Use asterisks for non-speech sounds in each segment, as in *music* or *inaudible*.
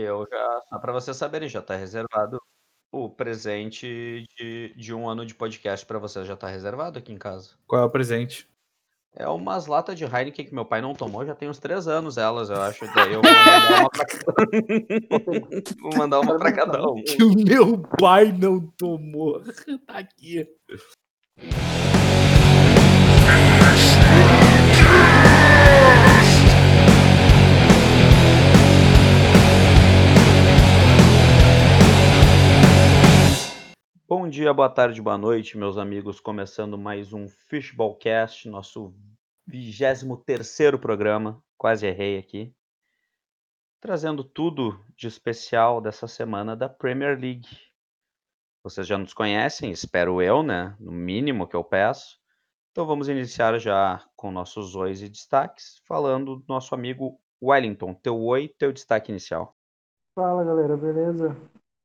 Eu já só pra vocês saberem, já tá reservado o presente de de 1 ano de podcast pra vocês, já tá reservado aqui em casa. Qual é o presente? É umas lata de Heineken que meu pai não tomou, já tem uns 3 anos elas, eu acho, daí eu vou *laughs* mandar uma pra *laughs* vou mandar uma pra cada um. Que o meu pai não tomou. *laughs* Tá aqui. Bom dia, boa tarde, boa noite, meus amigos, começando mais um Fishballcast, nosso 23º programa, quase errei aqui. Trazendo tudo de especial dessa semana da Premier League. Vocês já nos conhecem, espero eu, né? No mínimo que eu peço. Então vamos iniciar já com nossos ois e destaques, falando do nosso amigo Wellington. Teu oi, teu destaque inicial. Fala galera, beleza?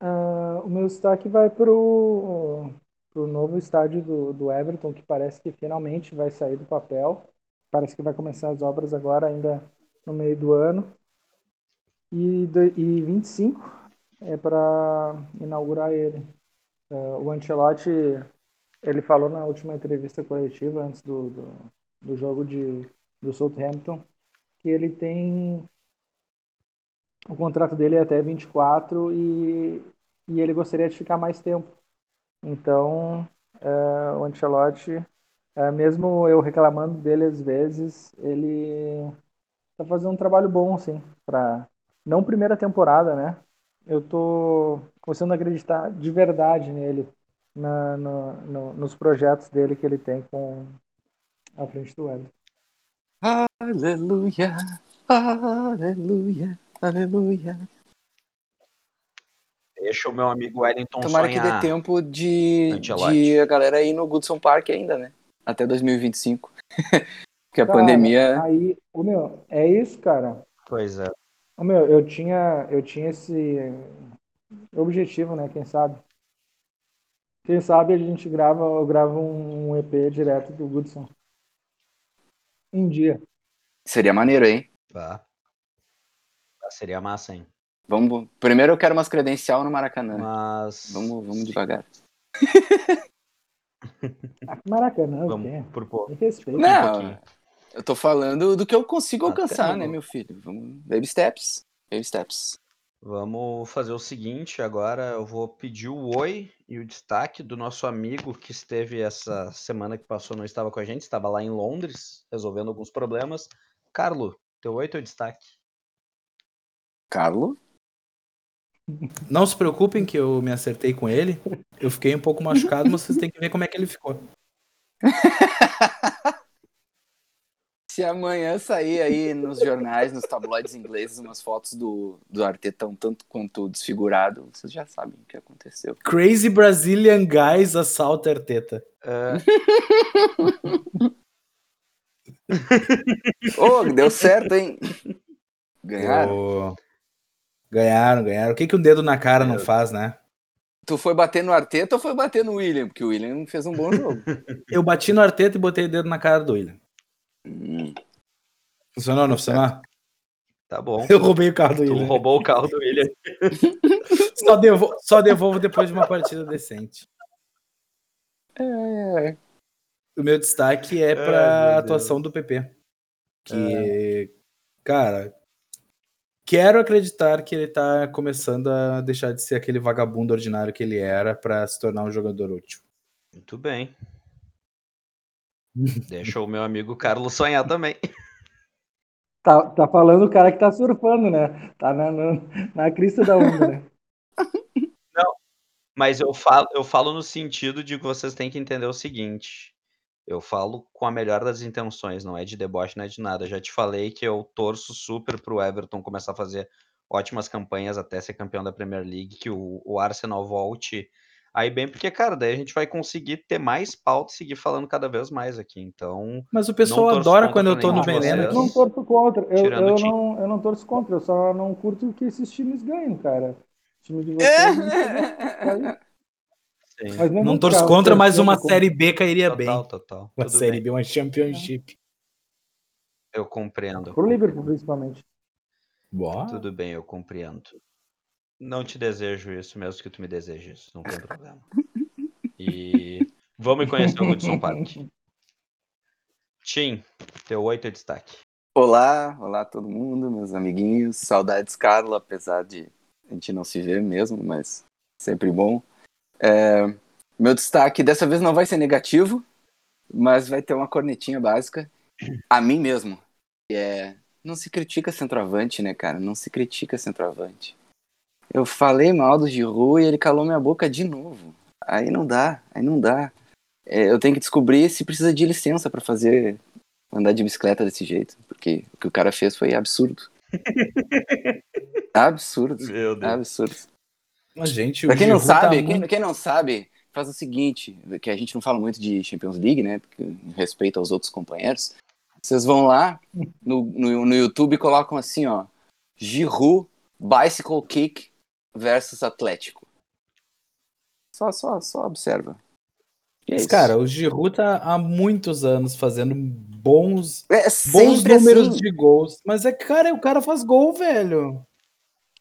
Ah, o meu destaque vai pro, pro novo estádio do, do Everton, que parece que finalmente vai sair do papel. Parece que vai começar as obras agora, ainda no meio do ano. E, e 25 é para inaugurar ele. Ah, o Ancelotti, ele falou na última entrevista coletiva, antes do, do, do jogo de, do Southampton, que ele tem o contrato dele é até 24 e, e ele gostaria de ficar mais tempo. Então, é, o Ancelotti, é, mesmo eu reclamando dele às vezes, ele está fazendo um trabalho bom, assim, para não primeira temporada, né? Eu tô começando a acreditar de verdade nele, na, no, no, nos projetos dele que ele tem com a frente do Everton. Aleluia, aleluia, aleluia. Deixa o meu amigo Wellington Tomara que sonhar. dê tempo de, de a galera ir no Goodson Park ainda, né? Até 2025. *laughs* Porque a Cara, pandemia. Aí, o meu, é isso, cara. Pois é. Ô, meu, eu tinha, eu tinha esse objetivo, né? Quem sabe? Quem sabe a gente grava, eu gravo um EP direto do Goodson. Um dia. Seria maneiro, hein? Tá, Seria massa, hein? Vamos... Primeiro eu quero umas credencial no Maracanã. Mas. Vamos, vamos devagar. *laughs* Maracanã, o Vamos quê? por pouco. Me respeita. Não, pouquinho. eu tô falando do que eu consigo Até alcançar, né, meu filho? Vamos... Baby steps. Baby steps. Vamos fazer o seguinte, agora eu vou pedir o oi e o destaque do nosso amigo que esteve essa semana que passou, não estava com a gente, estava lá em Londres, resolvendo alguns problemas. Carlo, teu oi e teu destaque. Carlo? Não se preocupem que eu me acertei com ele. Eu fiquei um pouco machucado, mas vocês têm que ver como é que ele ficou. *laughs* Se amanhã sair aí nos jornais, nos tabloides ingleses, umas fotos do, do Arteta um tanto quanto desfigurado, vocês já sabem o que aconteceu. Crazy Brazilian Guys assalta Arteta. É, *laughs* Ô, deu certo, hein? Ganharam. Ô, Ganharam, ganharam. O que, que um dedo na cara não faz, né? Tu foi bater no Arteta ou foi bater no William? Porque o William fez um bom *laughs* jogo. Eu bati no Arteta e botei o dedo na cara do William. Hum. Funcionou, não funcionou? tá bom. Eu roubei o carro do Tu William. roubou o carro do William. *laughs* Só, devo- só devolvo depois de uma partida decente. É, O meu destaque é Ai, pra meu atuação do PP. Que, cara, quero acreditar que ele tá começando a deixar de ser aquele vagabundo ordinário que ele era pra se tornar um jogador útil. Muito bem. *laughs* Deixa o meu amigo Carlos sonhar também. Tá, tá falando o cara que tá surfando, né? Tá na, na, na crista da onda, né? *laughs* Mas eu falo, eu falo no sentido de que vocês têm que entender o seguinte. Eu falo com a melhor das intenções, não é de deboche, não é de nada. Já te falei que eu torço super pro Everton começar a fazer ótimas campanhas até ser campeão da Premier League, que o, o Arsenal volte aí bem, porque, cara, daí a gente vai conseguir ter mais pauta e seguir falando cada vez mais aqui. Então, Mas o pessoal adora quando eu tô no veneno vocês. Eu não torço contra. Eu, eu, não, eu não torço contra, eu só não curto que esses times ganhem, cara. O time de vocês. não tem- *laughs* sim. Mas Não vou torço ficar contra, mas uma contra. série B cairia bem. Total, total. Uma Tudo série bem. B, uma Championship. Eu compreendo. Pro Liverpool, principalmente. Boa. Tudo bem, eu compreendo. Não te desejo isso, mesmo que tu me deseje isso, não tem problema. E vamos conhecer o Hudson Park. Tim, teu oito é destaque. Olá, olá todo mundo, meus amiguinhos. Saudades, Carlos, apesar de a gente não se ver mesmo, mas sempre bom. É, meu destaque dessa vez não vai ser negativo, mas vai ter uma cornetinha básica a mim mesmo. Que é, não se critica centroavante, né, cara? Não se critica centroavante. Eu falei mal do Giroud e ele calou minha boca de novo. Aí não dá, aí não dá. É, eu tenho que descobrir se precisa de licença para fazer andar de bicicleta desse jeito, porque o que o cara fez foi absurdo. *laughs* absurdo. Meu Deus. Absurdo. Mas, gente, Pra quem não Giroud tá sabe, quem, muito- quem não sabe, faz o seguinte, que a gente não fala muito de Champions League, né? Porque, respeito aos outros companheiros. Vocês vão lá no, no, no YouTube e colocam assim, ó. Giroud Bicycle Kick versus Atlético. Só, só, só observa. É Mas, cara, o Giroud tá há muitos anos fazendo bons, é bons números assim. de gols. Mas é que, cara, o cara faz gol, velho.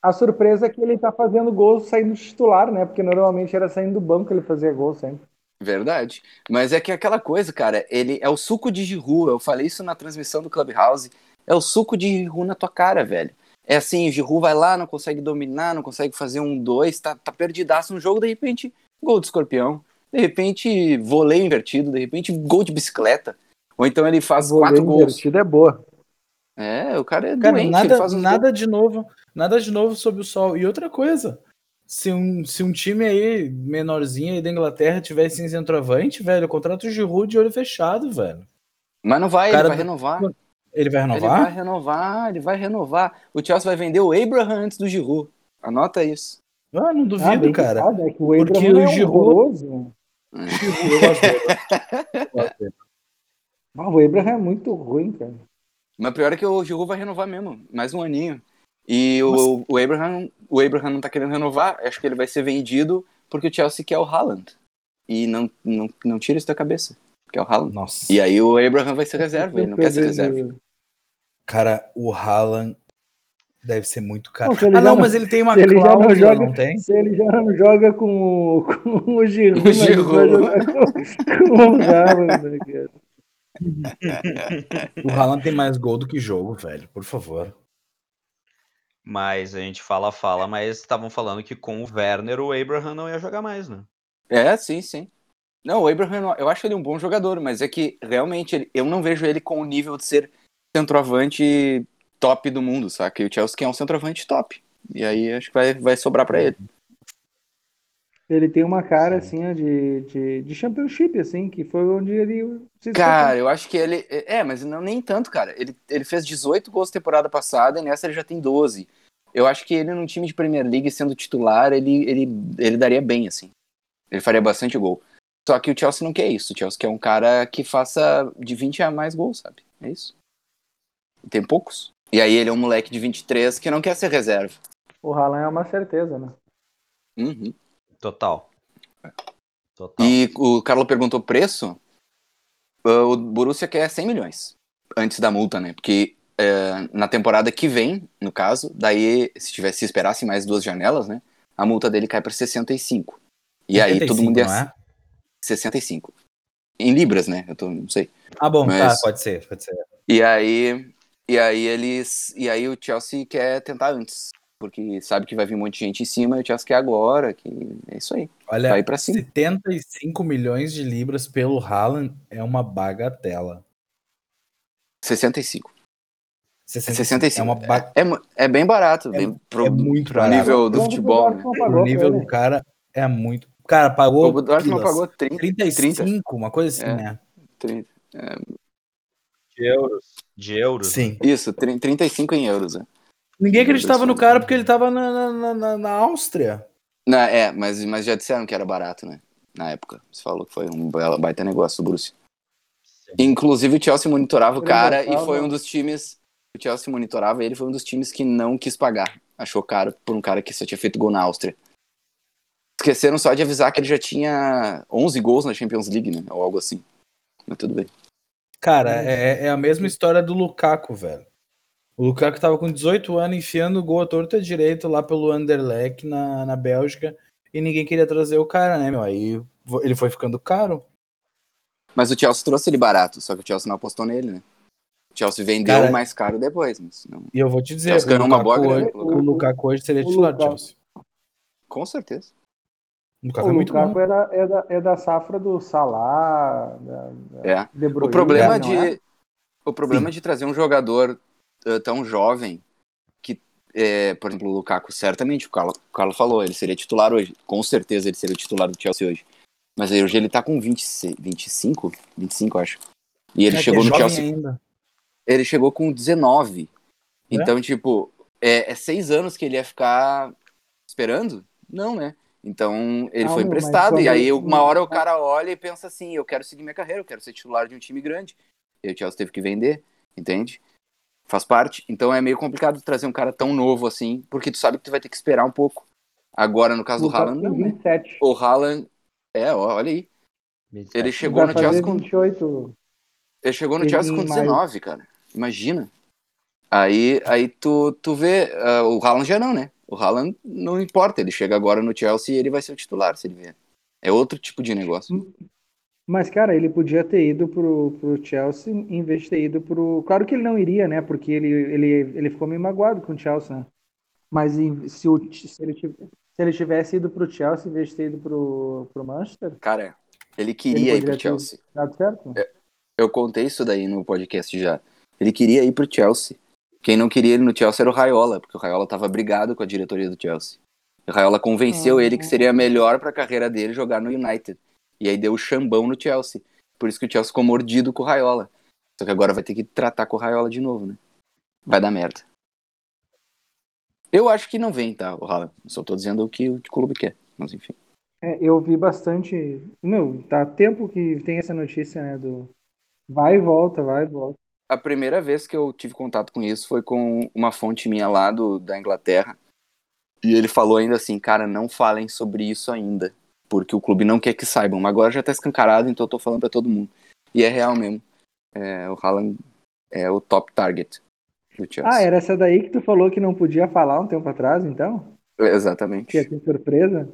A surpresa é que ele tá fazendo gols saindo titular, né? Porque normalmente era saindo do banco que ele fazia gol sempre. Verdade. Mas é que aquela coisa, cara, ele é o suco de Giroud. Eu falei isso na transmissão do Clubhouse. É o suco de Giroud na tua cara, velho. É assim, o Giroud vai lá, não consegue dominar, não consegue fazer um, dois, tá, tá perdidaço no jogo, de repente, gol do escorpião. De repente, voleio invertido, de repente, gol de bicicleta. Ou então ele faz Vôlei quatro gols. invertido é boa. É, o cara é Cara, doente, ele nada, nada de novo, nada de novo sob o sol. E outra coisa, se um, se um time aí menorzinho aí da Inglaterra tivesse em centroavante, velho, contrata o Giroud de olho fechado, velho. Mas não vai, Cara ele vai renovar. Ele vai Ele vai renovar? renovar, ele vai renovar. O Chelsea vai vender o Abraham antes do Giroud. Anota isso. Ah, não Ah, duvido, que cara. sabe, é que o Porque o é Giroud- horroroso. Eu gosto dele. Eu gosto dele. Ah, o Abraham é muito ruim, cara. Mas pior é que o Giroud vai renovar mesmo, mais um aninho. E o, o, Abraham, o Abraham não tá querendo renovar, acho que ele vai ser vendido porque o Chelsea quer o Haaland. E não, não, não tira isso da cabeça, que é o Haaland. Nossa. E aí o Abraham vai ser reserva, ele não quer ser reserva. Cara, o Haaland deve ser muito caro. Não, ah, não, não- mas ele tem uma se ele já não cláusula, joga- não tem? Se ele já não joga com o, *laughs* com o Giroud, O mas Giroud. com, com o Haaland, né, cara? O Haaland tem mais gol do que jogo, velho, por favor. Mas a gente fala, fala, mas estavam falando que com o Werner o Abraham não ia jogar mais, né? É, sim, sim. Não, o Abraham, eu acho ele um bom jogador, mas é que realmente ele- eu não vejo ele com o nível de ser centroavante top do mundo, saca? E o Chelsea quer um centroavante top. E aí acho que vai, vai sobrar pra ele. Ele tem uma cara, Sim. assim, ó, de, de, de championship, assim, que foi onde ele se Cara, eu acho que ele. É, mas não, nem tanto, cara. Ele, ele fez 18 gols temporada passada e nessa ele já tem 12. Eu acho que ele num time de Premier League sendo titular, ele, ele, ele daria bem, assim. Ele faria bastante gol. Só que o Chelsea não quer isso. O Chelsea quer um cara que faça de 20 a mais gols, sabe? É isso. E tem poucos. E aí ele é um moleque de 23 que não quer ser reserva. O Haaland é uma certeza, né? Uhum. Total. Total. E o Carlos perguntou preço. Uh, O Borussia quer 100 milhões antes da multa, né? Porque é, na temporada que vem, no caso, daí se tivesse se esperasse mais duas janelas, né? A multa dele cai para 65. E aí todo 85, mundo ia não é? 65. Em libras, né? Eu tô, não sei. Ah, bom, Mas- tá, pode ser, pode ser. E aí e aí eles e aí o Chelsea quer tentar antes, porque sabe que vai vir um monte de gente em cima, e o Chelsea quer agora, que é isso aí. Olha, Vai pra cima. 75 milhões de libras pelo Haaland é uma bagatela. 65. 65. É, uma ba... É, mu- é bem barato, É- bem pro, é muito barato. nível do futebol, o né? O nível do cara é muito. Cara, pagou O Dortmund pagou 30, 35, uma coisa assim, É. né? 30. De euros. De euros. Sim. Isso, 30, 35 em euros. É. Ninguém acreditava no cara porque ele tava na, na, na, na Áustria. Não, é, mas, mas já disseram que era barato, né? Na época. Você falou que foi um bela- baita negócio do Borussia. Sim. Inclusive o Chelsea monitorava o cara e foi um dos times. O Chelsea monitorava ele, foi um dos times que não quis pagar. Achou caro por um cara que só tinha feito gol na Áustria. Esqueceram só de avisar que ele já tinha 11 gols na Champions League, né? Ou algo assim. Mas tudo bem. Cara, é, é a mesma história do Lukaku, velho. O O Lukaku tava com 18 anos enfiando gol à torta direito lá pelo Anderlecht na, na Bélgica e ninguém queria trazer o cara, né, meu? Aí ele foi ficando caro. Mas o Chelsea trouxe ele barato, só que o Chelsea não apostou nele, né? O Chelsea vendeu Cara, mais caro depois, mas não. E eu vou te dizer, o ganhou uma Lukaku, boa hoje, grana, o Lukaku hoje seria o titular do Lukaku- Chelsea. Com certeza. O Lukaku O é muito Lukaku é da, é, da, é da safra do Salah, da, da É. De O Bruyne, problema não de é? o problema de trazer um jogador eh, tão jovem que, eh, por exemplo, o Lukaku, certamente, o Carlos, o Carlos falou, ele seria titular hoje. Com certeza ele seria titular do Chelsea hoje. Mas hoje ele tá com 26, 25, 25, acho. E ele É chegou é no Chelsea, ainda. ele chegou com 19. É? Então, tipo, é, é seis anos que ele ia ficar esperando? Não, né? Então, ele Não, foi emprestado, e aí uma hora o cara olha e pensa assim, eu quero seguir minha carreira, eu quero ser titular de um time grande. E o Chelsea teve que vender, entende? Faz parte. Então é meio complicado trazer um cara tão novo assim, porque tu sabe que tu vai ter que esperar um pouco. Agora, no caso do Haaland, não, né? 27. O Haaland, é, ó, olha aí. Ele chegou no Chelsea com 28. ele chegou no Chelsea com em maio. 19, cara. Imagina. Aí, aí tu, tu vê, ah, o Haaland já não, né? O Haaland não importa, ele chega agora no Chelsea e ele vai ser o titular, se ele vier. É outro tipo de negócio. Mas, cara, ele podia ter ido pro, pro Chelsea em vez de ter ido pro. Claro que ele não iria, né? Porque ele, ele, ele ficou meio magoado com o Chelsea, né? Mas se, o, se, ele, tiv- se ele tivesse ido pro Chelsea em vez de ter ido pro, pro Manchester, Cara, ele ele queria ir poderia pro Chelsea. dado certo. Eu contei isso daí no podcast já. Ele queria ir pro Chelsea. Quem não queria ele no Chelsea era o Raiola, porque o Raiola tava brigado com a diretoria do Chelsea. O Raiola convenceu Ah. ele que seria melhor pra carreira dele jogar no United. E aí deu o chambão no Chelsea. Por isso que o Chelsea ficou mordido com o Raiola. Só que agora vai ter que tratar com o Raiola de novo, né? Vai dar merda. Eu acho que não vem, tá, o Haaland. Só tô dizendo o que o clube quer. Mas enfim. É, eu vi bastante. Meu, tá tempo que tem essa notícia, né? Do vai e volta, vai e volta. A primeira vez que eu tive contato com isso foi com uma fonte minha lá do, da Inglaterra. E ele falou ainda assim, cara, não falem sobre isso ainda. Porque o clube não quer que saibam. Mas agora já tá escancarado, então eu tô falando pra todo mundo. E é real mesmo. É, o Haaland é o top target do Chelsea. Ah, era essa daí que tu falou que não podia falar um tempo atrás, então? Exatamente. Que ter surpresa?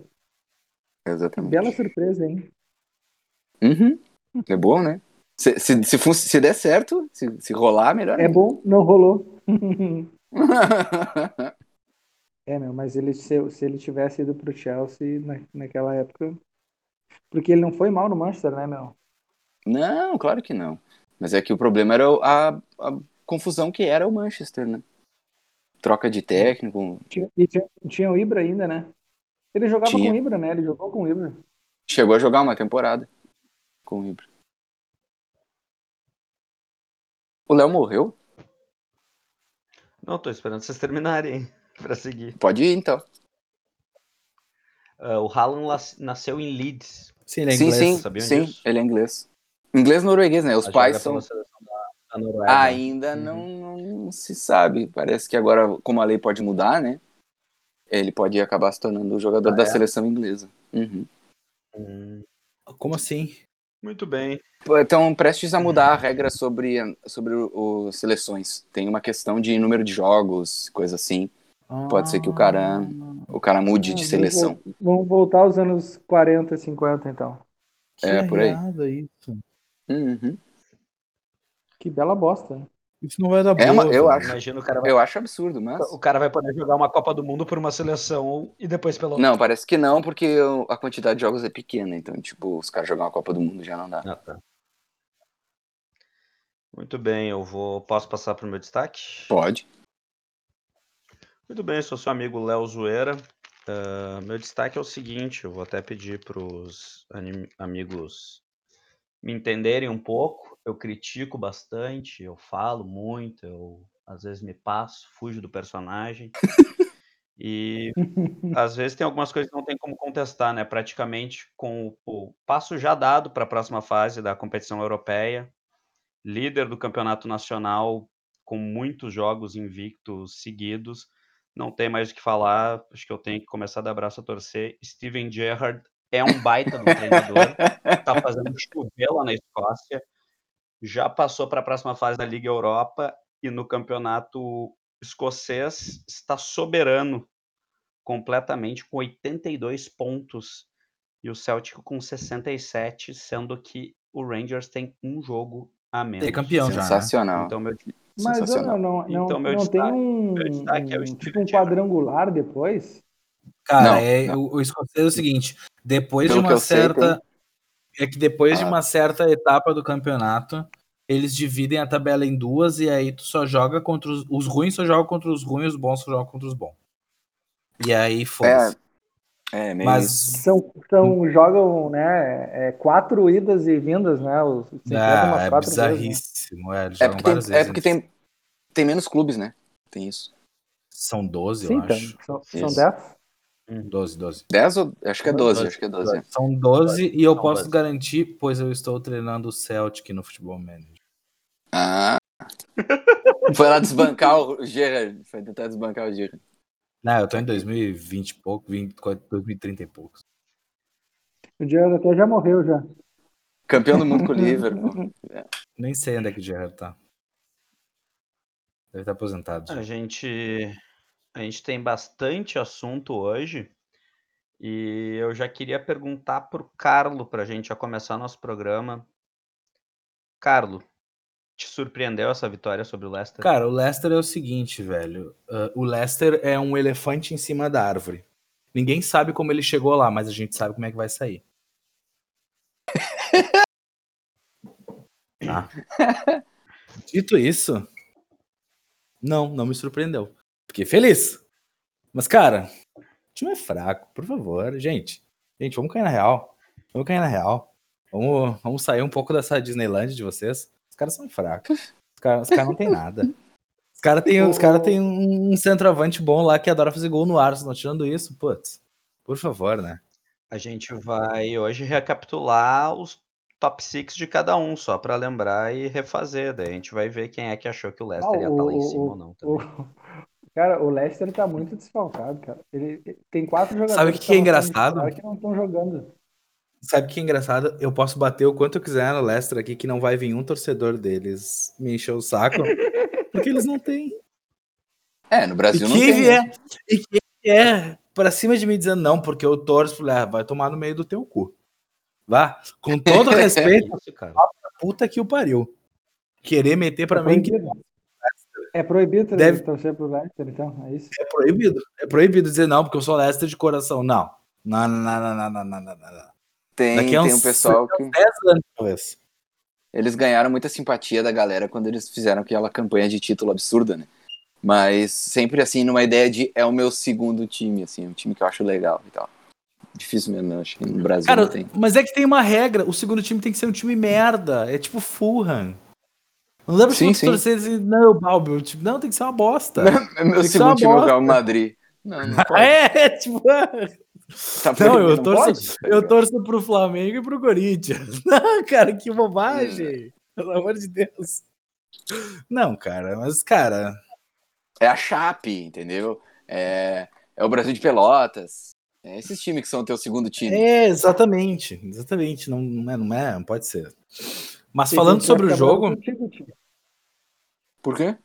Exatamente. Bela surpresa, hein? Uhum. É bom, né? Se, se, se, se der certo, se, se rolar, melhor. É ainda. bom, não rolou. *laughs* É, meu, mas ele, se, se ele tivesse ido pro Chelsea na, naquela época. Porque ele não foi mal no Manchester, né, meu? não, claro que não. Mas é que o problema era a, a confusão que era o Manchester, né? Troca de técnico. Tinha, e tinha, tinha o Ibra ainda, né? Ele jogava Tinha. com o Ibra, né? Ele jogou com o Ibra. Chegou a jogar uma temporada com o Ibra. O Léo morreu? Não, tô esperando vocês terminarem *laughs* pra seguir. Pode ir, então. Ah, o Haaland nasceu em Leeds. Sim, ele é sim, inglês. sim, sim. disso? Ele é inglês. Inglês norueguês, né? Os Mas pais são... da, da Noruega. Ainda Uhum. não, não se sabe. Parece que agora, como a lei pode mudar, né? Ele pode acabar se tornando o jogador Ah, da é? seleção inglesa. Uhum. Hum, Como assim? muito bem. Então, prestes a mudar a regra sobre, sobre os seleções. Tem uma questão de número de jogos, coisa assim. Pode ser que o cara, o cara mude de Ah, seleção. Vamos, vol- vamos voltar aos anos 40, 50, então. Que É, por aí. errado isso. Uhum. Que bela bosta. né? Isso não vai dar É boa. eu velho. acho. Imagina o cara vai, Eu acho absurdo, mas. o cara vai poder jogar uma Copa do Mundo por uma seleção e depois pela outra. Não, parece que não, porque a quantidade de jogos é pequena. Então, tipo, os caras jogar uma Copa do Mundo já não dá. Ah, tá. Muito bem, eu vou. Posso passar para o meu destaque? Pode. Muito bem, sou seu amigo Léo Zoeira. Ah, meu destaque é o seguinte: eu vou até pedir para os amigos me entenderem um pouco. Eu critico bastante, eu falo muito, eu às vezes me passo, fujo do personagem. *laughs* E às vezes tem algumas coisas que não tem como contestar, né? Praticamente com o passo já dado para a próxima fase da competição europeia, líder do campeonato nacional com muitos jogos invictos seguidos, não tem mais o que falar. Acho que eu tenho que começar a dar abraço a torcer. Steven Gerrard é um baita do treinador, tá fazendo chover lá na Escócia, já passou para a próxima fase da Liga Europa e no campeonato escocês está soberano completamente com 82 pontos e o Celtic com 67, sendo que o Rangers tem um jogo a menos. É campeão já. Né? Sensacional. Então, meu, Mas Sensacional. não, não, Então, não, meu não destaque- tem um, meu destaque é o um- tipo um quadrangular depois? Cara, Não, é, não. O, o escocês é o seguinte: depois Pelo de uma eu sei, certa. É que depois de Ah. uma certa etapa do campeonato, eles dividem a tabela em duas e aí tu só joga contra os. Os ruins só jogam contra os ruins, os bons só jogam contra os bons. E aí, foda-se. É, meio Mas isso. São, são, jogam, né, é, quatro idas e vindas, né? Os, enfrentam Ah, umas é quatro vezes, né? bizarríssimo. É, É porque, tem, é vezes. porque tem, tem menos clubes, né? Tem isso. São 12, Sim, eu então, acho. são, são Isso. dez. 12, 12. 10 ou. Acho que é 12, Doze. acho que é 12. São 12 e eu São posso 12. garantir, pois eu estou treinando o Celtic no Futebol Manager. Ah. *laughs* Foi lá desbancar o Gerard. Foi tentar desbancar o Gerard. Não, eu tô em 2020 e pouco, 20, 2030 e poucos. O Diego até já morreu já. Campeão do mundo com o *laughs* Liverpool. Nem sei onde é que o Gerard tá. Deve estar aposentado. já. A gente, a gente tem bastante assunto hoje e eu já queria perguntar para o Carlo, para a gente já começar nosso programa. Carlo, te surpreendeu essa vitória sobre o Leicester? Cara, o Leicester é o seguinte, velho. ah, o Leicester é um elefante em cima da árvore. Ninguém sabe como ele chegou lá, mas a gente sabe como é que vai sair. Tá. *laughs* Dito isso, não, não me surpreendeu. Fiquei feliz. Mas, cara, o time é fraco, por favor, gente. Gente, vamos cair na real. Vamos cair na real. Vamos, vamos sair um pouco dessa Disneyland de vocês. Os caras são fracos. Os caras, os caras não tem nada. Os caras têm os cara tem um centroavante bom lá que adora fazer gol no Arsenal. Tirando isso, putz, por favor, né? A gente vai hoje recapitular os top 6 de cada um, só para lembrar e refazer. Daí a gente vai ver quem é que achou que o Leicester Ah, ia estar lá em cima o- ou não. também. O, *laughs* cara, o Leicester tá muito desfalcado, cara. Ele, ele- tem quatro jogadores Sabe o que que é engraçado? que não estão jogando. Sabe que é engraçado? Eu posso bater o quanto eu quiser no Leicester aqui, que não vai vir um torcedor deles me encher o saco, *laughs* porque eles não têm. É, no Brasil e não tem. Né? E que é pra cima de mim dizendo não, porque eu torço, ah, vai tomar no meio do teu cu. Vá, com todo *laughs* respeito, é isso, puta que o pariu. Querer meter pra é mim que. É proibido Deve... torcer pro Leicester, então, é isso? É proibido, é proibido dizer não, porque eu sou Leicester de coração. Não. Não, não, não, não, não, não, não, não. Tem, Daqui tem um pessoal que. 10 anos, talvez. Eles ganharam muita simpatia da galera quando eles fizeram aquela campanha de título absurda, né? Mas sempre assim, numa ideia de é o meu segundo time, assim, um time que eu acho legal e tal. Difícil mesmo, eu acho que no Brasil Cara, não tem. mas é que tem uma regra. O segundo time tem que ser um time merda. É tipo Fulham. Não dá pra Sim, sim. torcer e dizer, não, o meu time. Não, tem que ser uma bosta. É *laughs* meu segundo time é o. Real Madrid. Não, não *laughs* é, tipo. *laughs* Tá Não, eu torço, pode? eu torço pro Flamengo e pro Corinthians. *laughs* Não, cara, que bobagem. Pelo amor de Deus. Não, cara, mas, cara. É a Chape, entendeu? É, é o Brasil de Pelotas. É esses times que são o teu segundo time. É, exatamente. Exatamente. Não, não, é, não é, não pode ser. Mas falando sobre o vai acabar jogo. contigo. Por quê?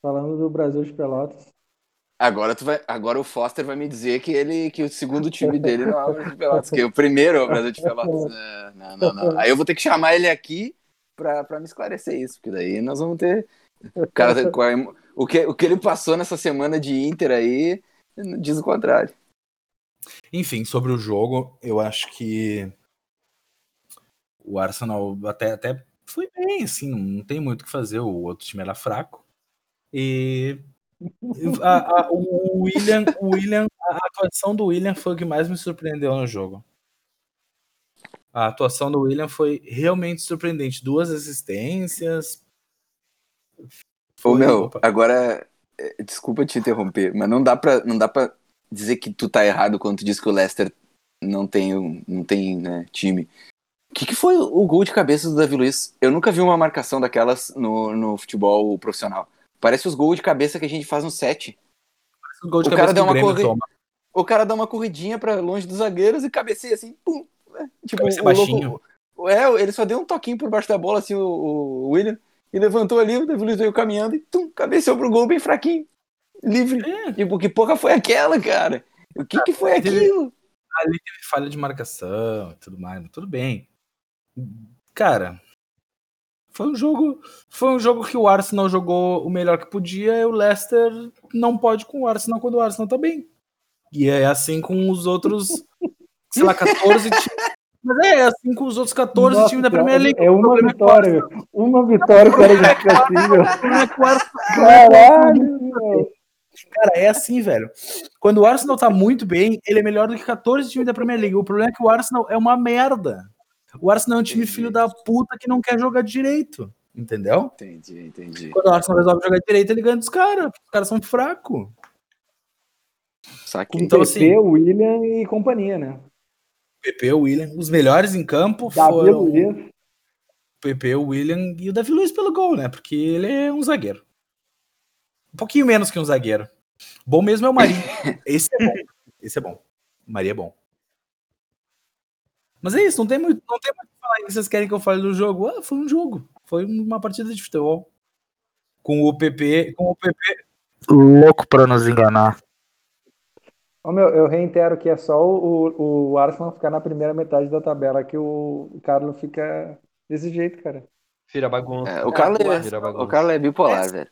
Falando do Brasil de Pelotas. Agora, tu vai, agora o Foster vai me dizer que ele que o segundo time dele não é o Brasil de Pelotas, que o primeiro é o Brasil de Pelotas. É, não, não, não. Aí eu vou ter que chamar ele aqui pra me esclarecer isso, porque daí nós vamos ter. O, cara, o, que, o que ele passou nessa semana de Inter aí diz o contrário. Enfim, sobre o jogo, eu acho que o Arsenal até, até foi bem, assim, não tem muito o que fazer. O outro time era fraco. E a- a- o William, o William, a atuação do William foi o que mais me surpreendeu no jogo. A atuação do William foi realmente surpreendente. Duas assistências. Ô, Foi- meu, opa. agora, é, desculpa te interromper, mas não dá pra, não dá pra dizer que tu tá errado quando tu diz que o Leicester não tem, não tem né, time. O que, que foi o gol de cabeça do Davi Luiz? Eu nunca vi uma marcação daquelas no, no futebol profissional. Parece os gols de cabeça que a gente faz no set. O gol de o cabeça cara o uma Grêmio corri- toma. O cara dá uma corridinha pra longe dos zagueiros e cabeceia assim, pum. né? Tipo, Cabeceia o louco- baixinho. é, ele só deu um toquinho por baixo da bola, assim, o, o William, e levantou ali, o Davi Luiz veio caminhando e tum, cabeceou pro gol bem fraquinho. Livre. É. Tipo, que porra foi aquela, cara? O que que foi Teve- aquilo? Ali teve falha de marcação e tudo mais, mas tudo bem. Cara, foi um jogo. Foi um jogo que o Arsenal jogou o melhor que podia e o Leicester não pode com o Arsenal quando o Arsenal tá bem. E é assim com os outros, sei lá, 14 times. Mas é assim com os outros 14 Nossa, times da Premier League. É uma vitória. Uma *laughs* vitória, é o Arsenal- Caralho. Cara, é assim, velho. Quando o Arsenal tá muito bem, ele é melhor do que 14 times da Premier League. O problema é que o Arsenal é uma merda. O Arsenal é um time filho da puta que não quer jogar direito. Entendeu? Entendi, entendi. Quando o Arsenal resolve jogar direito, ele ganha dos caras. Os caras são fracos. Saquei. Com Então, PP, assim- William e companhia, né? PP, o William, os melhores em campo Davi foram o Luiz. PP, o William e o Davi Luiz pelo gol, né? Porque ele é um zagueiro. Um pouquinho menos que um zagueiro. Bom mesmo é o Marinho. *laughs* Esse é bom. Esse é bom. O Maria é bom. Mas é isso, não tem muito, não tem muito o que falar. aí. Vocês querem que eu fale do jogo? Ah, foi um jogo. Foi uma partida de futebol. Com o PP, com o PP louco pra nos enganar. Ô, meu, eu reitero que é só o, o Arsenal ficar na primeira metade da tabela que o, o Carlos fica desse jeito, cara. Vira bagunça. É, o Carlos é, Vira bagunça. o Carlos é bipolar, É. velho.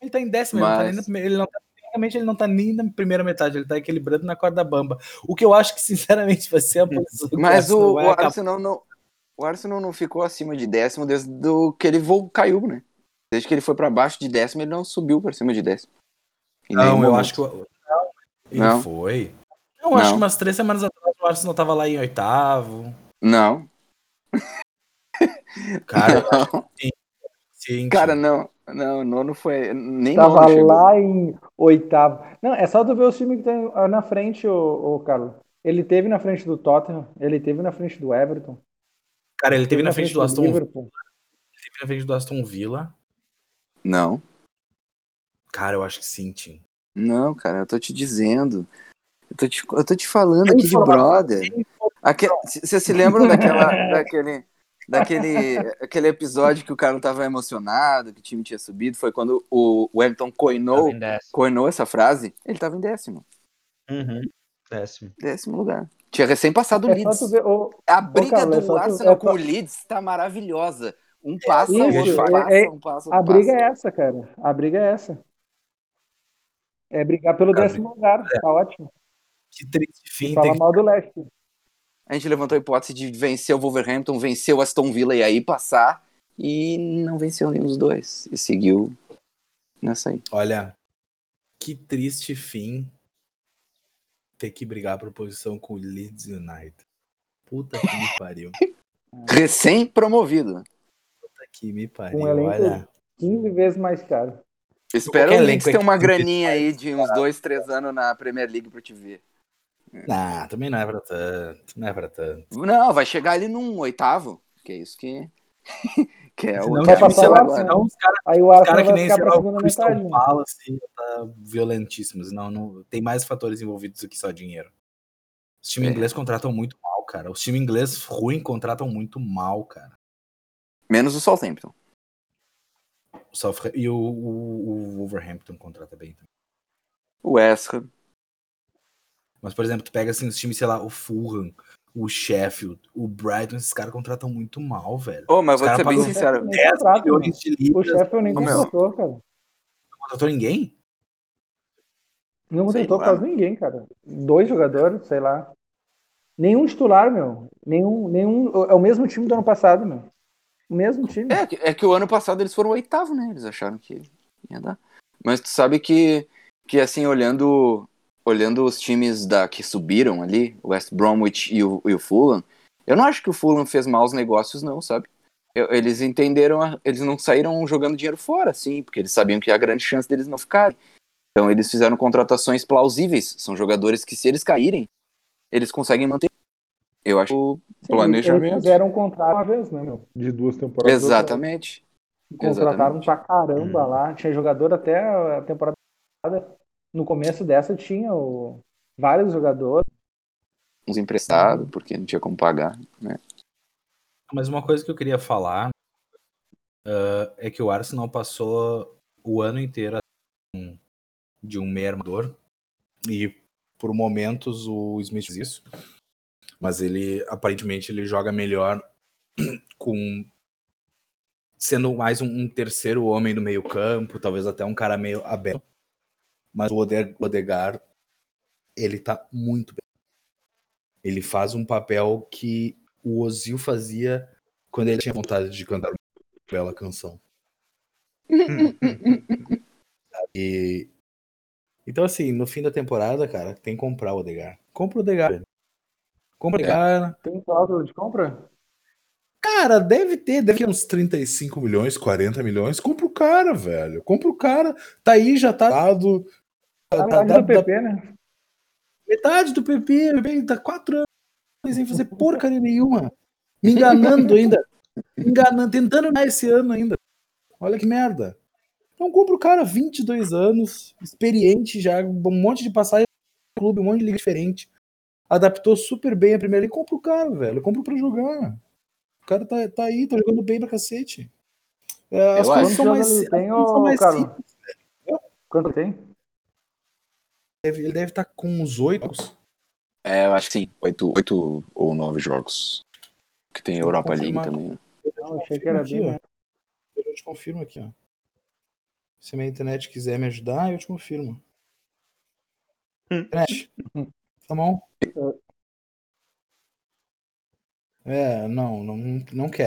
Ele tá em décimo, ele não tá nem Mas- ele não tá, tecnicamente ele não tá nem na primeira metade, ele tá equilibrando na corda bamba. O que eu acho que, sinceramente, vai ser a posição que Mas o, o. Arsenal não. O Arsenal não ficou acima de décimo desde do que ele caiu, né? Desde que ele foi pra baixo de décimo, ele não subiu pra cima de décimo. Em Não, eu acho que. Não, ele Não? foi. Eu acho Não. que umas três semanas atrás o Arsenal tava lá em oitavo. Não. Cara, *laughs* Não. sim, Cara, não. Não, nono foi. Nem Tava lá em oitavo. Não, é só tu ver os times que tem ah, na frente, ô, ô Carlos. Ele teve na frente do Tottenham, ele teve na frente do Everton. cara, ele teve na frente do Aston, ele Liverpool. teve na frente do Aston Villa. Não. Cara, eu acho que sim, Tim. Não, cara, eu tô te dizendo. Eu tô te, eu tô te falando aqui de brother. Vocês se lembram daquela, *laughs* daquele, daquele aquele episódio que o cara tava emocionado, que o time tinha subido? Foi quando o Wellington coinou, coinou essa frase? Ele tava em décimo. Uhum. Décimo. Décimo lugar. Tinha recém passado o É Leeds. ver. ô, A briga Carlos, é do tu- Arsenal é com o Leeds tá maravilhosa. Um passa, isso, o outro é- passa, é- um passa, a outro briga passa. é essa, cara. A briga é essa. É brigar pelo décimo lugar. Tá ótimo. Que triste fim. fala que... mal do Leicester. A gente levantou a hipótese de vencer o Wolverhampton, vencer o Aston Villa e aí passar. E não venceu nenhum dos dois. E seguiu nessa aí. Olha, que triste fim ter que brigar por posição com o Leeds United. Puta que me *laughs* pariu. Recém-promovido. Puta que me pariu. Um elenco- Olha. 15 vezes mais caro. Espero é ter uma que- graninha *laughs* aí de uns dois, três anos na Premier League pra te ver. Não, também não é pra tanto. Não é pra tanto. Não, vai chegar ali num oitavo. Que é isso que. *laughs* que é o que é vai passar lá, senão os caras Aí o cara que nem sei lá, o Crystal né? Palace tá violentíssimos. Não, não, tem mais fatores envolvidos do que só dinheiro. Os times É. ingleses contratam muito mal, cara. Os times ingleses ruins contratam muito mal, cara. Menos o Southampton. O South- E o, o, o Wolverhampton contrata bem também. O West Ham. Mas, por exemplo, tu pega assim os times, sei lá, o Fulham, o Sheffield, o Brighton, esses caras contratam muito mal, velho. Ô, mas Os vou ser bem sincero. Nem 10 contrata, milhões de O. Sheffield nem contratou, cara. Não contratou ninguém? Não contratou quase ninguém, cara. Dois jogadores, sei lá. Nenhum titular, meu. Nenhum, nenhum. É o mesmo time do ano passado, meu. O mesmo time. É, que- é que o ano passado eles foram o oitavo, né? Eles acharam que ia dar. Mas tu sabe que, que assim, olhando olhando os times da que subiram ali, o West Bromwich e o, e o Fulham, eu não acho que o Fulham fez maus negócios, não, sabe? Eu- eles entenderam, a- eles não saíram jogando dinheiro fora, sim, porque eles sabiam que há grande chance deles não ficarem. Então eles fizeram contratações plausíveis. São jogadores que, se eles caírem, eles conseguem manter. Eu acho o planejamento. Eles fizeram um contrato uma vez, né, meu? De duas temporadas. Exatamente. Contrataram exatamente. pra caramba Hum. lá. Tinha jogador até a temporada. No começo dessa tinha o... vários jogadores. uns emprestados, porque não tinha como pagar, né? Mas uma coisa que eu queria falar uh, é que o Arsenal passou o ano inteiro de um meio armador e por momentos o Smith fez isso, mas ele aparentemente ele joga melhor *clears throat* com sendo mais um, um terceiro homem no meio campo, talvez até um cara meio aberto. Mas o Odegar, ele tá muito bem. Ele faz um papel que o Ozil fazia quando ele tinha vontade de cantar uma bela canção. *laughs* e, então, assim, no fim da temporada, cara, tem que comprar o Odegar. Compra o Odegar. Compra o Odegar. Tem cláusula de compra? Cara, deve ter, deve ter uns 35 milhões, 40 milhões. Compra o cara, velho. Compra o cara. Tá aí, já tá dado. Tá, tá, do PP, né? Metade do PP, PP tá quatro anos sem fazer porcaria nenhuma. Me enganando ainda. Me enganando, tentando mais esse ano ainda. Olha que merda. Então compra o cara, 22 anos, experiente já, um monte de passagem no clube, um monte de liga diferente. Adaptou super bem a primeira e compra o cara, velho. Compra pra jogar cara tá, tá aí, tá jogando bem pra cacete. É, as coisas são mais, tem, são mais simples. Quanto tem? Ele deve estar tá com uns oito. É, eu acho que sim. Oito, oito ou nove jogos. Que tem Europa League também. Né? Não, achei que era aqui, bem. Eu te confirmo aqui, ó. Se a minha internet quiser me ajudar, eu te confirmo. Hum. Internet. *laughs* Tá bom? É, não, não, não quer.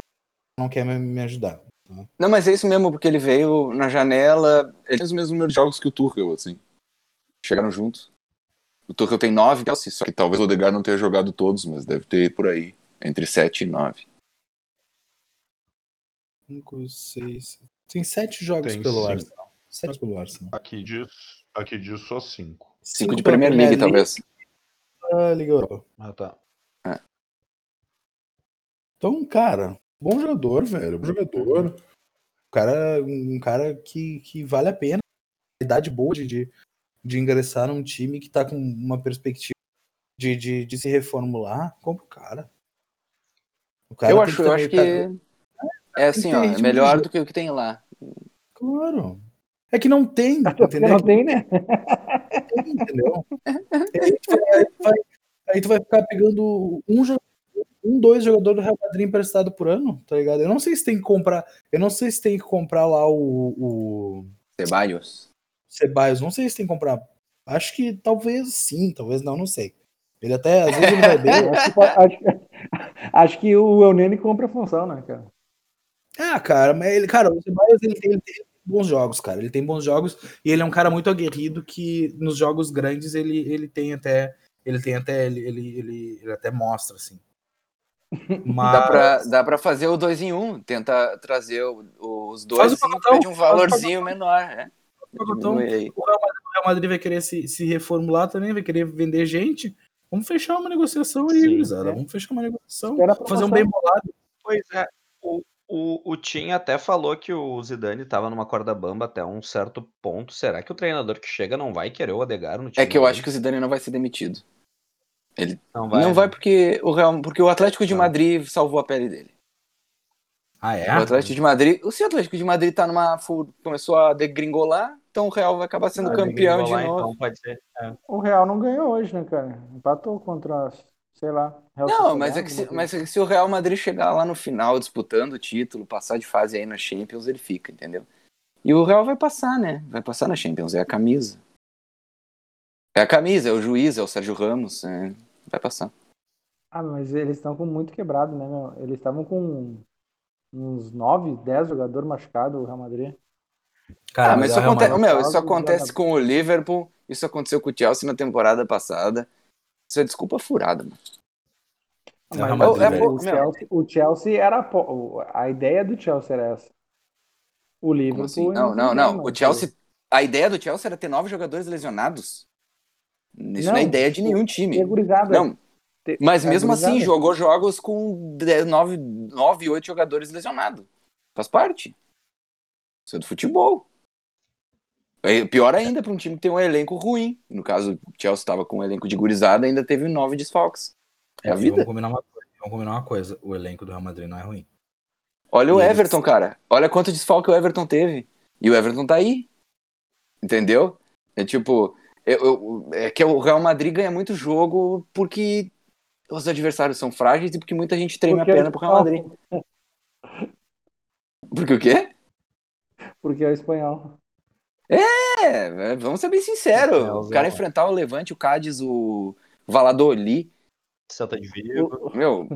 Não quer me ajudar. Tá? Não, mas é isso mesmo, porque ele veio na janela. Ele tem os mesmos números de jogos que o Tuchel, assim. Chegaram juntos. O Tuchel tem nove, só que talvez o Odegaard não tenha jogado todos, mas deve ter por aí. Entre sete e nove. Cinco, seis. Tem sete jogos tem pelo cinco. Arsenal. Sete pelo Arsenal. Aqui diz, aqui diz só cinco. Cinco, cinco de Premier League, League, talvez. Ah, Liga Europa. Ah, tá. Então, cara, bom jogador, velho. Bom jogador. Um cara, um cara que, que vale a pena. Idade boa de, de ingressar num time que tá com uma perspectiva de, de, de se reformular. Compra o cara. O cara eu acho, eu acho que. É assim, ó, é melhor do que o que tem lá. Claro. É que não tem, *laughs* entendeu? Não tem, né? Tem, entendeu? *laughs* Aí tu, vai, aí, tu vai, aí tu vai ficar pegando um jogador um, dois jogadores do Real Madrid emprestado por ano, tá ligado? Eu não sei se tem que comprar. Eu não sei se tem que comprar lá o. o... Ceballos. Ceballos, não sei se tem que comprar. Acho que talvez sim, talvez não, não sei. Ele até, às vezes ele vai bem. acho, que, acho, *laughs* acho, que o Eunene compra a função, né, cara? Ah, cara, mas ele, cara, o Ceballos ele tem, ele tem bons jogos, cara. Ele tem bons jogos e ele é um cara muito aguerrido que nos jogos grandes ele, ele tem até ele tem até ele, ele, ele, ele até mostra assim. Mas... Dá, pra, dá pra fazer o dois em um, tenta trazer o, os dois de um valorzinho menor. Né? o, Real Madrid, vai querer se, se reformular também, vai querer vender gente. Vamos fechar uma negociação aí. É. Vamos fechar uma negociação. Fazer um bem bolado. Pois é. O, o, o Tim até falou que o Zidane estava numa corda bamba até um certo ponto. Será que o treinador que chega não vai querer o Adegar no time? É que eu dele? acho que o Zidane não vai ser demitido. Ele não vai, não vai né? porque o Real, porque o Atlético de Madrid salvou a pele dele. Ah, é? O Atlético de Madrid, se o Atlético de Madrid tá numa começou a degringolar, então o Real vai acabar sendo ah, campeão de novo. Então pode ser. É. O Real não ganhou hoje, né, cara? Empatou contra, sei lá. Real não, mas é, que se, mas é que se o Real Madrid chegar lá no final disputando o título, passar de fase aí na Champions, ele fica, entendeu? E o Real vai passar, né? Vai passar na Champions, é a camisa. É a camisa, é o juiz, é o Sérgio Ramos. É... Vai passar. Ah, mas eles estão com muito quebrado, né, meu? Eles estavam com uns 9, 10 jogadores machucados, o Real Madrid. Cara, ah, mas, isso, acontece, meu, isso acontece com o Liverpool, isso aconteceu com o Chelsea na temporada passada. Isso é desculpa furada, mano. Mas, é, é, o, Chelsea, o, Chelsea, era a, ideia do Chelsea era essa. O Liverpool. Assim? Não, não, não. O Chelsea. A ideia do Chelsea era ter nove jogadores lesionados. Isso não, não é ideia de nenhum time. Não. Mas mesmo assim, jogou jogos com 9, 9 8 jogadores lesionados. Faz parte. Isso é do futebol. É pior ainda para um time que tem um elenco ruim. No caso, o Chelsea estava com um elenco de gurizada ainda teve nove desfalques. É, a vida. Vamos combinar, uma coisa, vamos combinar uma coisa: o elenco do Real Madrid não é ruim. Olha o E eles- Everton, cara. Olha quanto desfalque o Everton teve. E o Everton tá aí. Entendeu? É tipo, eu- eu- é que o Real Madrid ganha muito jogo porque os adversários são frágeis e porque muita gente treme Porque a é perna pro Real Madrid. *laughs* Porque o quê? Porque é o espanhol. É, é, vamos ser bem sinceros. É, o cara enfrentar o Levante, o Cádiz, o Valladolid, Celta de Vigo. meu,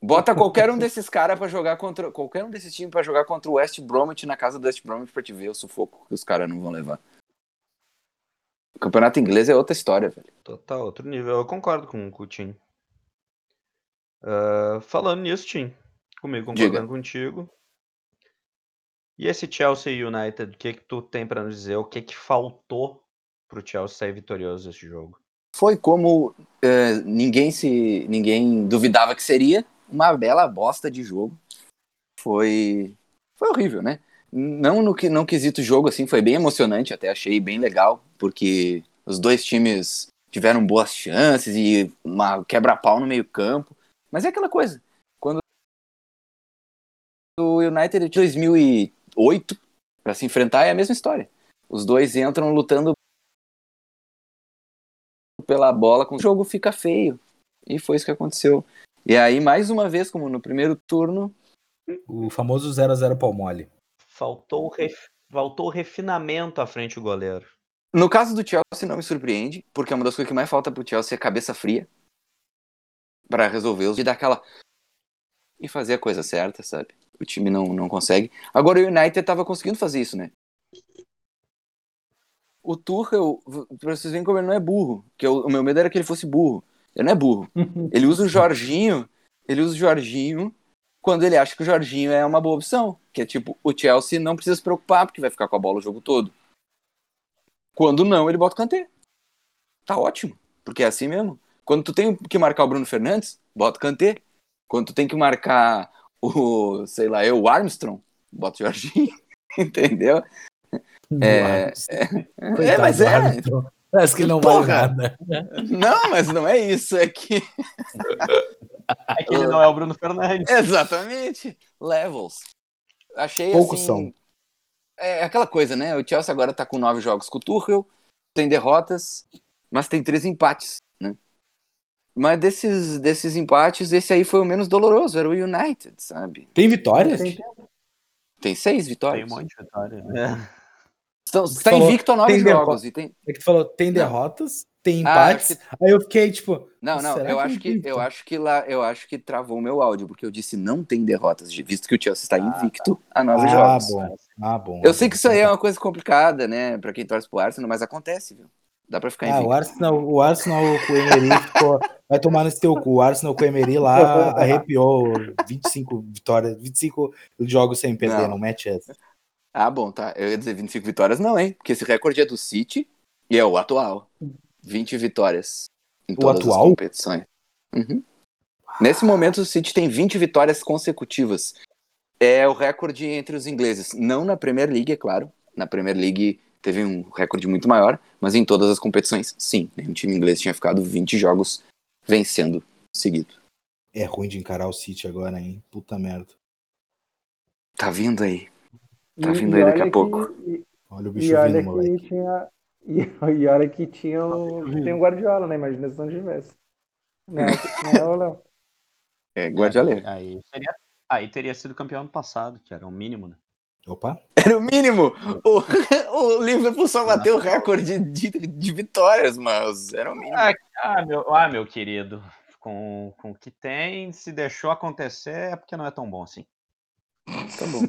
bota *laughs* qualquer um desses caras pra jogar contra. Qualquer um desses times pra jogar contra o West Bromwich na casa do West Bromwich pra te ver o sufoco que os caras não vão levar. O campeonato inglês é outra história, velho. Total, outro nível. Eu concordo com, com o Tim. Ah, falando nisso, Tim, comigo concordando Diga. contigo. E esse Chelsea United, o que que tu tem pra nos dizer? O que que faltou pro Chelsea sair vitorioso desse jogo? Foi como eh, ninguém se. ninguém duvidava que seria. Uma bela bosta de jogo. Foi. Foi horrível, né? Não no que não quesito jogo, assim, foi bem emocionante, até achei bem legal, porque os dois times tiveram boas chances e uma quebra-pau no meio-campo. Mas é aquela coisa. Quando o United de 2008 para se enfrentar é a mesma história. Os dois entram lutando pela bola, com o jogo fica feio. E foi isso que aconteceu. E aí, mais uma vez, como no primeiro turno, O famoso 0x0 pau mole. Faltou, o ref- faltou refinamento à frente do goleiro. no caso do Chelsea não me surpreende, porque é uma das coisas que mais falta pro Chelsea é cabeça fria para resolver os e dar aquela e fazer a coisa certa, sabe? O time não, não consegue. Agora o United tava conseguindo fazer isso, né? O Tuchel, pra vocês verem como ele não é burro, que eu- o meu medo era que ele fosse burro. Ele não é burro. *laughs* Ele usa o Jorginho, ele usa o Jorginho quando ele acha que o Jorginho é uma boa opção. Que é tipo, o Chelsea não precisa se preocupar, porque vai ficar com a bola o jogo todo. Quando não, ele bota o Kanté. Tá ótimo, porque é assim mesmo. Quando tu tem que marcar o Bruno Fernandes, bota o Kanté. Quando tu tem que marcar o, sei lá, eu, o Armstrong, bota o Jorginho. *laughs* Entendeu? É, é, mas é. Parece que ele não Porra. vale nada. Não, mas não é isso, é que É que ele não é o Bruno Fernandes. Exatamente. Levels. Achei Poucos assim. são. É aquela coisa, né? O Chelsea agora tá com nove jogos com o Tuchel, tem derrotas, mas tem três empates, né? Mas desses, desses empates, esse aí foi o menos doloroso, era o United, sabe? Tem vitórias? Tem- Tem seis Tem vitórias. um monte de vitória. né? Então, Você tá falou, invicto a nove jogos. E tem... É que tu falou, tem Não. derrotas, tem Ah, empates. acho Aí eu fiquei, tipo, Não, não, eu que acho que, eu acho que lá, eu acho que travou o meu áudio, porque eu disse não tem derrotas, visto que o Chelsea está Ah, invicto a nove ah, jogos. bom. Ah, bom. Eu sei que isso aí é uma coisa complicada, né, pra quem torce pro Arsenal, mas acontece, viu? Dá pra ficar Ah, invicto. o Arsenal, o Arsenal com o Emery ficou, vai tomar nesse teu cu. O Arsenal com o Emery lá *laughs* arrepiou 25 vitórias, 25 jogos sem perder, Não. não, mete essa. Ah, bom, tá. Eu ia dizer 25 vitórias, não, hein? Porque esse recorde é do City e é o atual. 20 vitórias em O todas atual? as competições. Uhum. Nesse momento, o City tem 20 vitórias consecutivas. É o recorde entre os ingleses. Não na Premier League, é claro. Na Premier League teve um recorde muito maior, mas em todas as competições, sim. Nenhum time inglês tinha ficado 20 jogos vencendo seguido. É ruim de encarar o City agora, hein? Puta merda. Tá vindo aí. Tá E- vindo e aí daqui a pouco. que- e- Olha o E bicho olha vindo, moleque. que tinha. *laughs* E, e olha que tinha o, tem o Guardiola, né? Imagina se não tivesse. Né, né, ô, Léo? É, Guardiola. Aí, seria- aí teria sido campeão ano passado, que era o mínimo, né? Opa. Era o mínimo. O, *laughs* o Liverpool só bateu o recorde de, de vitórias, mas era o mínimo. Ah, ah, meu, ah, meu querido, com, com o que tem, se deixou acontecer é porque não é tão bom assim. Tá bom.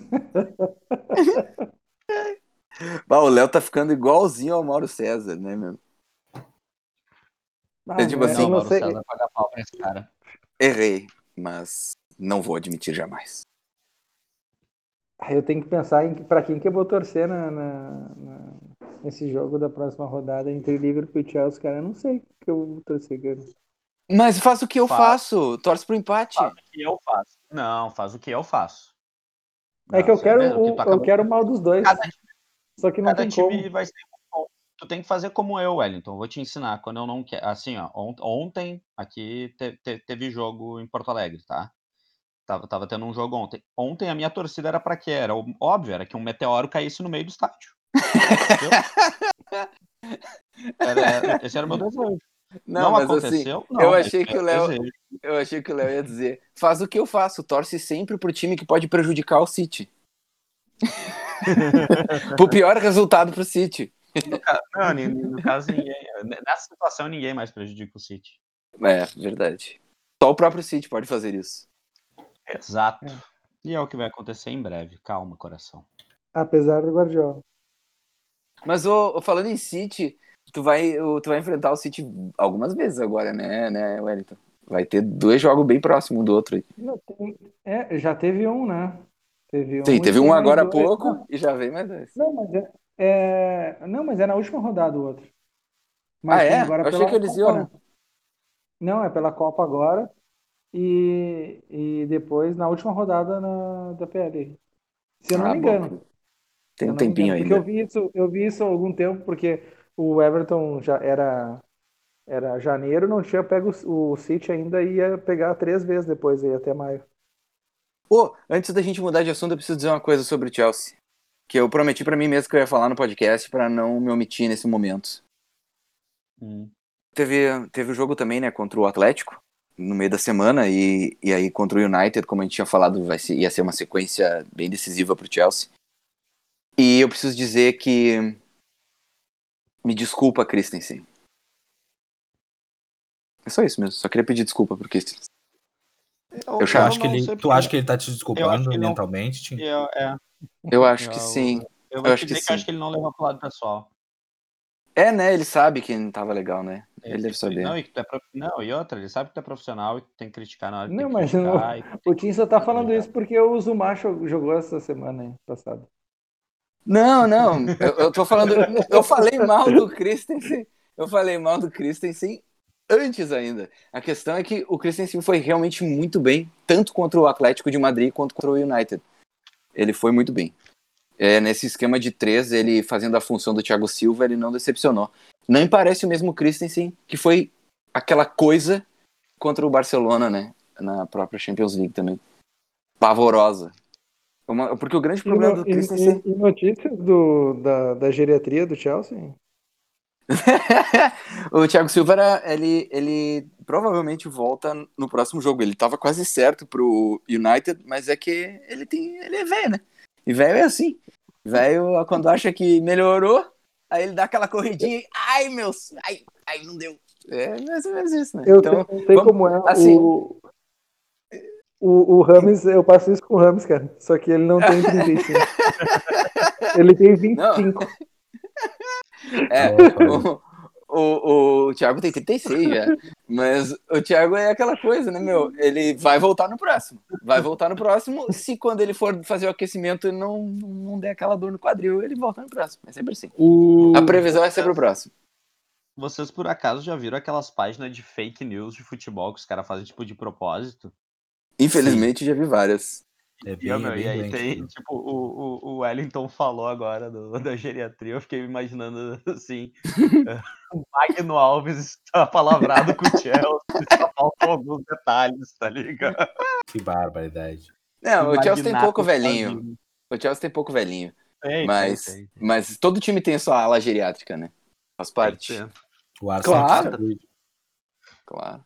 *laughs* Bah, o Léo tá ficando igualzinho ao Mauro César, né, meu? Ah, É tipo assim, não Mauro César paga pau pra esse cara. Errei, mas não vou admitir jamais. Ah, Eu tenho que pensar em para quem que eu vou torcer na, na- na- nesse jogo da próxima rodada entre Liverpool e Chelsea, cara. Eu não sei o que eu vou torcer, cara. Mas faz o que eu Faz. faço, torce pro empate. Faz o que eu faço. Não, faz o que eu faço. É que eu Não, quero, o eu quero o mal dos dois, Cada, só que não cada tem time como. vai ser. Tu tem que fazer como eu, Wellington. Vou te ensinar. Quando eu não quero. Assim, ó. ont- Ontem aqui te- te- teve jogo em Porto Alegre, tá? Tava, tava tendo um jogo ontem. Ontem a minha torcida era pra quê? Era óbvio, era que um meteoro caísse no meio do estádio. *laughs* Era- era- esse era o meu desejo. Não, Não, mas assim, aconteceu? não, eu achei que o Léo- eu achei que o Léo ia dizer, faz o que eu faço, torce sempre pro time que pode prejudicar o City. *laughs* pro pior resultado pro City. Não, ni- no caso, ninguém. Nessa situação, ninguém mais prejudica o City. É, verdade. Só o próprio City pode fazer isso. Exato. É. E é o que vai acontecer em breve. Calma, coração. Apesar do Guardiola. Mas ô, falando em City, tu vai, tu vai enfrentar o City algumas vezes agora, né, né, Wellington? Vai ter dois jogos bem próximos um do outro. aí. Tem- é, já teve um, né? Teve um, Sim, teve tem um agora há dois. pouco Não, e já vem mais dois. Não, mas é, é- Não, mas é na última rodada o outro. Mas Ah, tem é? agora Eu achei que eles iam- né? Não, é pela Copa agora. E, e depois na última rodada na, da PL. Se eu não Ah, me bom. engano. Tem Eu um tempinho ainda. eu vi isso, eu vi isso há algum tempo, porque o Everton já era, era janeiro, não tinha pego o, o City ainda ia pegar três vezes depois aí, até maio. Pô, antes da gente mudar de assunto, eu preciso dizer uma coisa sobre o Chelsea. Que eu prometi pra mim mesmo que eu ia falar no podcast pra não me omitir nesse momento. Hum. Teve, teve o jogo também, né, contra o Atlético, no meio da semana, e, e aí contra o United, como a gente tinha falado, vai ser, ia ser uma sequência bem decisiva pro Chelsea. E eu preciso dizer que. Me desculpa, Christensen. É só isso mesmo, só queria pedir desculpa pro Christensen. Eu, Eu Tu acha, que não ele, tu acha que ele tá te Eu acho desculpando não. mentalmente, Tim? Eu, é, Eu acho que eu- sim. Eu vou Eu acho que dizer que, sim. eu acho que ele não levou pro lado pessoal. É, né? Ele sabe que não tava legal, né? Ele deve E- saber. Não, e, que tu é prof- não, e outra, ele sabe que tu é profissional e que tu tem que criticar na hora que Não, tem que mas tem O Tim só tá falando ligado? isso porque o Zuma jo- jogou essa semana aí, passada. Não, não. Eu, eu tô falando. Eu falei mal do Christensen. Eu falei mal do Christensen antes ainda. A questão é que o Christensen foi realmente muito bem, tanto contra o Atlético de Madrid quanto contra o United. Ele foi muito bem. É, nesse esquema de três, ele fazendo a função do Thiago Silva, ele não decepcionou. Me parece o mesmo Christensen, que foi aquela coisa contra o Barcelona, né? Na própria Champions League também. Pavorosa. Uma- porque o grande problema e, no- do Christensen. e- e notícias do, da, da geriatria do Chelsea? *laughs* o Thiago Silva, era, ele, ele provavelmente volta no próximo jogo. Ele tava quase certo pro United, mas é que ele tem, ele é velho, né? E velho é assim. Velho, quando acha que melhorou, aí ele dá aquela corridinha e, ai, meus, ai, ai, não deu. É mais ou menos isso, né? Eu então, sei, sei vamos- como é. assim- o, o, o Rames, eu passo isso com o Rames, cara. Só que ele não tem 35. *laughs* ele tem 25. é, Opa. o, o, o Thiago tem 36 já. Mas o Thiago é aquela coisa, né, meu? Ele vai voltar no próximo. Vai voltar no próximo. Se quando ele for fazer o aquecimento ele não, não der aquela dor no quadril, ele volta no próximo. É sempre assim. O... A previsão é sempre o próximo. Vocês por acaso já viram aquelas páginas de fake news de futebol que os caras fazem tipo de propósito? Infelizmente, já vi várias. É E, bem, ó, meu, é bem e aí tem, né? tipo, o, o, o Wellington falou agora do- da geriatria, eu fiquei me imaginando *laughs* assim, o Magno Alves está palavrado com o *laughs* Chelsea, só faltam alguns detalhes, tá ligado? Que barbaridade. Não, o Chelsea tem pouco velhinho. O Chelsea tem pouco velhinho. Tem, Mas, tem, tem. mas todo time tem a sua ala geriátrica, né? Faz parte. O Arsenal Claro. Claro.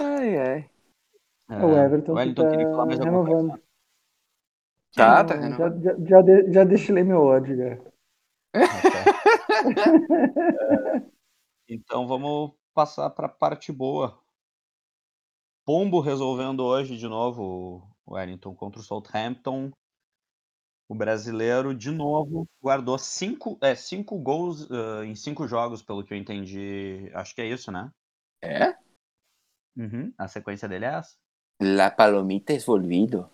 Ai, ai. O É, Everton o tá coisa. renovando. Tá, tá já, renovando. já, já, de- já destilei meu ódio, já. *laughs* Então vamos passar para a parte boa. Pombo resolvendo hoje de novo o Wellington contra o Southampton. O brasileiro, de novo, guardou cinco, é, cinco gols ah, em cinco jogos, pelo que eu entendi. Acho que é isso, né? É? Uhum, A sequência dele é essa. La palomita es volvido.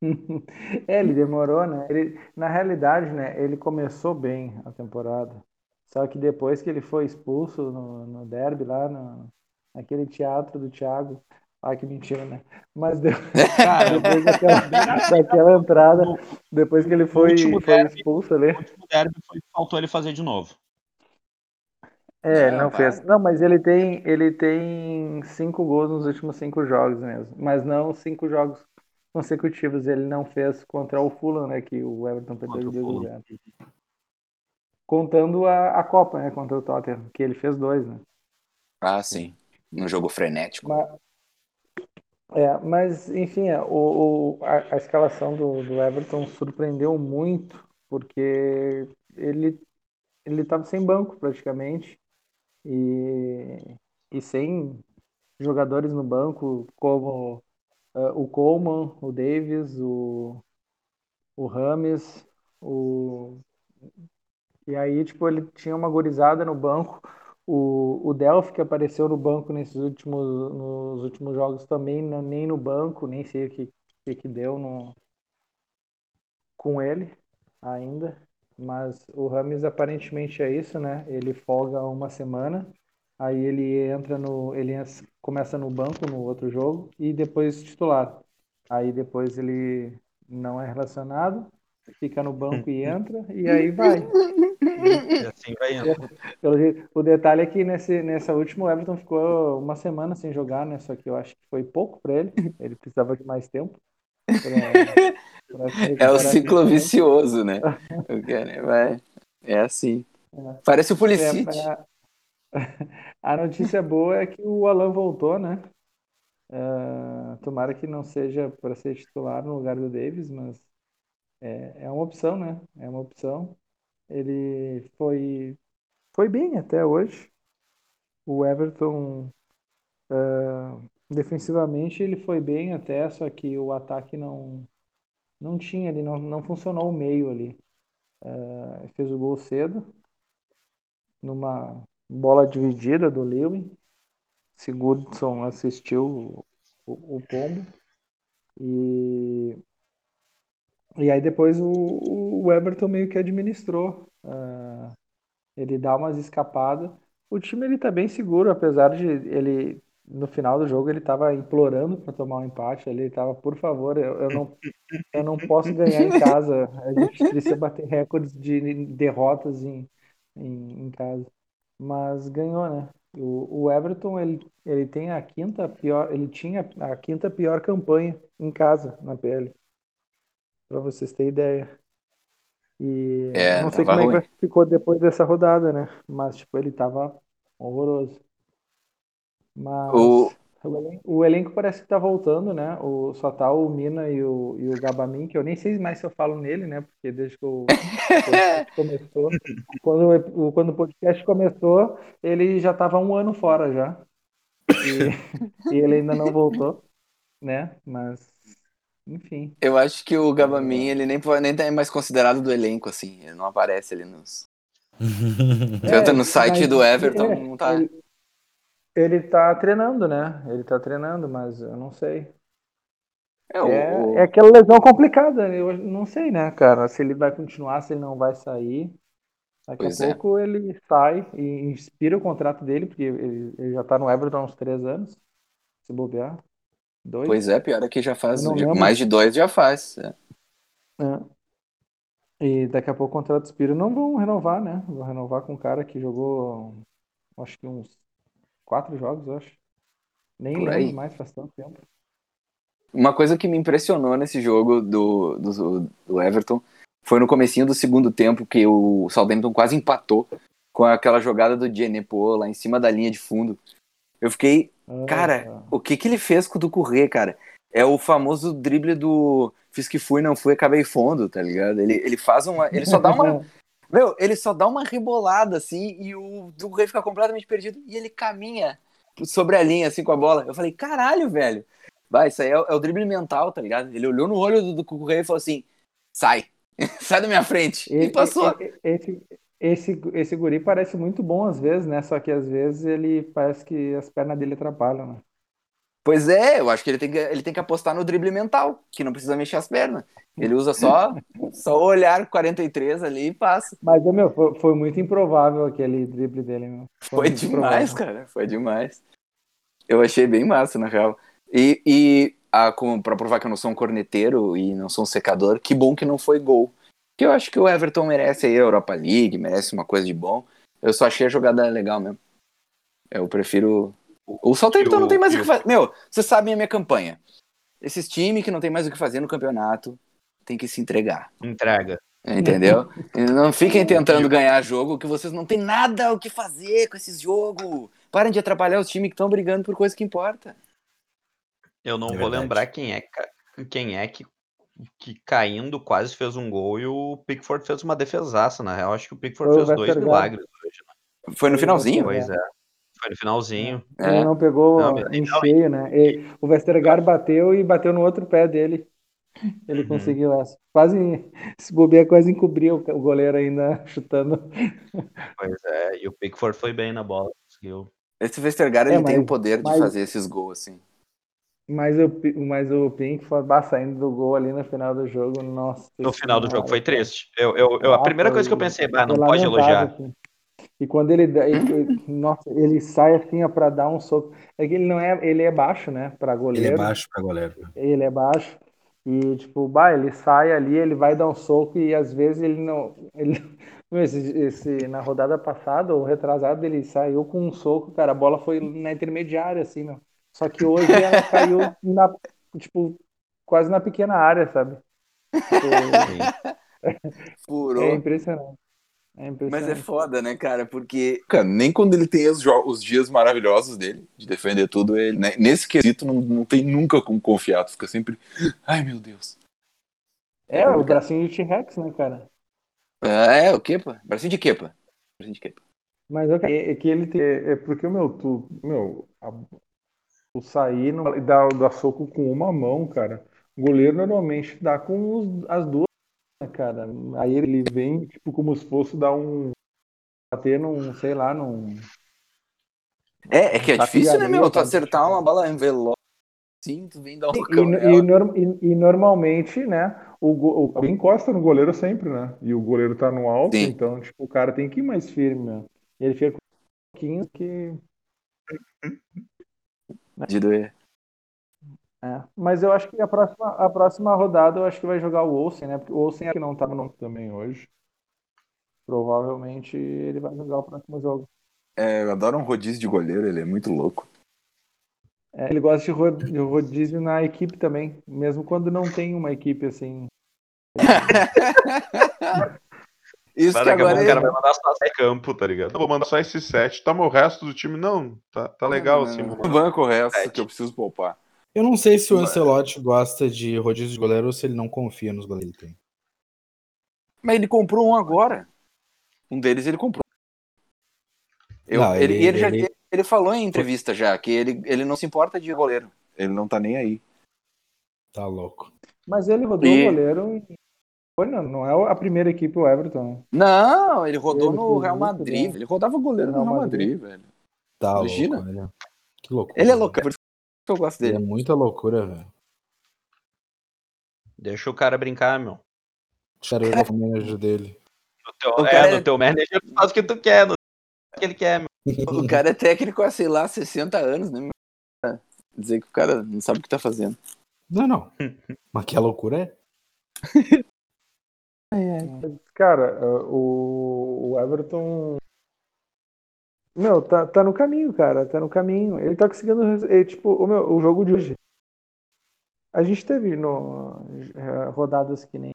*laughs* É, ele demorou, né? Ele, na realidade, né, ele começou bem a temporada. Só que depois que ele foi expulso no, no derby lá, no, naquele teatro do Thiago. Ai, que mentira, né? Mas de- *laughs* Cara, depois daquela, daquela entrada, depois que ele foi, foi derby- expulso ali. o último derby foi, faltou ele fazer de novo. É, ele Não, para. fez. Não, mas ele tem, ele tem cinco gols nos últimos cinco jogos mesmo. Mas não cinco jogos consecutivos. Ele não fez contra o Fulham, né? Que o Everton perdeu de o 2 a Fulham. 0. Contando a, a Copa, né? Contra o Tottenham, que ele fez dois, né? Ah, sim. Um jogo frenético. Mas, é, mas enfim, é, o, o- a, a escalação do, do Everton surpreendeu muito, porque ele ele estava sem banco praticamente e, e sem jogadores no banco como ah, o Coleman, o Davis, o, o Rames, o e aí tipo ele tinha uma gorizada no banco. O, o Delphi que apareceu no banco nesses últimos nos últimos jogos também não- nem no banco, nem sei o que que, que deu no, com ele ainda. Mas o Rames aparentemente é isso, né? Ele folga uma semana, aí ele entra no. Ele começa no banco no outro jogo e depois titular. Aí depois ele não é relacionado, fica no banco e *laughs* entra, e aí vai. E assim vai indo. Pelo jeito- O detalhe é que nesse, nessa última o Everton ficou uma semana sem jogar, né? Só que eu acho que foi pouco para ele. Ele precisava de mais tempo. pra- *laughs* É o ciclo vicioso, né? Vai. É assim. Parece o. É, é, *laughs* a notícia boa é que o Alan voltou, né? É, tomara que não seja para ser titular no lugar do Davis, mas é, é uma opção, né? É uma opção. Ele foi, foi bem até hoje. O Everton, é, defensivamente, ele foi bem até, só que o ataque não, não tinha, ele não, não funcionou o meio ali. É, fez o gol cedo, numa bola dividida do Lewin. Sigurdsson assistiu o, o, pombo. E, e aí depois o, o Everton meio que administrou. Ah, ele dá umas escapadas. O time ele tá bem seguro, apesar de ele no final do jogo ele tava implorando para tomar um empate. Ele tava, por favor, eu, eu não eu não posso ganhar em casa. A gente precisa bater recordes de derrotas em, em, em casa. Mas ganhou, né? O, o Everton ele, ele tem a quinta pior, ele tinha a quinta pior campanha em casa na PL. Para vocês terem ideia. E É, não sei como é ruim. que ficou depois dessa rodada, né? Mas tipo, ele tava horroroso. Mas O- o elenco, o elenco parece que tá voltando, né? O, só tá o Mina e o, e o Gabamin, que eu nem sei mais se eu falo nele, né? Porque desde que o podcast *laughs* começou, quando, quando o podcast começou, ele já tava um ano fora já. E, *laughs* e ele ainda não voltou, né? Mas, enfim. Eu acho que o Gabamin, ele nem, nem é mais considerado do elenco, assim. Ele não aparece ali nos. *laughs* Você entra no site mas do Everton, é, não tá. Ele, ele tá treinando, né? Ele tá treinando, mas eu não sei. É, o, É, é aquela lesão complicada, né? eu não sei, né, cara? Se ele vai continuar, se ele não vai sair. Daqui Pois a é. pouco ele sai e inspira o contrato dele, porque ele, ele já tá no Everton há uns três anos, se bobear. Dois. Pois é, pior é que já faz. Já- mais de dois já faz. é. É. E daqui a pouco o contrato expira. Não vão renovar, né? Vão renovar com um cara que jogou, acho que uns quatro jogos, eu acho. Nem Por lembro mais, faz tanto tempo. Uma coisa que me impressionou nesse jogo do, do, do Everton foi no comecinho do segundo tempo que o Southampton quase empatou com aquela jogada do Djenepo lá em cima da linha de fundo. Eu fiquei, Ah, cara, o que que ele fez com o do Corrêa, cara? É o famoso drible do fiz que fui, não fui, acabei fundo, tá ligado? Ele, ele faz uma, ele só dá uma, *laughs* meu, ele só dá uma rebolada assim e o Corrêa fica completamente perdido e ele caminha sobre a linha assim com a bola. Eu falei, caralho, velho. Vai, isso aí é, o- é o drible mental, tá ligado? Ele olhou no olho do, Correia e falou assim: sai, *laughs* sai da minha frente. E, passou. e- e- Esse, esse, esse guri parece muito bom às vezes, né? Só que às vezes ele parece que as pernas dele atrapalham, né? Pois é, eu acho que ele tem que, ele tem que apostar no drible mental, que não precisa mexer as pernas. Ele usa só, só o olhar 43 ali e passa. Mas, meu, foi, foi muito improvável aquele drible dele, meu. Foi muito demais, improvável. cara. Foi demais. Eu achei bem massa, na real. E, e a, como, pra provar que eu não sou um corneteiro e não sou um secador, que bom que não foi gol. Que eu acho que o Everton merece aí a Europa League, merece uma coisa de bom. Eu só achei a jogada legal mesmo. Eu prefiro. O Southampton não tem mais o que fazer. Meu, vocês sabem a minha campanha. Esses times que não tem mais o que fazer no campeonato tem que se entregar. Entrega. Entendeu? *laughs* Não fiquem tentando ganhar jogo que vocês não têm nada o que fazer com esses jogos. Parem de atrapalhar os times que estão brigando por coisa que importa. Eu não É vou lembrar quem é, quem é que, que caindo quase fez um gol e o Pickford fez uma defesaça. Na real, acho que o Pickford Foi o fez dois milagres hoje. Né? Foi no finalzinho. Pois é. Foi no finalzinho. Ele É. não pegou Não, em não, cheio, né? E o Westergaard bateu e bateu no outro pé dele. Ele Uhum. conseguiu essa. Quase, se bobear, quase encobriu o goleiro ainda *laughs* chutando. Pois é. E o Pickford foi bem na bola. Conseguiu. Esse Westergaard É, ele tem mas- o poder de mas- fazer esses gols assim. Mas o, mas o bah, saindo do gol ali no final do jogo. Nossa. No final do jogo foi Senhora, triste. Eu, eu, eu- a Ah, primeira foi- coisa que eu pensei, bah, não pode elogiar. assim. E quando ele, ele- ele- nossa, ele sai assim ó, pra dar um soco. É que ele não é, ele é baixo, né, Pra Ele goleiro. é baixo pra goleiro. Ele é baixo. E tipo, bah, ele sai ali, ele vai dar um soco e às vezes ele não, ele *laughs* esse, esse- na rodada passada, ou retrasado, ele saiu com um soco, cara, a bola foi na intermediária assim, meu. Só que hoje ela *laughs* caiu na, tipo, quase na pequena área, sabe? *laughs* Tipo, Furou. é impressionante. É Mas é foda, né, cara? Porque Cara, nem quando ele tem os, os dias maravilhosos dele, de defender tudo, ele, né, nesse quesito não, não tem nunca como confiar. Tu fica sempre, ai meu Deus. É, o bracinho de T-Rex, né, cara? É, o Kepa? Bracinho de Kepa. Bracinho de Kepa. Mas é, é que ele tem. É, é porque, meu, tu. Meu, a- tu sair e dar, soco com uma mão, cara. O goleiro normalmente dá com os- as duas, cara? Aí ele vem, tipo, como se fosse dar um. Bater num, sei lá, num. É, é que é difícil, né, meu? Tu acertar uma bola em veloz, assim, tu vem dar um E, e- norm- e- e normalmente, né? O, o- alguém encosta no goleiro sempre, né? E o goleiro tá no alto, Sim. então, tipo, o cara tem que ir mais firme, né? E ele fica com um pouquinho que. De doer. É, mas eu acho que a próxima, a próxima rodada eu acho que vai jogar o Olsen, né? Porque o Olsen é que não tá no também hoje. Provavelmente ele vai jogar o próximo jogo. É, eu adoro um rodízio de goleiro, ele é muito louco. É, ele gosta de ro- de rodízio na equipe também, mesmo quando não tem uma equipe assim. *laughs* Isso Mas que agora o cara é... vai mandar só É campo, tá ligado? Eu vou mandar só esse set, tá, mas o resto do time não. Tá, tá legal assim. vou mandar. Banco o resto. Que eu preciso poupar. Eu não sei se o Ancelotti gosta de rodízio de goleiro ou se ele não confia nos goleiros que ele tem. Mas ele comprou um agora. Um deles ele comprou. Eu- Não, ele, ele- ele já ele- ele falou em entrevista já que ele, ele não se importa de goleiro. Ele não tá nem aí. Tá louco. Mas ele rodou E- o goleiro e foi, não, não é a primeira equipe o Everton. né? Não, ele rodou Ele no Real muito Madrid. bem. Ele rodava goleiro no Real Madrid. Madrid, velho. Tá Imagina. louco. Que loucura. Ele é louco, é por isso que eu gosto Ele é dele. muita loucura, velho. Deixa o cara brincar, meu. Deixaram *laughs* eu o manager dele. No teu, O é, cara é- no teu manager tu faz o que tu quer, no que ele quer, meu. O cara é técnico há, sei lá, 60 anos, né? meu? Dizer que o cara não sabe o que tá fazendo. Não, não. *laughs* Mas que a loucura é? Cara, uh, o, o Everton. Meu, tá, tá no caminho, cara. Tá no caminho. Ele tá conseguindo. é, tipo, o, meu, o jogo de hoje. A gente teve no, eh, rodadas que nem,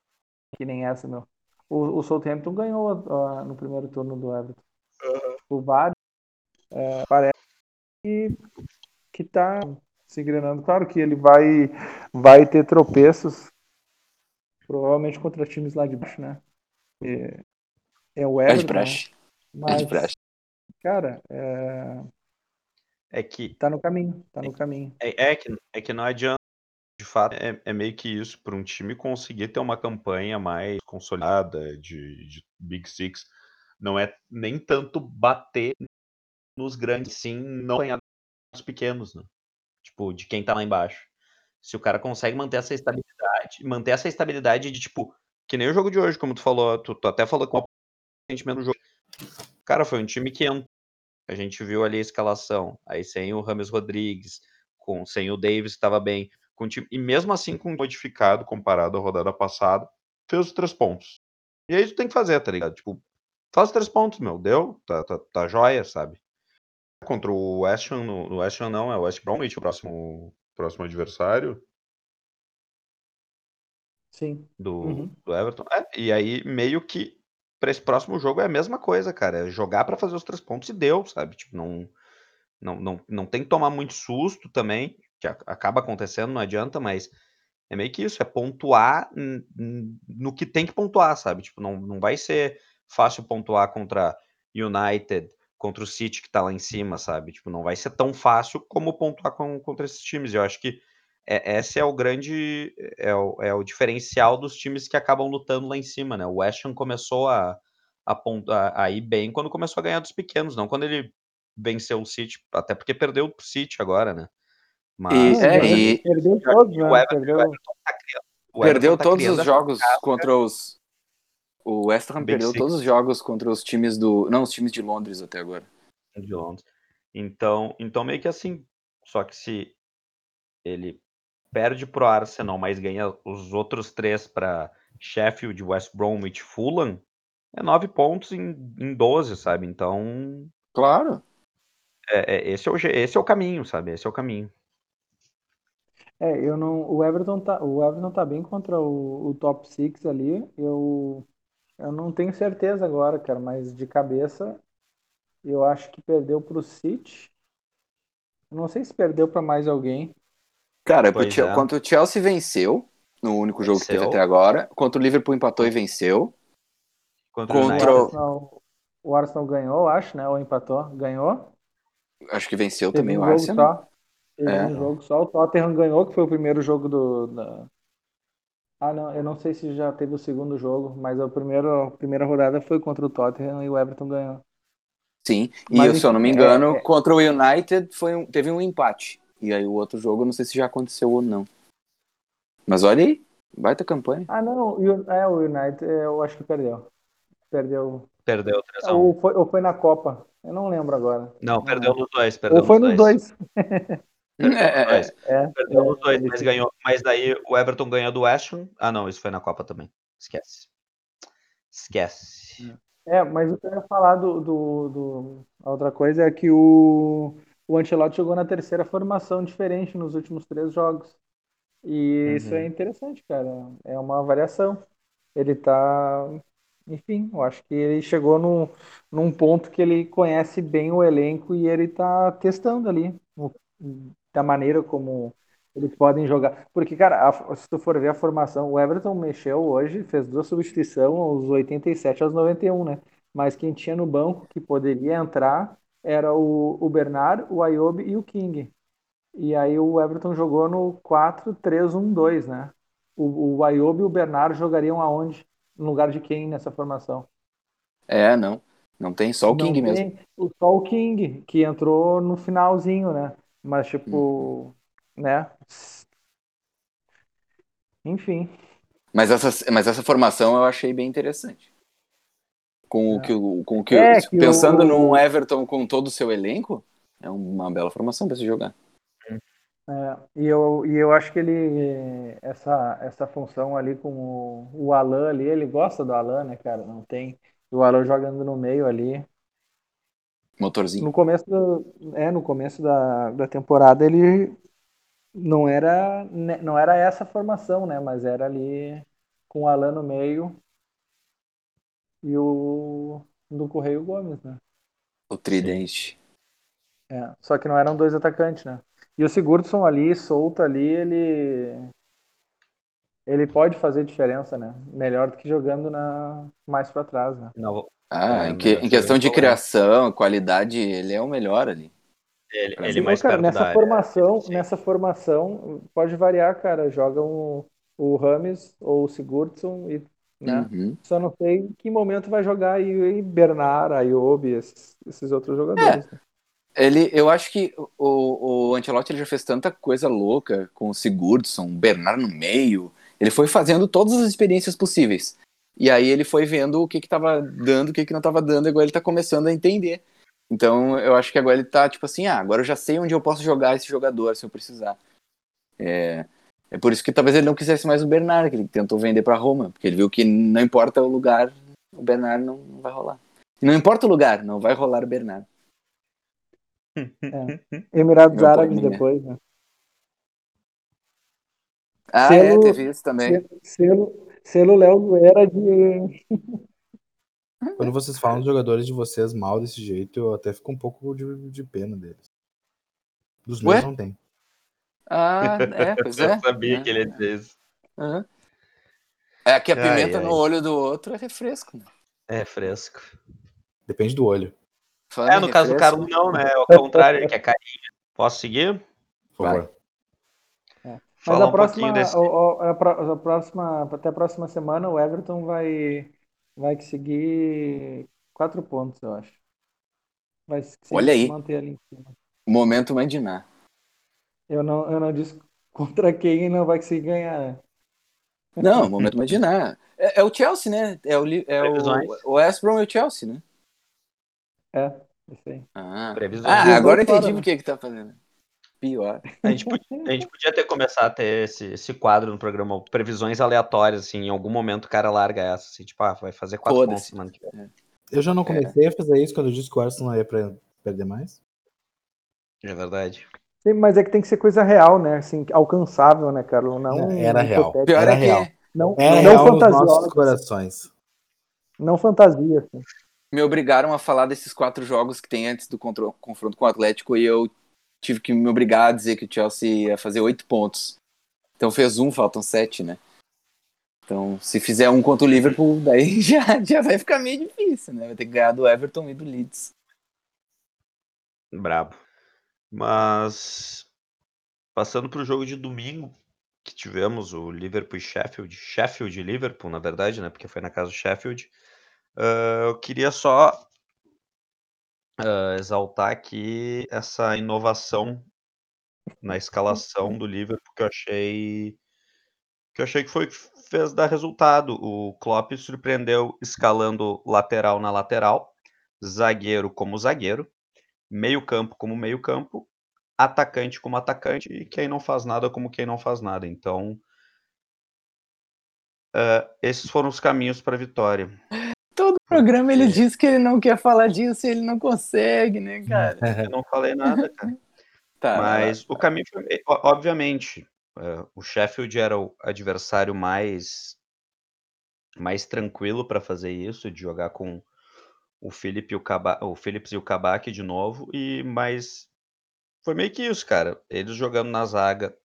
que nem essa, meu. O, o Southampton ganhou no primeiro turno do Everton. O VAR eh, parece que, que tá se engrenando. Claro que ele vai, vai ter tropeços. Provavelmente contra times lá de baixo, né? É, é o É de Everton, né? É Mas, de praxe. Cara, é, É que, tá no caminho, tá no caminho. é, é que, é que não adianta. De fato, é, é meio que isso. Para um time conseguir ter uma campanha mais consolidada de, de Big Six, não é nem tanto bater nos grandes, sim, não ganhar dos pequenos, né? Tipo, de quem tá lá embaixo. Se o cara consegue manter essa estabilidade, manter essa estabilidade de, tipo, que nem o jogo de hoje, como tu falou, tu, tu até falou com o sentimento do jogo. Cara, foi um time que. A gente viu ali a escalação. Aí sem o Rames Rodrigues, com, sem o Davis, que estava bem. Com time, e mesmo assim, com modificado comparado à rodada passada, fez os três pontos. E aí tu tem que fazer, tá ligado? Tipo, Faz três pontos, meu. Deu, tá, tá, tá joia, sabe? Contra o West Ham, no, no West Ham não, é o West Bromwich o próximo, próximo adversário Sim. do, Uhum. do Everton. É, e aí, meio que pra esse próximo jogo é a mesma coisa, cara. É jogar pra fazer os três pontos e deu, sabe? Tipo, não, não, não, não tem que tomar muito susto também, que acaba acontecendo, não adianta, mas é meio que isso, é pontuar no que tem que pontuar, sabe? Tipo, não, não vai ser fácil pontuar contra United, contra o City que tá lá em cima, sabe? Tipo, não vai ser tão fácil como pontuar com- contra esses times. Eu acho que é, esse é o grande, é o, é o diferencial dos times que acabam lutando lá em cima, né? O West Ham começou a, a, a, a ir bem quando começou a ganhar dos pequenos, não quando ele venceu o City, até porque perdeu o City agora, né? Mas, é, mas e- Perdeu todos, o né? Everton- Perdeu. o Everton tá criando- o Perdeu tá todos os jogos contra os. O West Ham perdeu Six. todos os jogos contra os times do. Não, os times de Londres até agora. de Londres. Então, então meio que assim, só que se ele perde pro Arsenal, mas ganha os outros três para Sheffield, West Bromwich, Fulham, é nove pontos em, em 12, sabe? Então, Claro. é, é- esse, é o, esse é o caminho, sabe? Esse é o caminho. É, eu não. O Everton tá, o Everton tá bem contra o, o top 6 ali. Eu, eu não tenho certeza agora, cara, mas de cabeça eu acho que perdeu pro City. Não sei se perdeu pra mais alguém. Cara, pro Pois Chel- é. contra o Chelsea venceu. No único jogo que teve Venceu. até agora. Contra o Liverpool empatou e venceu. Contra, o Contra O Arsenal, o Arsenal ganhou, eu acho, né? Ou empatou? Ganhou. Acho que venceu Teve também um o jogo Arsenal. só. Teve É. um jogo só. O Tottenham ganhou, que foi o primeiro jogo do. Da... Ah, não, eu não sei se já teve o segundo jogo, mas a primeira, a primeira rodada foi contra o Tottenham e o Everton ganhou. Sim. E Mas, se eu não me engano, é- é- contra o United foi um- teve um empate. E aí o outro jogo, eu não sei se já aconteceu ou não. Mas olha aí, baita campanha. Ah, não, o- é, o United, é, eu acho que perdeu. Perdeu. Perdeu 3x1. Ou foi, ou foi na Copa. Eu não lembro agora. Não, perdeu nos dois. Perdeu Ou foi nos dois. dois. É, é, é. Dois. É, Perdeu é, nos dois, ele- mas ganhou. Mas daí o Everton ganhou do West Ham. Ah, não, isso foi na Copa também. Esquece. Esquece. É, mas o que eu ia falar do, do, do- A outra coisa é que o, o Ancelotti jogou na terceira formação diferente nos últimos três jogos. E isso é Uhum. interessante, cara. É uma variação. Ele tá. Enfim, eu acho que ele chegou num, num ponto que ele conhece bem o elenco e ele tá testando ali o- da maneira como eles podem jogar. Porque, cara, a- se tu for ver a formação, o Everton mexeu hoje, fez duas substituições aos 87 aos 91, né? Mas quem tinha no banco que poderia entrar era o, o Bernard, o Ayoub e o King. E aí o Everton jogou no 4-3-1-2, né? O, o Ayoub e o Bernard jogariam aonde? No lugar de quem nessa formação? É, não. Não tem só o Não King mesmo. tem o- Só o King, que entrou no finalzinho, né? Mas, tipo, né? Enfim. Mas essa, mas essa formação eu achei bem interessante. Com o que, o- com o que É, que pensando o- num Everton com todo o seu elenco, é uma bela formação para se jogar. É, e, eu, e eu acho que ele, essa, essa função ali com o, o Alan ali, ele gosta do Alan, né, cara? Não tem. O Alan jogando no meio ali. Motorzinho. No começo, do, é, no começo da, da temporada ele não era, né, não era essa formação, né? Mas era ali com o Alan no meio e o do Correio Gomes, né? O tridente. É, só que não eram dois atacantes, né? E o Sigurdsson ali, solto ali, ele ele pode fazer diferença, né? Melhor do que jogando na mais para trás, né? Não, Ah, É, em, que- em questão de criação, qualidade, ele é o melhor ali. ele, ele mais Cara, perto nessa área. formação, nessa formação pode variar, cara. Joga um, o Rames ou o Sigurdsson e, né? Uhum. Só não sei em que momento vai jogar aí Bernard, Ayoub, esses, esses outros jogadores. né? Ele, eu acho que o, o Ancelotti ele já fez tanta coisa louca com o Sigurdsson, o Bernard no meio. Ele foi fazendo todas as experiências possíveis. E aí ele foi vendo o que que tava dando, o que que não tava dando, e agora ele tá começando a entender. Então eu acho que agora ele tá tipo assim, ah, agora eu já sei onde eu posso jogar esse jogador se eu precisar. É, é por isso que talvez ele não quisesse mais o Bernard, que ele tentou vender pra Roma, porque ele viu que não importa o lugar, o Bernard não, não vai rolar. Não importa o lugar, não vai rolar o Bernardo. *laughs* Emirados Meu Árabes depois, né? Ah, Selo- é, teve isso também. Selo, selo Léo Zoeira de. *laughs* Quando vocês falam dos jogadores de vocês mal desse jeito, eu até fico um pouco de, de pena deles. Dos meus Ué? não tem. Ah, *laughs* é, pois é. Eu sabia É, que ele ia dizer isso. É que a Ai, pimenta ai. no olho do outro é refresco. Né? É fresco. Depende do olho. Falando É, no caso do refresco, Caru, não, né? Ao contrário, ele quer carinho. Posso seguir? Por favor. Mas Falar a um próxima, pouquinho desse. o- o- a, pro- a próxima, até a próxima semana, o Everton vai, vai conseguir quatro pontos, eu acho. Vai Olha aí. manter ali em cima. Momento Mandiná. Eu não, eu não disse *laughs* contra quem não vai conseguir ganhar. né? Não, momento *laughs* Mandiná. É, é o Chelsea, né? É o, é o, o West Brom e o Chelsea, né? É, isso aí. Ah, Previsões. ah agora eu Fora, entendi né? o que que tá fazendo. Pior. A gente, podia, a gente podia ter começado a ter esse, esse quadro no programa, previsões aleatórias, assim, em algum momento o cara larga essa, assim, tipo, ah, vai fazer quatro pontos semana que vem. Eu já não comecei a fazer isso quando eu disse que o Arsenal ia pra- perder mais. É verdade. Sim, mas é que tem que ser coisa real, né? Assim, alcançável, né, Carlos? Não Não, era real. Pior Era é que real. Não, É não real nos corações. Não fantasia. Assim. me obrigaram a falar desses quatro jogos que tem antes do confronto com o Atlético e eu tive que me obrigar a dizer que o Chelsea ia fazer oito pontos. Então fez um, faltam sete, né? Então, se fizer um contra o Liverpool, *laughs* daí já, já vai ficar meio difícil, né? Vai ter que ganhar do Everton e do Leeds. Brabo. Mas passando para o jogo de domingo, que tivemos o Liverpool e Sheffield, Sheffield e Liverpool, na verdade, né? Porque foi na casa do Sheffield. ah, eu queria só ah, exaltar aqui essa inovação na escalação do Liverpool que eu achei que eu achei que foi que fez dar resultado. O Klopp surpreendeu escalando lateral na lateral, zagueiro como zagueiro, meio-campo como meio-campo, atacante como atacante e quem não faz nada como quem não faz nada. Então, eh, esses foram os caminhos para a vitória. Todo programa ele diz que ele não quer falar disso e ele não consegue, né, cara? *laughs* Eu não falei nada, cara. *laughs* Tá, Mas o caminho foi, meio- o- obviamente, eh, o Sheffield era o adversário mais mais tranquilo para fazer isso, de jogar com o Philip e o, Kaba, o Phillips e o Kabak de novo, e mas foi meio que isso, cara. Eles jogando na zaga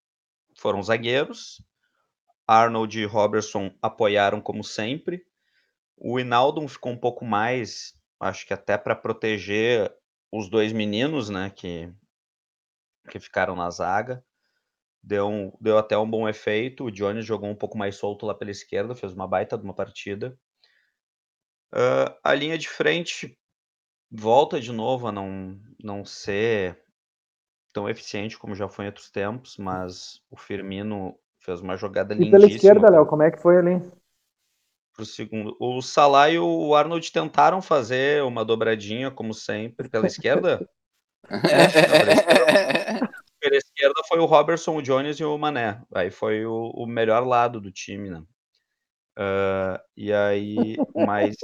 foram zagueiros, Arnold e Robertson apoiaram como sempre. O Inaldo ficou um pouco mais, acho que até para proteger os dois meninos, né, que que ficaram na zaga. Deu, um- deu até um bom efeito. O Jones jogou um pouco mais solto lá pela esquerda, fez uma baita de uma partida. A linha de frente volta de novo a não, não ser tão eficiente como já foi em outros tempos, mas o Firmino fez uma jogada E lindíssima. pela esquerda, Léo, como é que foi ali? pro segundo. O Salah e o Arnold tentaram fazer uma dobradinha, como sempre, pela esquerda. *laughs* Pela esquerda foi o Robertson, o Jones e o Mané. Aí foi o, o melhor lado do time, né? Ah, e aí, mas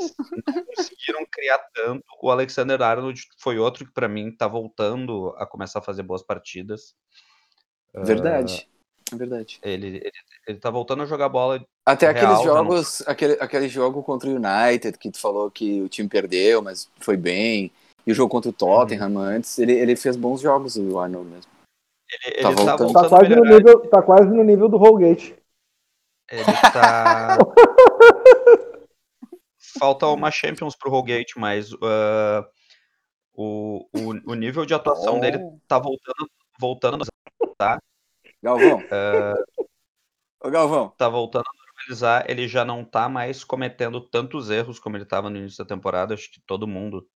não conseguiram criar tanto. O Alexander Arnold foi outro que, para mim, tá voltando a começar a fazer boas partidas. Verdade. É verdade. Ele, ele, ele tá voltando a jogar bola. Até Real, aqueles já não- jogos, aquele, aquele jogo contra o United, que tu falou que o time perdeu, mas foi bem. E o jogo contra o Tottenham antes, ele, ele fez bons jogos, o Arnold mesmo. Ele, Tá ele tá Tá quase, nível, tá quase no nível do Holgate. Ele tá. Falta uma Champions pro Holgate, mas ah, o, o, o nível de atuação Oh. dele tá voltando, voltando, Galvão. É. Ô, Galvão. tá voltando a normalizar. Ele já não tá mais cometendo tantos erros como ele tava no início da temporada. Acho que todo mundo.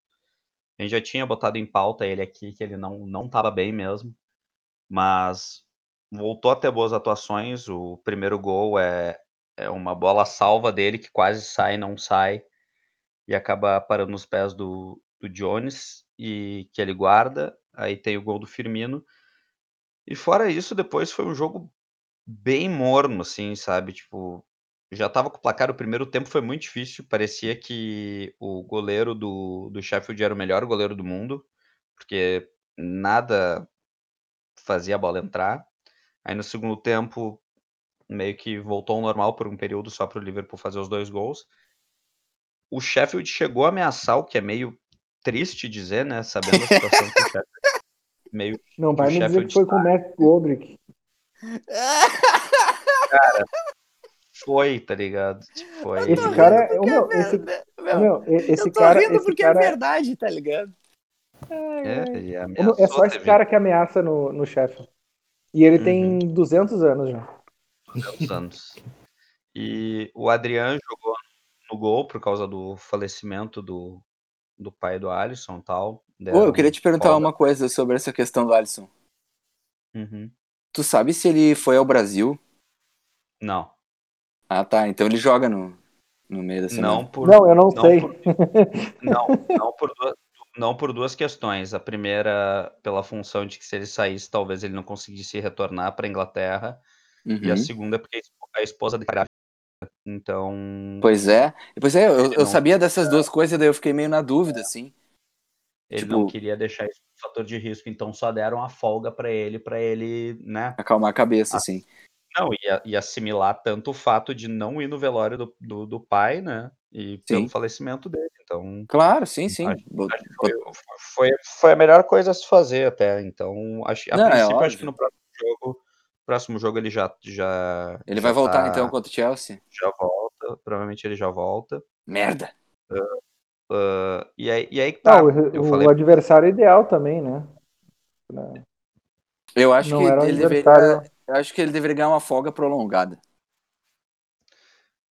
A gente já tinha botado em pauta ele aqui, que ele não, não tava bem mesmo. Mas voltou a ter boas atuações. O primeiro gol é, é uma bola salva dele que quase sai, não sai. E acaba parando nos pés do, do Jones, e que ele guarda. Aí tem o gol do Firmino. E fora isso, depois foi um jogo bem morno, assim, sabe? Tipo, já tava com o placar, o primeiro tempo foi muito difícil, parecia que o goleiro do, do Sheffield era o melhor goleiro do mundo, porque nada fazia a bola entrar. Aí no segundo tempo, meio que voltou ao normal por um período só para o Liverpool fazer os dois gols. O Sheffield chegou a ameaçar, o que é meio triste dizer, né? Sabendo a situação que o Sheffield *laughs* meio Não vai o me dizer Sheffield que foi com o Matt Goldrick. foi, tá ligado? Foi. Esse cara é. ô, meu, esse, ô, meu, e- esse eu tô cara. rindo Esse porque cara é verdade, tá ligado? É, ô, meu, é só esse teve cara que ameaça no, no chefe. E ele Uhum. tem 200 anos já. tantos anos. E o Adriano jogou no gol por causa do falecimento do, do pai do Alisson e tal. Eu queria te perguntar folga. uma coisa sobre essa questão do Alisson. Uhum. Tu sabe se ele foi ao Brasil? Não, Ah, tá. Então ele joga no, no meio da semana. não por Não, eu não, não sei. por- Não, não por, duas, *laughs* não por duas questões. A primeira, pela função de que se ele saísse, talvez ele não conseguisse retornar para a Inglaterra. E a Uhum. segunda, porque a esp- a esposa grávida. Então, Pois é. Pois é, eu, eu não- sabia dessas duas coisas, daí eu fiquei meio na dúvida, assim. ele tipo- não queria deixar isso um fator de risco. Então, só deram a folga para ele, para ele, né? Acalmar a cabeça, assim. Não, e, e assimilar tanto o fato de não ir no velório do, do, do pai, né? E pelo Sim. falecimento dele. Então, Claro, sim, sim. Acho- acho foi, foi, foi a melhor coisa a se fazer até. Então, acho, a Não, é princípio, acho óbvio. que no próximo jogo, próximo jogo ele já, já Ele já vai voltar tá- então contra o Chelsea? Já volta, provavelmente ele já volta. Merda. Ah, e, aí, e aí que tá. Não, eu o, falei, o adversário ideal também, né? Eu acho Não que o ele deveria. Eu acho que ele deveria ganhar uma folga prolongada.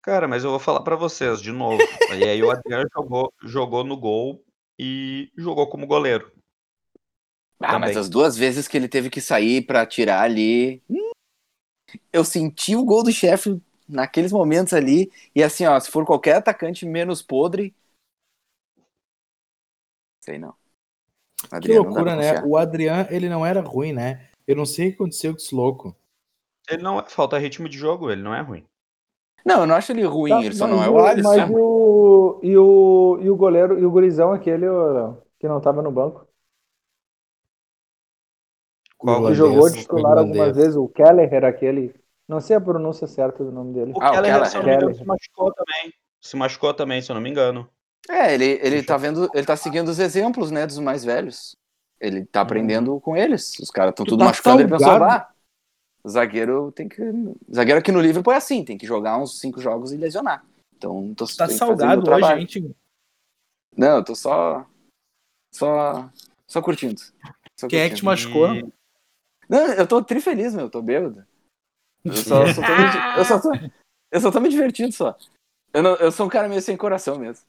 Cara, mas eu vou falar pra vocês de novo. e aí o Adriano jogou, jogou no gol e jogou como goleiro. Ah, mas Também. as duas vezes que ele teve que sair pra tirar ali. hum, Eu senti o gol do chefe naqueles momentos ali. E assim, ó, se for qualquer atacante menos podre. Sei não. Que Adriano, não dá loucura, pra né? confiar. O Adrian, ele não era ruim, né? Eu não sei o que aconteceu com esse louco. Ele não é, falta ritmo de jogo, ele não é ruim. Não, eu não acho ele ruim, Tá, ele só não é o- Alisson. Mas e o, e o, e o goleiro, e o gurizão aquele que não tava no banco? Qual Que jogou de titular algumas vezes, o Kelleher, aquele. Não sei a pronúncia certa do nome dele. O Ah, o Keller, se engano, se machucou também. Se machucou também, se eu não me engano. É, ele, ele tá vendo, ele tá seguindo os exemplos, né, dos mais velhos. Ele tá aprendendo com eles. Os caras estão Tu tudo tá machucando, ele pensou, salgado. ah, zagueiro tem que. Zagueiro aqui no Liverpool é assim, tem que jogar uns cinco jogos e lesionar. Então, tô, Tá salgado hoje, trabalho. gente. Não, eu tô só. Só. Só curtindo. Só Quem é que te curtindo. machucou? E- Não, eu tô trifeliz, meu, eu tô bêbado. Eu só, *laughs* só tô me, eu, só tô, eu só tô me divertindo só. Eu, não, eu sou um cara meio sem coração mesmo.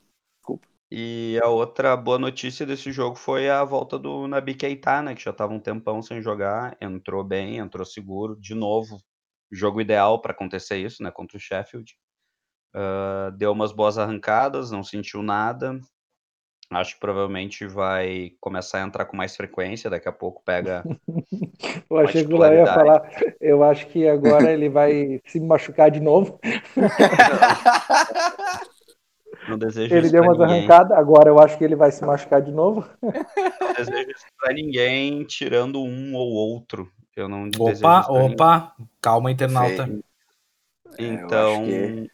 E a outra boa notícia desse jogo foi a volta do Nabi Keita, né? Que já tava um tempão sem jogar, entrou bem, entrou seguro, de novo. Jogo ideal para acontecer isso, né? Contra o Sheffield. Ah, deu umas boas arrancadas, não sentiu nada. Acho que provavelmente vai começar a entrar com mais frequência. Daqui a pouco pega. *laughs* Eu achei que o ia falar. Eu acho que agora ele vai se machucar de novo. *laughs* *laughs* Não desejo Ele isso deu umas arrancadas, agora eu acho que ele vai se machucar de novo. *laughs* Não desejo isso pra ninguém, tirando um ou outro. Eu não desejo Opa, pra ninguém. opa. Calma, internauta. Feio. É, Então, acho que-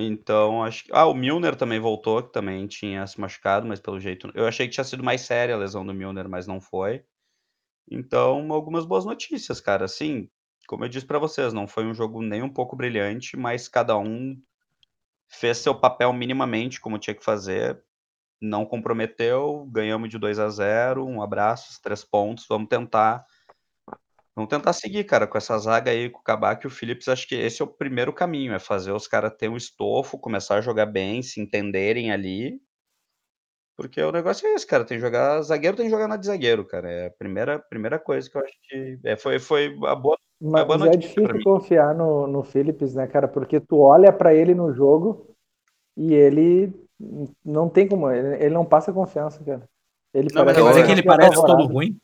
então acho que ah, o Milner também voltou, que também tinha se machucado, mas pelo jeito eu achei que tinha sido mais séria a lesão do Milner, mas não foi. Então, algumas boas notícias, cara. Assim, como eu disse pra vocês, não foi um jogo nem um pouco brilhante, mas cada um fez seu papel minimamente como tinha que fazer. Não comprometeu, ganhamos de 2 a 0, um abraço, três pontos, vamos tentar Vamos tentar seguir, cara, com essa zaga aí, com o Kabak e o Phillips. Acho que esse é o primeiro caminho, é fazer os caras ter um estofo, começar a jogar bem, se entenderem ali. Porque o negócio é esse, cara. Tem que jogar. Zagueiro tem que jogar na de zagueiro, cara. É a primeira, primeira coisa que eu acho que. É, foi, foi a boa. Mas é difícil confiar no, no Phillips, né, cara? Porque tu olha pra ele no jogo e ele não tem como. Ele, ele não passa confiança, cara. Ele Não, mas Quer eu que ele parece todo apavorado. ruim?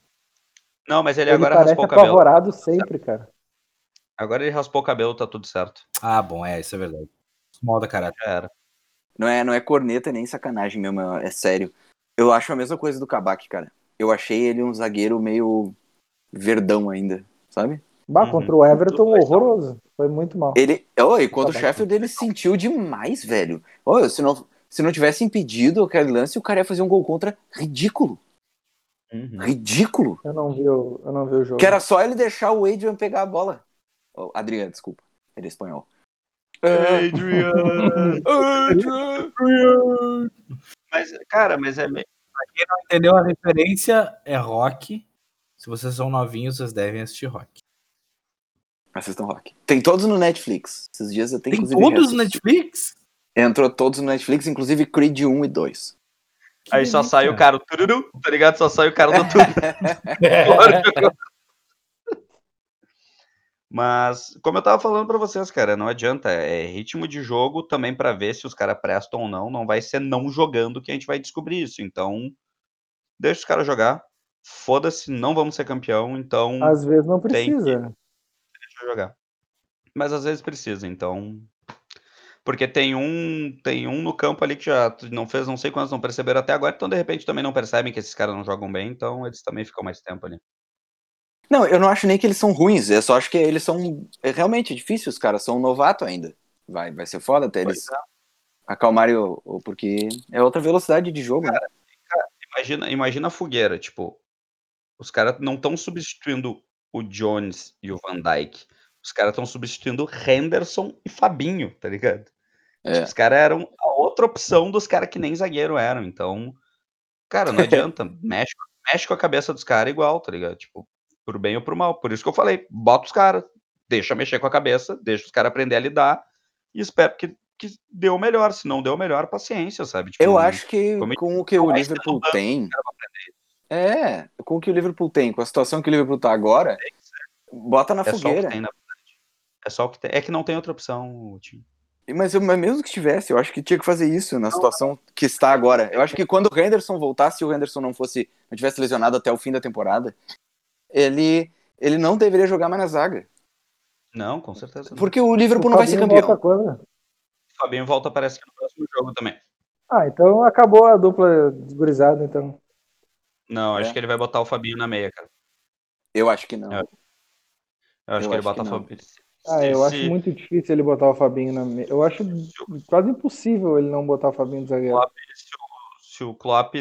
Não, mas ele, Ele agora parece raspou o cabelo. apavorado sempre, cara. Agora ele raspou o cabelo, tá tudo certo. Ah, bom, é, isso é verdade. Moda caráter. Já era. Não é, não é corneta nem sacanagem mesmo, é sério. Eu acho a mesma coisa do Kabak, cara. Eu achei ele um zagueiro meio verdão ainda, sabe? Bah, Uhum. contra o Everton, horroroso. Foi muito mal. Ele. Oi, quando o Kabak. Sheffield ele sentiu demais, velho. Oi, se não, se não tivesse impedido aquele lance, o cara ia fazer um gol contra ridículo. Uhum. Ridículo. Eu não vi o, eu não vi o jogo. Que era só ele deixar o Adrian pegar a bola. Oh, Adriano, desculpa. Ele é espanhol. É, Adrian. Adrian. Mas, cara, mas é meio. Entendeu? A referência é rock. Se vocês são novinhos, vocês devem assistir rock. Assistam rock. Tem todos no Netflix. Esses dias eu tenho Tem inclusive. todos no. Netflix? Entrou todos no Netflix, inclusive Creed 1 e 2. Aí só sai o cara, tururu, tá ligado? Só sai o cara do tururu. *laughs* Mas, como eu tava falando pra vocês, cara, não adianta. É ritmo de jogo também pra ver se os caras prestam ou não. Não vai ser não jogando que a gente vai descobrir isso. Então, deixa os caras jogar. Foda-se, não vamos ser campeão, então Às vezes não Tem que- precisa. Deixa jogar. Mas às vezes precisa, então. Porque tem um, tem um no campo ali que já não fez, não sei quantos não perceberam até agora, então de repente também não percebem que esses caras não jogam bem, então eles também ficam mais tempo ali. Não, eu não acho nem que eles são ruins. Eu só acho que eles são. É realmente difícil, os caras são novato ainda. Vai, vai ser foda até eles acalmarem o, o- Porque é outra velocidade de jogo. né? Imagina, imagina a fogueira, tipo, os caras não estão substituindo o Jones e o Van Dyke. Os caras estão substituindo Henderson e Fabinho, tá ligado? É. Os caras eram a outra opção dos caras que nem zagueiro eram. Então, cara, não *laughs* adianta. mexe, mexe com a cabeça dos caras igual, tá ligado? Tipo, pro bem ou pro mal. Por isso que eu falei, bota os caras, deixa mexer com a cabeça, deixa os caras aprender a lidar e espero que, que dê o melhor. Se não deu o melhor, paciência, sabe? Tipo, Eu acho que como- com o que o Liverpool tem. É, com o que o Liverpool tem, com a situação que o Liverpool tá agora, bota na É só o que fogueira. tem, na. É só o que tem. É que não tem outra opção, o time. Mas, eu- mas mesmo que tivesse, eu acho que tinha que fazer isso na situação que está agora. Eu acho que quando o Henderson voltasse, se o Henderson não fosse, não tivesse lesionado até o fim da temporada, ele, ele não deveria jogar mais na zaga. Não, com certeza. Não. Porque o Liverpool não vai ser campeão. volta quando? O Fabinho volta, parece que no próximo jogo também. Ah, então acabou a dupla desgurizada, então. Não, acho É. que ele vai botar o Fabinho na meia, cara. Eu acho que não. É. Eu acho Eu que ele acho bota que o não. Fabinho. Ah, eu acho se- muito difícil ele botar o Fabinho na. me- Eu acho quase impossível ele não botar o Fabinho de zagueiro. Klopp, se o, se o Klopp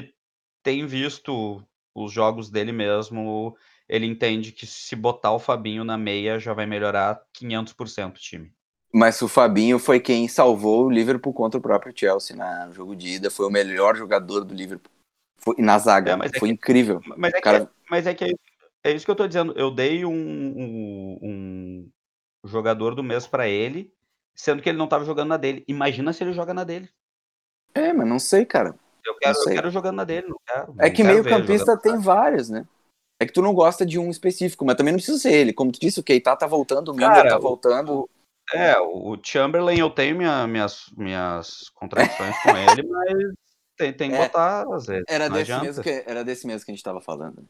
tem visto os jogos dele mesmo, ele entende que se botar o Fabinho na meia já vai melhorar 500% o time. Mas o Fabinho foi quem salvou o Liverpool contra o próprio Chelsea na- no jogo de ida. Foi o melhor jogador do Liverpool. Foi, na zaga. É, mas é foi que- incrível. Mas é que, mas é, que é, é isso que eu tô dizendo. Eu dei um, um, um jogador do mês pra ele, sendo que ele não tava jogando na dele. Imagina se ele joga na dele. É, mas não sei, cara. Eu quero, eu quero jogando na dele, não quero. É não que quero meio ver ele campista jogando. tem vários, né? É que tu não gosta de um específico, mas também não precisa ser ele. Como tu disse, o Keita tá voltando, o Milner Cara, tá o- voltando. É, o Chamberlain eu tenho minha- minhas, minhas contradições com ele, mas tem, tem que É. botar às vezes. Era desse, adianta. mesmo que, era desse mesmo que a gente tava falando.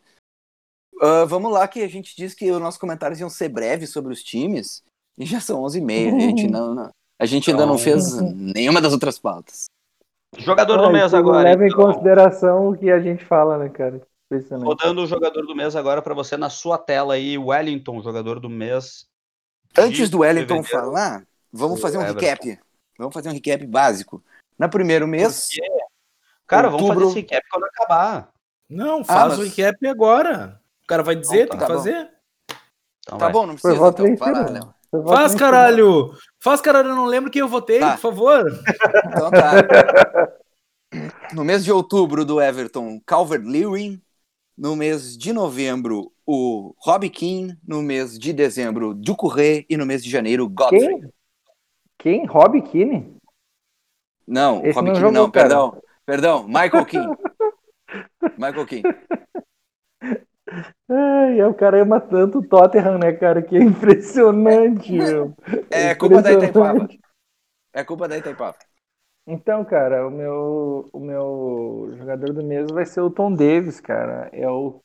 Ah, vamos lá, que a gente disse que os nossos comentários iam ser breves sobre os times. E já são 11h30. A gente, *laughs* não, não- a gente ainda não Então- fez nenhuma das outras pautas. Jogador do mês isso agora. Leva em então. consideração o que a gente fala, né, cara? Rodando o jogador do mês agora pra você na sua tela aí, Wellington, jogador do mês. Antes do Wellington fevereiro. falar, vamos O fazer um Everton. recap. Vamos fazer um recap básico. No primeiro mês, Por Cara, vamos Outubro- fazer esse recap quando acabar. Não, faz mas- o recap agora. O cara vai dizer, Então tem tá. que fazer. Então tá vai. bom, não precisa então. Léo. Faz, caralho! Faz, caralho, eu não lembro quem eu votei, Tá. por favor. Então tá. No mês de outubro do Everton, Calvert-Lewin. No mês de novembro, o Rob Keane. No mês de dezembro, Ducouré. E no mês de janeiro, Godfrey. Quem? Quem? Rob Keane? Não, Esse Rob não Keane jogou, não, cara. perdão. Perdão, Michael Keane. Michael Keane. Ai, o cara ama tanto o Tottenham, né, cara? Que é impressionante, meu. É culpa da. Itaipava. É culpa da Itaipava. Então, cara, o meu, o meu jogador do mês vai ser o Tom Davis, cara. É o,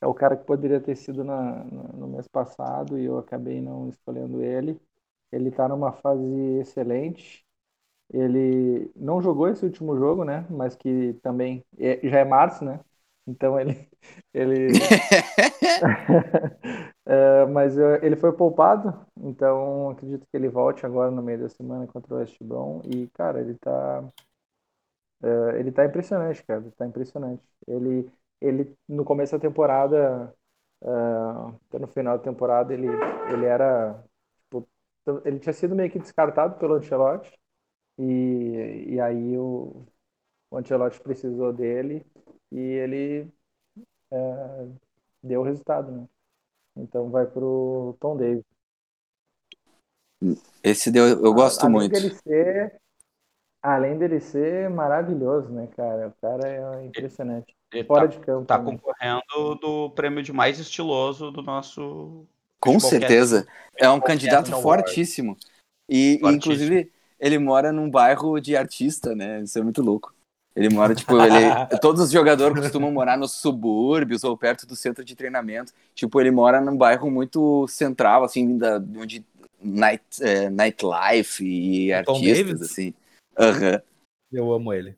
é o cara que poderia ter sido na- no mês passado e eu acabei não escolhendo ele. Ele tá numa fase excelente. Ele não jogou esse último jogo, né? Mas que também é- já é março, né? Então ele *laughs* ele *laughs* É, mas ele foi poupado, então acredito que ele volte agora no meio da semana contra o West Brom e cara, ele tá é, ele tá impressionante, cara, ele tá impressionante. Ele ele no começo da temporada, é, até no final da temporada ele ele era tipo, ele tinha sido meio que descartado pelo Ancelotti e, e aí o, o Ancelotti precisou dele e ele é, deu o resultado, né? Então vai pro Tom Davis. Esse deu, eu gosto além muito. Dele ser, além dele ser maravilhoso, né, cara? O cara é impressionante. Ele Fora tá, de campo. tá também. concorrendo do prêmio de mais estiloso do nosso. Com Futebol certeza. É um Futebol candidato fortíssimo. E, e, Fortíssimo. inclusive, ele mora num bairro de artista, né? Isso é muito louco. Ele mora, tipo, ele. *laughs* Todos os jogadores costumam morar nos subúrbios ou perto do centro de treinamento. Tipo, ele mora num bairro muito central, assim, da, onde night, é, nightlife e Tom artistas, Davis? assim. Aham. Eu amo ele.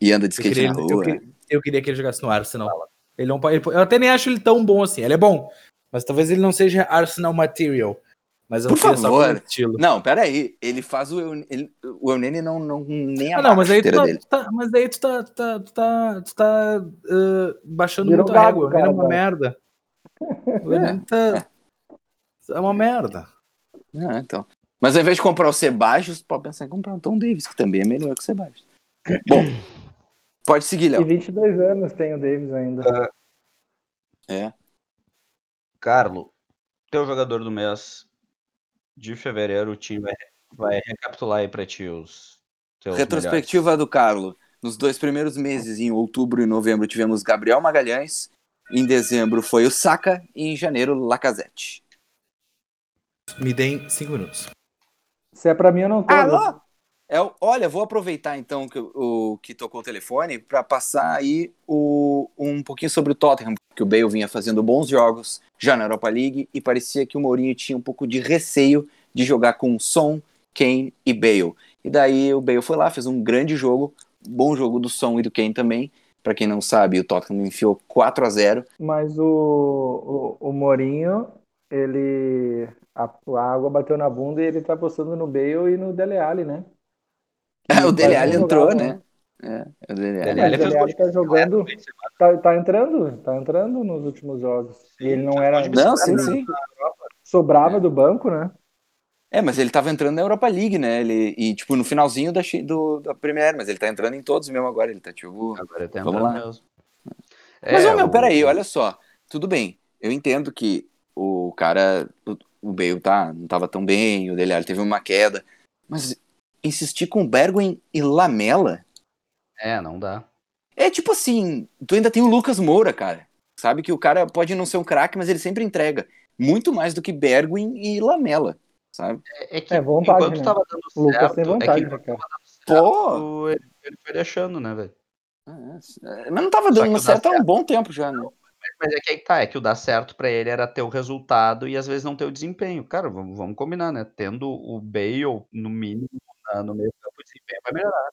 E anda de Eu skate queria, na ele- eu, rua. queria, eu queria que ele jogasse no Arsenal. Ele não, ele- eu até nem acho ele tão bom assim. Ele é bom, mas talvez ele não seja Arsenal material. Mas eu Por só favor. estilo. Não, peraí. Ele faz o. Ele, o Eunene não, não nem Ah, abaixa não, mas a aí tu tá, tá- mas aí tu tá, tu tá, tu tá, tu tá, uh, baixando Virou muito a régua. cara, é uma merda. *laughs* O Enem tá... É uma merda. Ah, então. Mas ao invés de comprar o Sebastião, pode pensar em comprar o Tom Davis, que também é melhor que o Sebastião. Bom, pode seguir, E Léo. 22 anos tem o Davis ainda. É. Carlo, teu jogador do mês de fevereiro, o time vai, vai recapitular aí pra ti os teus Retrospectiva do Carlo. Nos dois primeiros meses, em outubro e novembro, tivemos Gabriel Magalhães. Em dezembro foi o Saka. E em janeiro, Lacazette. Me deem cinco minutos. Se é pra mim, eu não tô. Alô? É, olha, vou aproveitar então que, o que tocou o telefone para passar aí o, um pouquinho sobre o Tottenham, que o Bale vinha fazendo bons jogos já na Europa League e parecia que o Mourinho tinha um pouco de receio de jogar com Son, Kane e Bale. E daí o Bale foi lá, fez um grande jogo, bom jogo do Son e do Kane também. Para quem não sabe, o Tottenham enfiou 4 a 0 Mas o, o, o Mourinho, ele. A, a água bateu na bunda e ele tá apostando no Bale e no Dele Alli, né? É, o Dele Alli entrou, né? É, o Dele Alli. Alli gol tá jogando. Tá, tá entrando, tá entrando nos últimos jogos. E ele não era. Não, sim, ele sim. Sobrava do banco, né? É, mas ele tava entrando na Europa League, né? Ele, e, tipo, no finalzinho da, do, da Premier, mas ele tá entrando em todos mesmo agora. Ele tá, tipo. Agora tá Vamos lá. mesmo. Mas, É, ô, meu, o- peraí, olha só. Tudo bem. Eu entendo que o cara. O, o Bale tá, não tava tão bem, o Dele Alli teve uma queda. Mas insistir com Bergwijn e Lamela É, não dá. é tipo assim: tu ainda tem o Lucas Moura, cara. Sabe que o cara pode não ser um craque, mas ele sempre entrega. Muito mais do que Bergwijn e Lamela, sabe? É, é que É vontade, enquanto né? tava dando O Lucas certo, tem é vontade, que né? Pô! ele, ele foi deixando, né, velho? É, Mas não tava dando o dá certo há um certo. bom tempo já, né? Mas é que aí tá, é que o dar certo pra ele era ter o resultado e às vezes não ter o desempenho. Cara, vamos, vamos combinar, né? Tendo o Bale, no mínimo, na- no meio campo, o desempenho vai melhorar.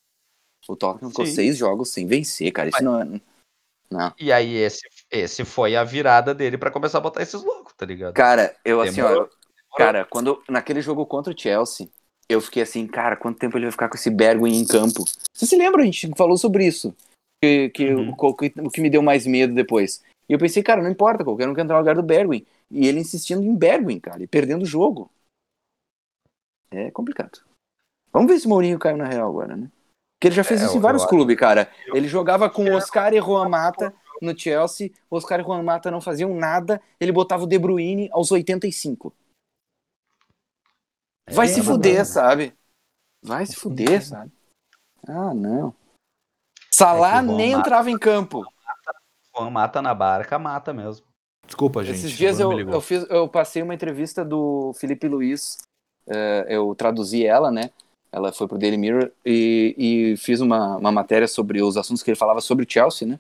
O Tottenham ficou seis jogos sem vencer, cara. Isso não é. Não. E aí esse, esse foi a virada dele pra começar a botar esses loucos, tá ligado? Cara, eu assim, ó. Demorou. Cara, quando naquele jogo contra o Chelsea, eu fiquei assim, cara, quanto tempo ele vai ficar com esse Bergwijn em campo? Você se lembra? A gente falou sobre isso. Que, que Uhum. o, o que- o que me deu mais medo depois. E eu pensei, cara, não importa, qualquer um quer entrar no lugar do Bergwijn. E ele insistindo em Bergwijn, cara, e perdendo o jogo. É complicado. Vamos ver se o Mourinho caiu na real agora, né? Porque ele já fez É, isso em vários eu clubes, cara. Ele jogava com Oscar e Juan Mata no Chelsea. Oscar e Juan Mata não faziam nada. Ele botava o De Bruyne aos 85. Vai É, se mas fuder, não. sabe? Vai se fuder, sabe? Ah, não. Salah É nem Mata- entrava em campo. Juan mata na barca, mata mesmo. Desculpa, gente. Esses dias eu, eu, fiz, eu passei uma entrevista do Felipe Luiz. eh, eu traduzi ela, né? Ela foi pro Daily Mirror e, e fiz uma, uma matéria sobre os assuntos que ele falava sobre o Chelsea, né?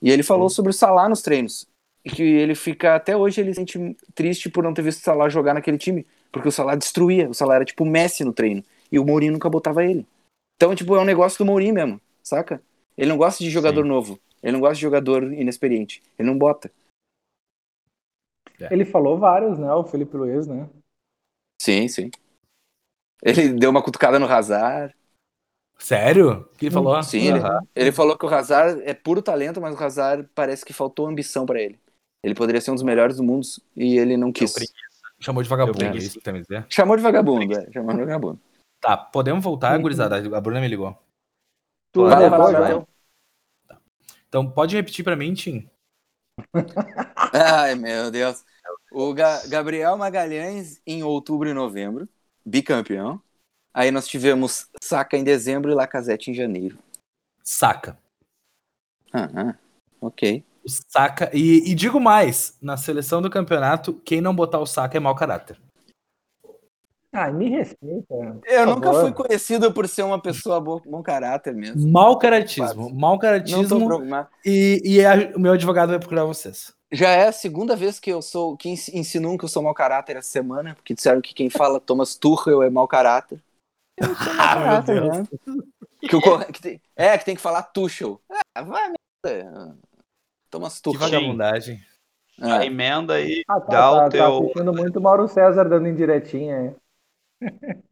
E ele falou sobre o Salah nos treinos. E que ele fica, até hoje, ele se sente triste por não ter visto o Salah jogar naquele time. Porque o Salah destruía. O Salah era tipo o Messi no treino. E o Mourinho nunca botava ele. Então, tipo, é um negócio do Mourinho mesmo, saca? Ele não gosta de jogador Sim. novo. Ele não gosta de jogador inexperiente. Ele não bota. Ele falou vários, né? O Felipe Luiz, né? Sim, sim. Ele deu uma cutucada no Hazard. Sério? O que ele falou? Sim, ele, ele falou que o Hazard é puro talento, mas o Hazard parece que faltou ambição pra ele. Ele poderia ser um dos melhores do mundo e ele não quis. Chamou de vagabundo, é isso que tá me dizer? Chamou de vagabundo, é. Chamou de vagabundo. Tá, podemos voltar, Uhum. gurizada? A Bruna me ligou. Tu Vai vai já? vai lá. Então, pode repetir pra mim, Tim? *laughs* Ai, meu Deus. O Ga- Gabriel Magalhães em outubro e novembro, bicampeão. Aí nós tivemos Saka em dezembro e Lacazette em janeiro. Saca. Ah, ah, ok. O Saca. E, e digo mais: na seleção do campeonato, quem não botar o Saca é mau caráter. Ah, me respeita. Eu nunca favor. fui conhecido por ser uma pessoa bo- bom caráter mesmo. Mau caratismo. Tô caratismo. E, e a- o meu advogado vai procurar vocês. Já é a segunda vez que eu sou que insinuam que eu sou mau caráter essa semana, porque disseram que quem fala Thomas Tuchel é mau caráter. Eu sou *laughs* mau Ah, meu caráter, Deus. né? Que o que tem- é, que tem que falar Tuchel. Ah, vai merda. Thomas Que Tuchel. vagabundagem. A Ah, emenda aí, Ah, tá, dá tá, o tá teu. assistindo muito Mauro César dando indiretinha aí. *laughs*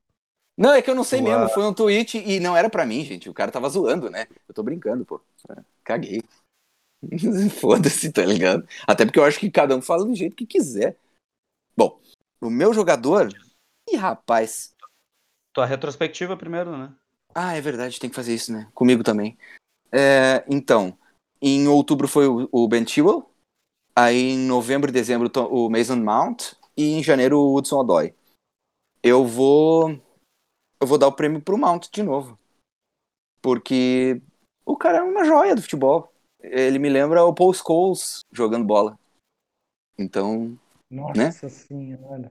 Não, é que eu não sei Tua- mesmo. Foi um tweet e não era pra mim, gente. O cara tava zoando, né? Eu tô brincando, pô. É, Caguei. *laughs* Foda-se, tá ligado? Até porque eu acho que cada um fala do jeito que quiser. Bom, o meu jogador. Ih, rapaz. Tua retrospectiva primeiro, né? Ah, é verdade, tem que fazer isso, né? Comigo também. É, então, em outubro foi o, o Ben Chilwell. Aí em novembro e dezembro o Mason Mount. E em janeiro o Hudson Odoi. Eu vou. Eu vou dar o prêmio pro Mount de novo. Porque o cara é uma joia do futebol. Ele me lembra o Paul Scholes jogando bola. Então. Nossa Né? senhora.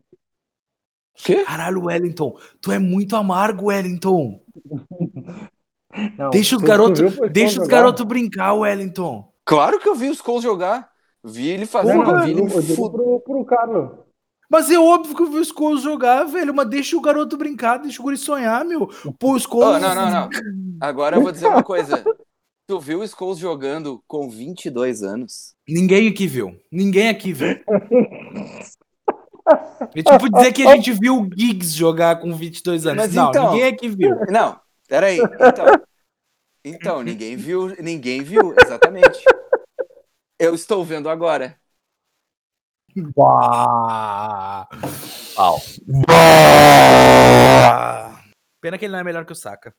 Quê? Caralho, Wellington. Tu é muito amargo, Wellington. *laughs* Não, Deixa os garotos deixa os garotos brincar, Wellington. Claro que eu vi o Scholes jogar. Vi ele fazer. Não, não, vi ele eu pro, pro Carlos. Mas é óbvio que eu vi o Scholes jogar, velho. Mas deixa o garoto brincar, deixa o guri sonhar, meu. Pô, o Scholes... Oh, não, não, não. Agora eu vou dizer uma coisa. *laughs* Tu viu o Scholes jogando com 22 anos? Ninguém aqui viu. Ninguém aqui viu. É tipo dizer que a gente viu o Giggs jogar com 22 anos. Mas não, então- ninguém aqui viu. Não, peraí. Então, então ninguém viu, ninguém viu, exatamente. Eu estou vendo agora. Pau. Bah. Pena que ele não é melhor que o Saka.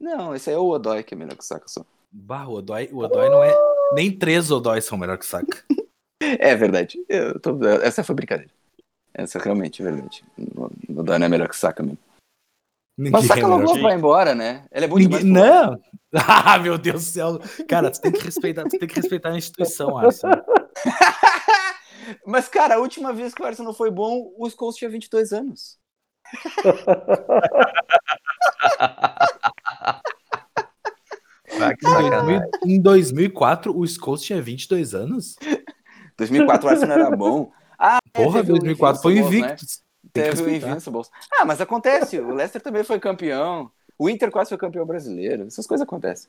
Não, esse aí é o Odoi que é melhor que o Saka só. Bah, o Odoi, o Odoi não é. Nem três Odóis são melhor que o Saka. *laughs* É verdade. Tô- Essa foi brincadeira. Essa realmente é verdade. O Odoi não é melhor que o Saka mesmo. Mas o Ninguém Saka é logo vai embora, né? Ele é bom Ninguém- Não! *laughs* Ah, meu Deus do céu. Cara, tu tem que respeitar, tu tem que respeitar a instituição, Arsenal. *laughs* Mas, cara, a última vez que o Arsenal foi bom, o Scholes tinha 22 anos. Ah, que Em, sacanagem. 2000 em 2004, o Scholes tinha 22 anos? 2004 o Arsenal era bom. Ah, Porra, teve o 2004 foi né? invicto. Que Teve o. Invincibles. Ah, mas acontece. O Leicester também foi campeão. O Inter quase foi campeão brasileiro. Essas coisas acontecem.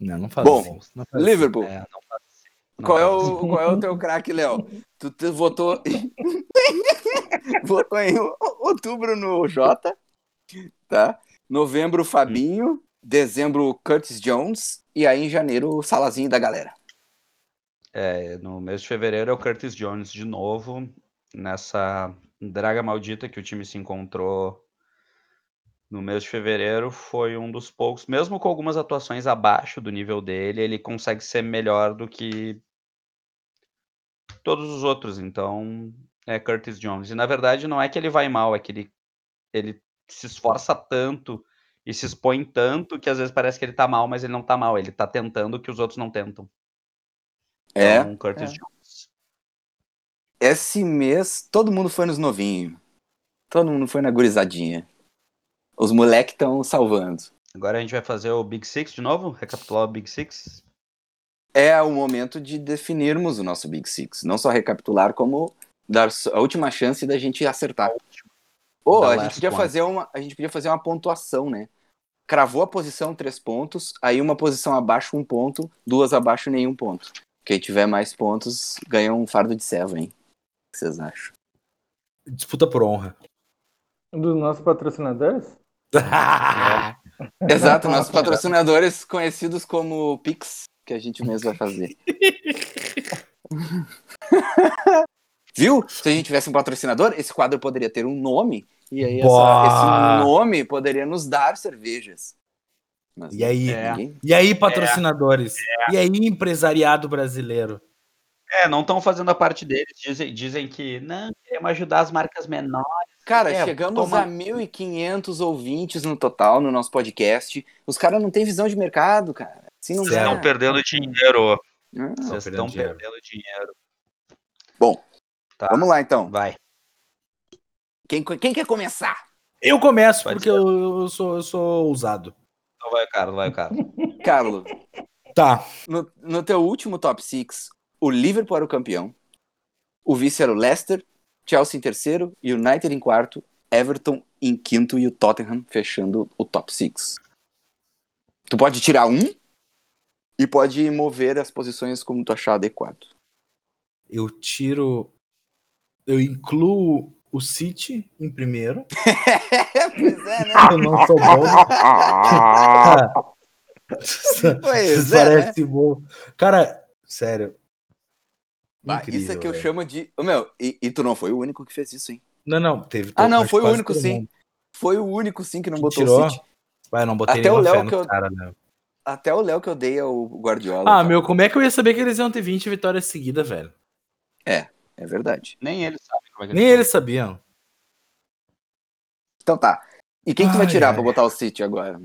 Não, não faz Bom, assim. Não faz assim. Liverpool. É, não faz assim. Não Qual é, faz o, qual é o teu craque, Léo? Tu, tu votou. *laughs* votou em outubro no Jota. Tá? Novembro, Fabinho. Dezembro, Curtis Jones. E aí, em janeiro, o Salazinho da galera. É, no mês de fevereiro é o Curtis Jones de novo, nessa draga maldita que o time se encontrou no mês de fevereiro. Foi um dos poucos, mesmo com algumas atuações abaixo do nível dele, ele consegue ser melhor do que todos os outros. Então, é Curtis Jones. E na verdade, não é que ele vai mal, é que ele, ele se esforça tanto e se expõe tanto que às vezes parece que ele tá mal, mas ele não tá mal. Ele tá tentando o que os outros não tentam. É. Então, Curtis é. Jones. Esse mês, todo mundo foi nos novinhos. Todo mundo foi na gurizadinha. Os moleques estão salvando. Agora a gente vai fazer o Big Six de novo? Recapitular o Big Six? É o momento de definirmos o nosso Big Six. Não só recapitular, como dar a última chance da gente acertar. Ô, The a gente podia fazer uma, a gente podia fazer uma pontuação, né? Cravou a posição três pontos, aí uma posição abaixo um ponto, duas abaixo nenhum ponto. Quem tiver mais pontos ganha um fardo de serva, hein? O que vocês acham? Disputa por honra. Dos nossos patrocinadores? *laughs* Exato, nossos patrocinadores conhecidos como Pix, que a gente mesmo vai fazer. *laughs* Viu? Se a gente tivesse um patrocinador, esse quadro poderia ter um nome, e aí essa- esse nome poderia nos dar cervejas. Mas E aí? É. E aí, patrocinadores? E aí, empresariado brasileiro? É, não estão fazendo a parte deles. Dizem, dizem que não, queremos ajudar as marcas menores. Cara, É, chegamos toma- a 1.500 ouvintes no total no nosso podcast. Os caras não têm visão de mercado, cara. Assim não Vocês estão perdendo dinheiro. Ah, Vocês perdendo estão dinheiro. perdendo dinheiro. Bom, Tá. vamos lá então. Vai. Quem, quem quer começar? Eu começo Pode porque eu, eu sou, eu sou ousado. Então vai o Carlos, vai o Carlos. *laughs* Carlos, Tá. no, no teu último top 6, o Liverpool era o campeão. O vice era o Leicester, Chelsea em terceiro, United em quarto, Everton em quinto e o Tottenham fechando o top 6. Tu pode tirar um e pode mover as posições como tu achar adequado. Eu tiro. Eu incluo o City em primeiro. *laughs* pois é, né? Eu não sou bom. *laughs* Pois *laughs* é, né? Parece bom. Cara, sério. Ah, Incrível, isso é que eu chamo de. Ô, meu, e, e tu não foi o único que fez isso, hein? Não, não, teve. Ah, não, foi o único sim. mundo Foi o único sim que não que botou tirou. o City. Vai, não botei Até o Léo que eu- cara, né? Até o Léo que odeia o Guardiola. Ah, cara. meu, como é que eu ia saber que eles iam ter 20 vitórias seguidas, velho? É verdade. Nem eles sabem como é que Nem eles sabiam. Então tá. E quem que tu vai Ai, tirar ai. pra botar o City agora?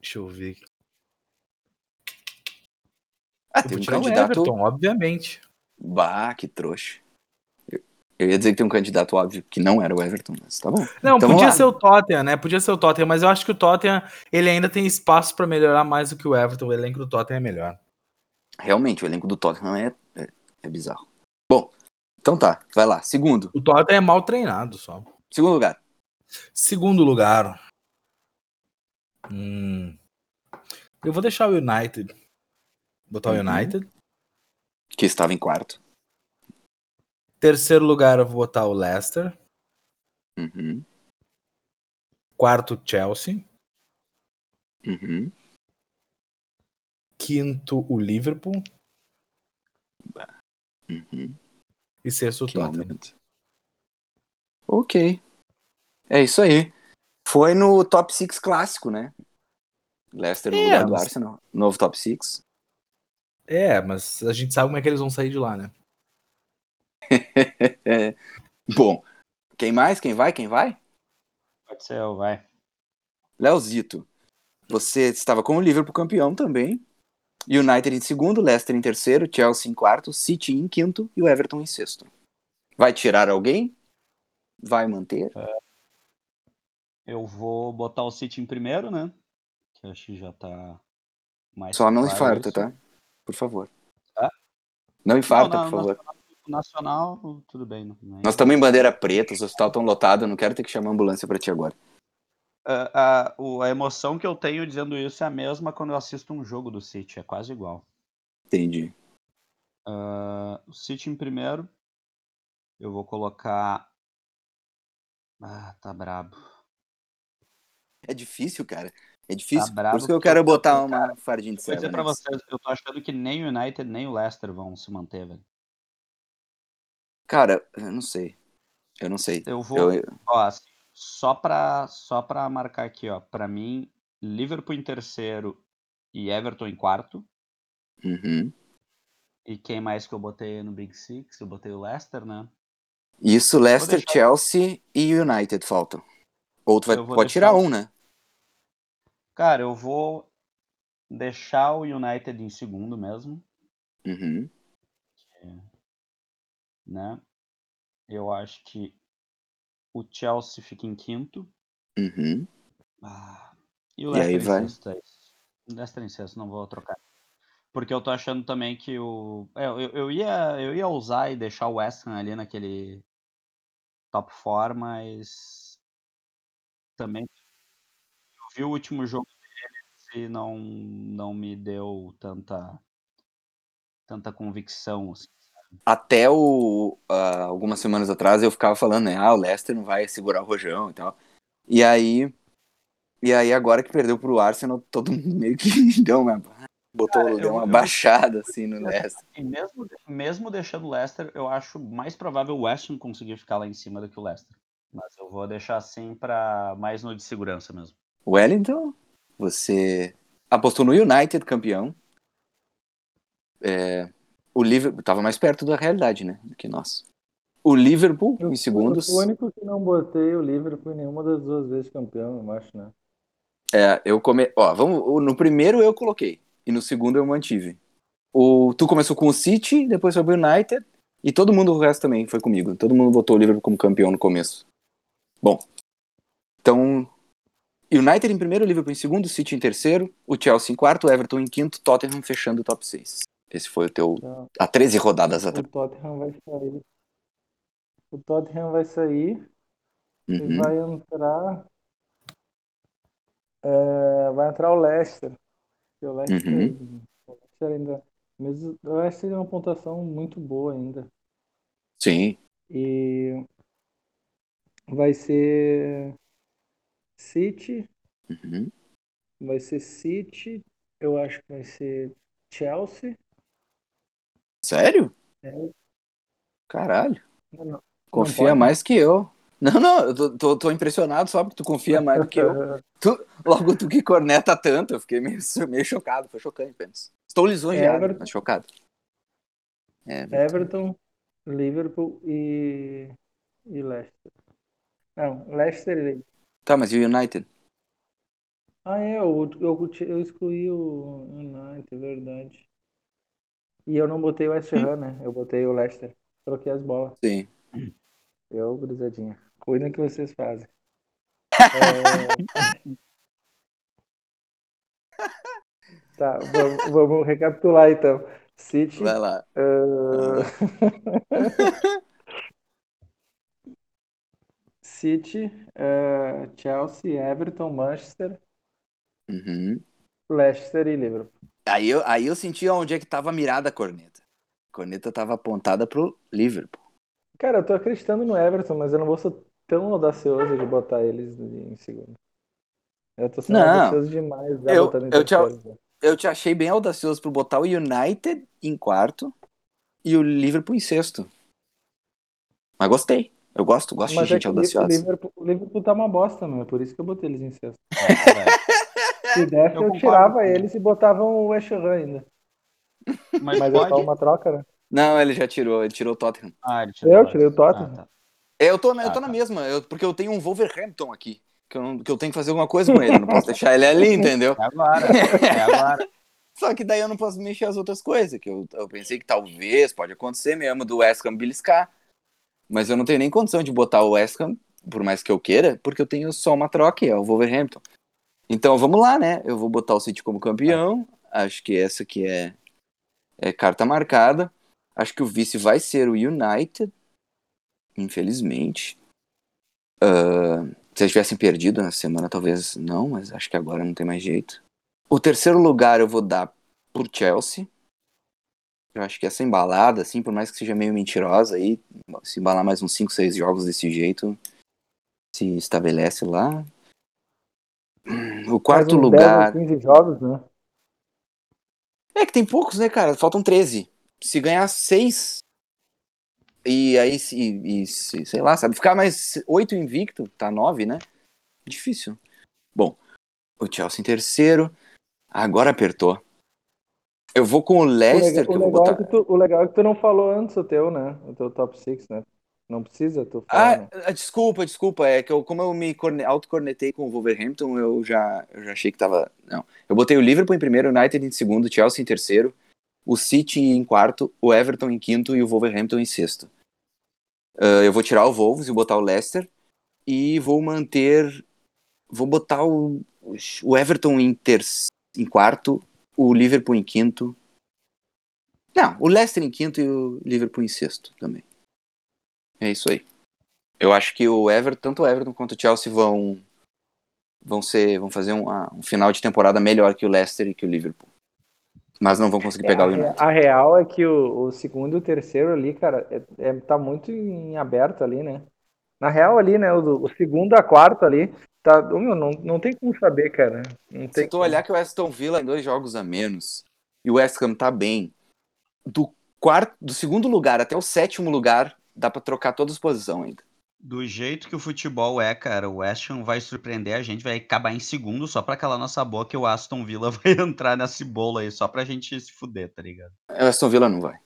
Deixa eu ver. Ah, Eu tem um candidato. Everton, obviamente. Bah, que trouxa. Eu, ia dizer que tem um candidato óbvio que não era o Everton, mas tá bom. Não, Então, podia ser o Tottenham, né? Podia ser o Tottenham, mas eu acho que o Tottenham, ele ainda tem espaço pra melhorar mais do que o Everton. O elenco do Tottenham é melhor. Realmente, o elenco do Tottenham é, é, é bizarro. Bom, então tá, vai lá. Segundo. O Tottenham é mal treinado só. Segundo lugar. Segundo lugar. Hum, eu vou deixar o United. Botar Uhum. o United. Que estava em quarto. Terceiro lugar, eu vou botar o Leicester. Uhum, Quarto, Chelsea. uhum. Quinto, o Liverpool. Uhum. E sexto, o Que Tottenham. momento. Ok. É isso aí. Foi no top 6 clássico, né? Leicester no É, lugar do mas- Arsenal. Novo top 6. É, mas a gente sabe como é que eles vão sair de lá, né? *laughs* Bom, quem mais? Quem vai? Quem vai? Pode ser, eu, vai. Leozito. Você estava com o Liverpool campeão também. United em segundo, Leicester em terceiro, Chelsea em quarto, City em quinto e o Everton em sexto. Vai tirar alguém? Vai manter? Eu vou botar o City em primeiro, né? Que acho que já tá mais. Só não claro infarta, isso. tá? Por favor. Tá? Não infarta, Não, por não, favor. Nacional, tudo bem. Não, não é- Nós estamos em bandeira preta, os hospitais estão lotados, eu não quero ter que chamar a ambulância pra ti agora. A, a, a emoção que eu tenho dizendo isso é a mesma quando eu assisto um jogo do City, é quase igual. Entendi. Ah, o City em primeiro. Eu vou colocar. Ah, tá brabo. É difícil, cara. É difícil. bravo Por isso que eu quero botar uma fardinha de Vou dizer pra vocês, eu tô achando que nem o United nem o Leicester vão se manter, velho. Cara, eu não sei. Eu não sei. Eu vou, Eu, ó, assim, só pra, só pra marcar aqui, ó, pra mim, Liverpool em terceiro e Everton em quarto. Uhum. E quem mais que eu botei no Big Six? Eu botei o Leicester, né? Isso, Leicester, deixar- Chelsea e United faltam. Ou tu vai, pode deixar tirar um, né? Cara, eu vou deixar o United em segundo mesmo, Uhum. né? Eu acho que o Chelsea fica em quinto. Uhum. Ah, e o E aí Leicester vai? em sexto. é. Leicester em sexto, não vou trocar. Porque eu tô achando também que o. é, eu, eu, ia, eu ia usar e deixar o West Ham ali naquele top 4, mas também eu vi o último jogo deles e não, não me deu tanta, tanta convicção. Assim. Até o, ah, algumas semanas atrás eu ficava falando, né? Ah, o Leicester não vai segurar o rojão e tal. E aí, e aí agora que perdeu pro Arsenal, todo mundo meio que *laughs* deu uma, botou, Cara, deu eu- uma eu- baixada assim no Leicester. E mesmo, mesmo deixando o Leicester, eu acho mais provável o West Ham conseguir ficar lá em cima do que o Leicester. Mas eu vou deixar assim para mais no de segurança mesmo. Wellington, você apostou no United campeão. É, o Liverpool tava mais perto da realidade, né, do que nós. O Liverpool Eu em segundos. O único que não botei o Liverpool em nenhuma das duas vezes campeão, eu acho, né? É, eu come... Ó, vamos, o- no primeiro eu coloquei e no segundo eu mantive. O tu começou com o City, depois foi pro United e todo mundo o resto também foi comigo. Todo mundo botou o Liverpool como campeão no começo. Bom, então United em primeiro, Liverpool em segundo, City em terceiro, o Chelsea em quarto, o Everton em quinto, Tottenham fechando o top 6. Esse foi o teu Então, há 13 rodadas o atrás. Tottenham vai sair. O Tottenham vai sair e Uhum. vai entrar. é, vai entrar o Leicester. O Leicester, Uhum. o Leicester ainda. Mesmo, o Leicester tem uma pontuação muito boa ainda. Sim. E vai ser City, Uhum. vai ser City, eu acho que vai ser Chelsea. Sério? É. Caralho. Não, não. Confia pode? mais que eu. Não, não, eu tô, tô- tô impressionado só porque tu confia mais do que eu. *laughs* Logo tu que corneta tanto, eu fiquei meio, *laughs* meio chocado, foi chocante apenas. Estou lisonjeado, Everton. mas chocado. É, Everton, Liverpool e, e Leicester. Não, Leicester e Liverpool. Tá, mas e o United? Ah, é, eu, eu, eu excluí o United, é verdade. E eu não botei o West Ham, né? Eu botei o Leicester. Troquei as bolas. Sim. Eu, gurizadinha. Cuidem que vocês fazem. É... *laughs* Tá, vamos, vamos recapitular então. City, Vai lá. ah, *laughs* City, ah, Chelsea, Everton, Manchester, Uhum. Leicester e Liverpool. Aí, eu, aí eu senti onde é que tava mirada a corneta. A corneta tava apontada pro Liverpool. Cara, eu tô acreditando no Everton, mas eu não vou ser tão audacioso de botar eles em segundo. Eu tô sendo Não. audacioso demais Eu- botando em eu te-? Eu te achei bem audacioso por botar o United em quarto e o Liverpool em sexto. Mas gostei. Eu gosto, gosto Mas de é gente que o audaciosa. Liverpool, o Liverpool tá uma bosta, meu. É por isso que eu botei eles em sexto. É, verdade. Se desse, Eu eu, tirava com eles e botava o West Ham ainda. Mas, Mas é pode. só uma troca, né? Não, ele já tirou, ele tirou o Tottenham. Ah, ele tirou Eu o tirei o Tottenham. Ah, tá. É, Eu tô, na- eu Ah, tô na tá. mesma, eu- porque eu tenho um Wolverhampton aqui. Que eu, não- que eu tenho que fazer alguma coisa com ele. Não posso deixar ele ali, *laughs* entendeu? É agora. É agora. *laughs* Só que daí eu não posso mexer as outras coisas. Que eu, eu pensei que talvez pode acontecer mesmo do West Ham beliscar. Mas eu não tenho nem condição de botar o West Ham, por mais que eu queira, porque eu tenho só uma troca, é o Wolverhampton. Então vamos lá, né? Eu vou botar o City como campeão. Acho que essa aqui é, é carta marcada. Acho que o vice vai ser o United. Infelizmente. Ah, se eles tivessem perdido na semana, talvez não, mas acho que agora não tem mais jeito. O terceiro lugar eu vou dar por Chelsea. Eu acho que essa embalada, assim, por mais que seja meio mentirosa aí, se embalar mais uns 5, 6 jogos desse jeito, se estabelece lá. *clears throat* O quarto uns lugar. 10 ou 15 jogos, né? É que tem poucos, né, cara? Faltam 13. Se ganhar 6. E aí, se, e, se- sei lá, sabe? Ficar mais 8 invicto, tá 9, né? Difícil. Bom, o Chelsea em terceiro. Agora apertou. Eu vou com o O Leicester, legal, que o, eu vou legal é botar. que tu, o legal é que tu não falou antes o teu, né? O teu top 6, né? Não precisa tu falar, né? Ah, desculpa, desculpa. É que eu, como eu me corne, autocornetei com o Wolverhampton, eu já, eu já achei que tava. Não. Eu botei o Liverpool em primeiro, o United em segundo, o Chelsea em terceiro, o City em quarto, o Everton em quinto e o Wolverhampton em sexto. Ah, eu vou tirar o Wolves e botar o Leicester. E vou manter. Vou botar o, o Everton em, ter, em quarto, o Liverpool em quinto. Não, o Leicester em quinto e o Liverpool em sexto também. É isso aí. Eu acho que o Everton, tanto o Everton quanto o Chelsea vão vão ser vão fazer um, um final de temporada melhor que o Leicester e que o Liverpool. Mas não vão conseguir pegar a, o United. a real é que o, o segundo e o terceiro ali, cara, é, é- tá muito em aberto ali, né? Na real ali, né, o, o segundo a quarto ali, tá, meu, não, não tem como saber, cara. Não Se tem tu como. olhar que o Aston Villa tem dois jogos a menos e o West Ham tá bem, do quarto, do segundo lugar até o sétimo lugar, dá pra trocar todas as posições ainda. Do jeito que o futebol é, cara, o West Ham vai surpreender a gente, vai acabar em segundo só pra calar nossa boca e o Aston Villa *laughs* vai entrar nesse bolo aí, só pra gente se fuder, tá ligado? O Aston Villa não vai.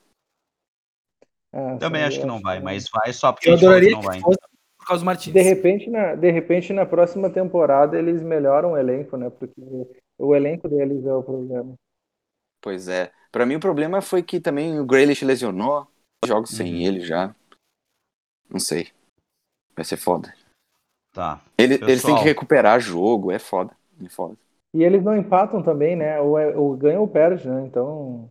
Ah, Também acho que não vai, que mas vai só porque Eu a gente falou adoraria que não que vai. fosse por causa do Martins. De repente, na, de repente, na próxima temporada, eles melhoram o elenco, né? Porque o elenco deles é o problema. Pois é. Pra mim o problema foi que também o Grealish lesionou, jogos sem Uhum. ele já. Não sei. Vai ser foda. Tá. Ele- Eles têm que recuperar jogo, é foda. É foda. E eles não empatam também, né? Ou, é, ou ganha ou perde, né? Então,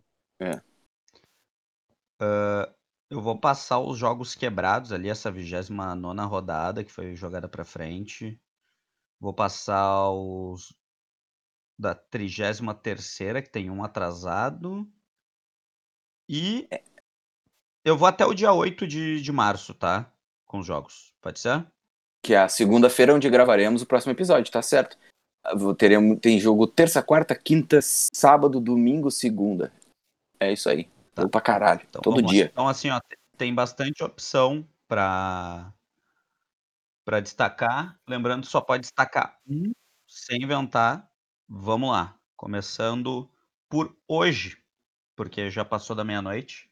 Eu vou passar os jogos quebrados ali, essa 29 rodada que foi jogada pra frente. Vou passar os da 33 que tem um atrasado. E eu vou até o dia 8 de, de março, tá? Com os jogos. Pode ser? Que é a segunda-feira onde gravaremos o próximo episódio, tá certo? Ah, Teremos, tem jogo terça, quarta, quinta, sábado, domingo, segunda. É isso aí. Tá. Jogo pra caralho. Então, todo dia. Então, assim, ó, te- tem bastante opção para para destacar. Lembrando, só pode destacar um sem inventar. Vamos lá. Começando por hoje, porque já passou da meia-noite.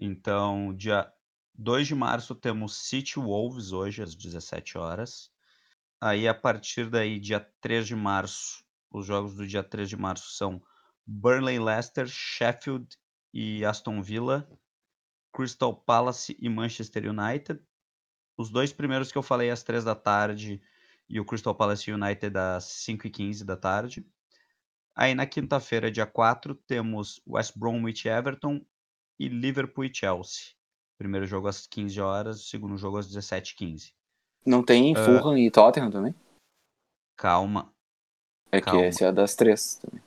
Então, dia 2 de março temos City Wolves hoje às 17 horas. Aí a partir daí, dia 3 de março, os jogos do dia 3 de março são Burnley Leicester, Sheffield e Aston Villa, Crystal Palace e Manchester United. Os dois primeiros que eu falei às 3 da tarde e o Crystal Palace United às 5 e 15 da tarde. Aí na quinta-feira, dia 4, temos West Bromwich Everton e Liverpool e Chelsea. Primeiro jogo às 15 horas, segundo jogo às 17h15. Não tem Ah. Fulham e Tottenham também? Calma. É que calma. esse é das três também.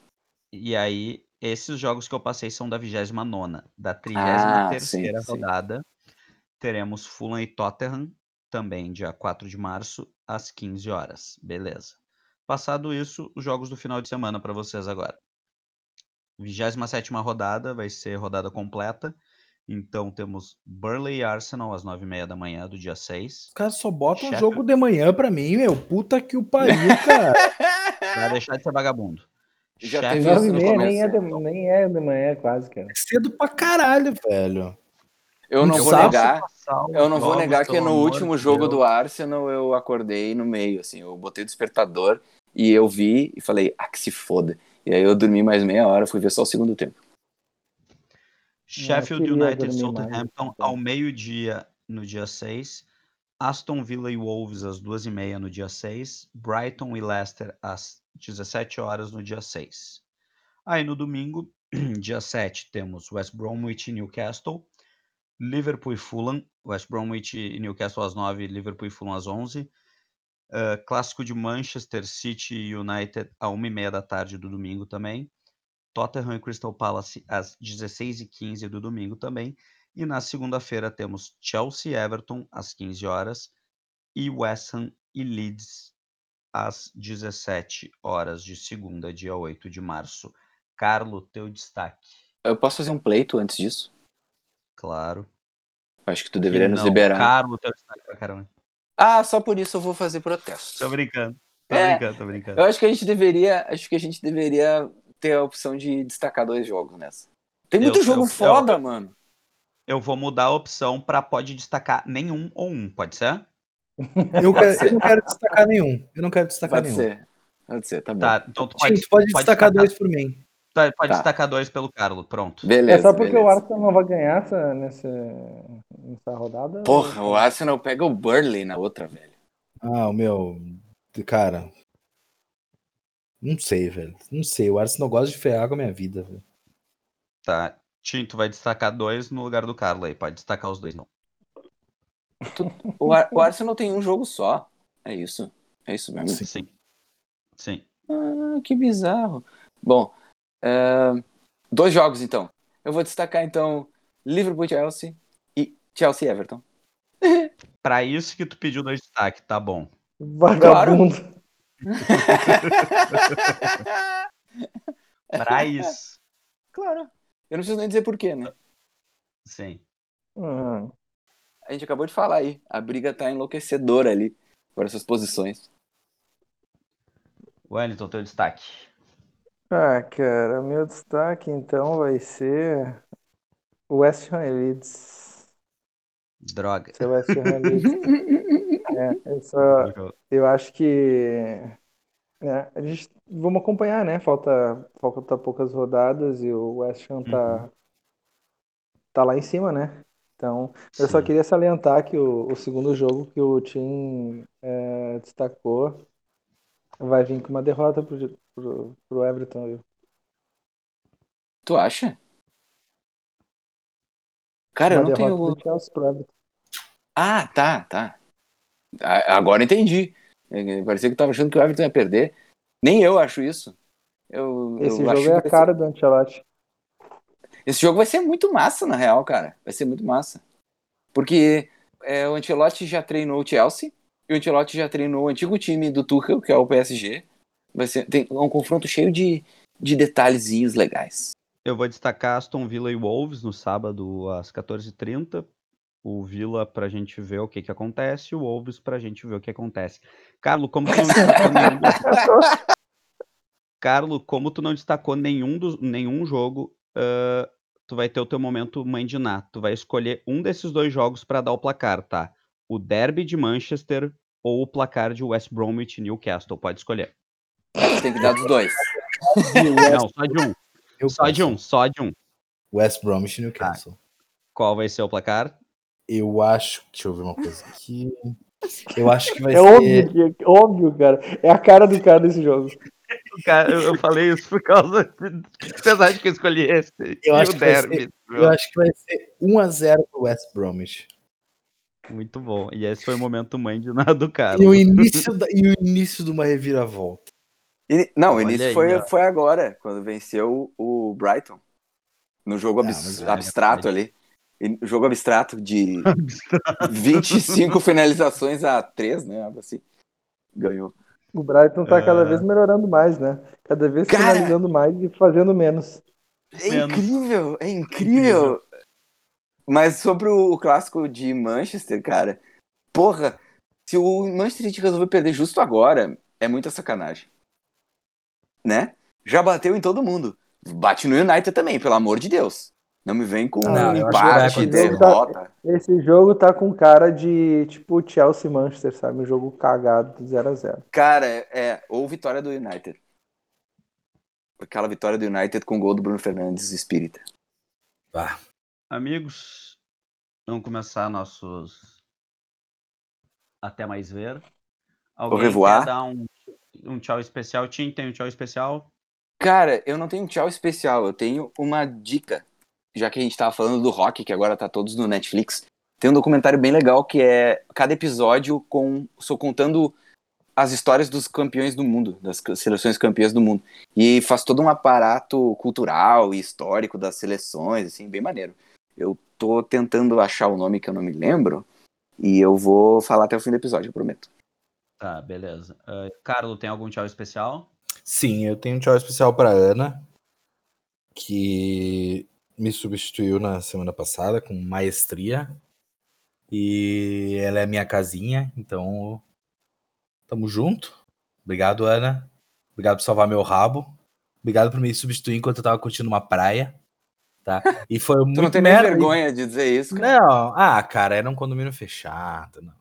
E aí, esses jogos que eu passei são da 29 Da 33 Ah, sim, sim. rodada, teremos Fulham e Tottenham, também dia 4 de março, às 15 horas. Beleza. Passado isso, os jogos do final de semana para vocês agora. 27 rodada, vai ser rodada completa. Então temos Burnley e Arsenal às 9h30 da manhã do dia 6. Os caras só botam um jogo de manhã pra mim, meu. Puta que o pariu, *laughs* cara. Pra deixar de ser vagabundo. Já Sheffield- teve nove e isso no meia nem é, de, nem é de manhã quase, cara. Cedo pra caralho, velho. Eu não vou negar. Eu não vou negar que no último jogo Deus. do Arsenal eu acordei no meio, assim, eu botei o despertador e eu vi e falei, ah, que se foda. E aí eu dormi mais meia hora, fui ver só o segundo tempo. Sheffield United e Southampton então. ao meio-dia no dia 6. Aston Villa e Wolves às 2h30 no dia 6. Brighton e Leicester às 17 horas no dia 6. Aí no domingo, *clears throat* dia 7, temos West Bromwich e Newcastle. Liverpool e Fulham. West Bromwich e Newcastle às 9 Liverpool e Fulham às 11. Clássico de Manchester City e United à 1h30 da tarde do domingo também. Tottenham e Crystal Palace às 16h15 do domingo também. E na segunda-feira temos Chelsea e Everton às 15 horas e West Ham e Leeds às 17 horas de segunda, dia 8 de março. Carlo, teu destaque. Eu posso fazer um pleito antes disso? Claro. Acho que tu deveria Que nos não. liberar. Carlo, teu destaque pra caramba. Ah, só por isso eu vou fazer protesto. Tô brincando. Tô É, brincando, tô brincando. Eu acho que a gente deveria, acho que a gente deveria ter a opção de destacar dois jogos nessa. Tem muito Eu- jogo eu- foda, eu- mano. Eu vou mudar a opção pra pode destacar nenhum ou um, pode ser? Eu, quero- eu não quero destacar nenhum. Eu não quero destacar Pode nenhum. ser. Pode ser, tá bom. Tá, então tu Sim, pode, tu pode destacar dois por mim. Tá, pode Tá. destacar dois pelo Carlo, pronto. Beleza. é só porque beleza. o Arsenal não vai ganhar essa, nessa, nessa rodada. Porra, o Arsenal pega o Burley na outra, velho. Ah, o meu. Cara. Não sei, velho. Não sei. O Arsenal gosta de ferrar com a minha vida, velho. Tá. Tim, tu vai destacar dois no lugar do Carlo aí. Pode destacar os dois, não. O, Ar- o Arsenal tem um jogo só. É isso. É isso mesmo. Sim. Sim. Sim. Ah, que bizarro. Bom, é, dois jogos então. Eu vou destacar então Liverpool Chelsea e Chelsea Everton. *laughs* Pra isso que tu pediu no destaque, tá bom. Vagabundo. *laughs* Pra isso. claro. Eu não preciso nem dizer porquê, né? Sim. Hum. A gente acabou de falar aí. A briga tá enlouquecedora ali por essas posições. Wellington, teu destaque. Ah, cara, meu destaque então vai ser o West Ham Leeds. Droga. Ser West Ham Leeds. *laughs* É, eu só, eu acho que né, a gente vamos acompanhar, né? Falta, falta poucas rodadas e o West Ham tá, tá lá em cima, né? Então, eu só Sim. queria salientar que o, o segundo jogo que o Tim é, destacou vai vir com uma derrota pro, pro, Everton. viu? Tu acha? Cara, eu não tenho. Ah, tá, tá. Agora entendi. É, Parecia que eu tava achando que o Everton ia perder. Nem eu acho isso. Eu, Esse eu jogo é a cara do Ancelotti. ser- Esse jogo vai ser muito massa, na real, cara. Vai ser muito massa. Porque é, o Ancelotti já treinou o Chelsea e o Ancelotti já treinou o antigo time do Tuchel, que é o PSG. Vai ser tem um confronto cheio de, de detalhezinhos legais. Eu vou destacar Aston Villa e Wolves no sábado às 14h30. O Villa pra gente ver o que que acontece, o Wolves pra gente ver o que acontece. Carlo, como tu não destacou nenhum, *laughs* Carlo, como tu não destacou nenhum, dos, nenhum jogo, ah, tu vai ter o teu momento mãe de Ná. Tu vai escolher um desses dois jogos pra dar o placar, tá? O Derby de Manchester ou o placar de West Bromwich e Newcastle. Pode escolher. Tem que dar dos dois. Não, só de um. Só de um, só de um. West Bromwich e Newcastle. Qual vai ser o placar? Eu acho. Deixa eu ver uma coisa aqui. Eu acho que vai É ser. óbvio, que, óbvio, cara. É a cara do cara desse jogo. Cara, eu, falei isso por causa apesar de que eu escolhi esse. Eu acho que derby. ser- Eu acho que vai ser 1x0 pro West Bromwich. Muito bom. E esse foi o momento mãe de nada do cara. E o início, da- e o início de uma reviravolta. E- não, o início aí, foi, ó. foi agora, quando venceu o Brighton. No jogo Ah, abs- mas abstrato ali. Jogo abstrato de *laughs* 25 finalizações a 3, né? Algo assim. Ganhou. O Brighton tá cada É. vez melhorando mais, né? Cada vez Cara! finalizando mais e fazendo menos. É Menos. incrível, é incrível. Mas sobre o clássico de Manchester, cara, porra, se o Manchester City resolver perder justo agora, é muita sacanagem. Né? Já bateu em todo mundo. Bate no United também, pelo amor de Deus. Não me vem com Não, um empate, derrota. Esse jogo tá com cara de tipo Chelsea Manchester, sabe? Um jogo cagado, 0x0. Cara, é, ou vitória do United. Aquela vitória do United com o gol do Bruno Fernandes espírita. Ah, Amigos, vamos começar nossos até mais ver. Alguém revoar. quer dar um, um tchau especial? Tim, tem um tchau especial? Cara, eu não tenho um tchau especial, eu tenho uma dica. Já que a gente tava falando do rock, que agora tá todos no Netflix, tem um documentário bem legal que é cada episódio com. Só contando as histórias dos campeões do mundo, das seleções campeãs do mundo. E faz todo um aparato cultural e histórico das seleções, assim, bem maneiro. Eu tô tentando achar o nome que eu não me lembro. E eu vou falar até o fim do episódio, eu prometo. Tá, beleza. Ah, Carlo, tem algum tchau especial? Sim, eu tenho um tchau especial pra Ana, que me substituiu na semana passada com maestria. E ela é minha casinha, então tamo junto. Obrigado, Ana. Obrigado por salvar meu rabo. Obrigado por me substituir enquanto eu tava curtindo uma praia. Tá? E foi *laughs* Tu muito não tem merda. vergonha de dizer isso, cara? Não, ah, cara, era um condomínio fechado. Não,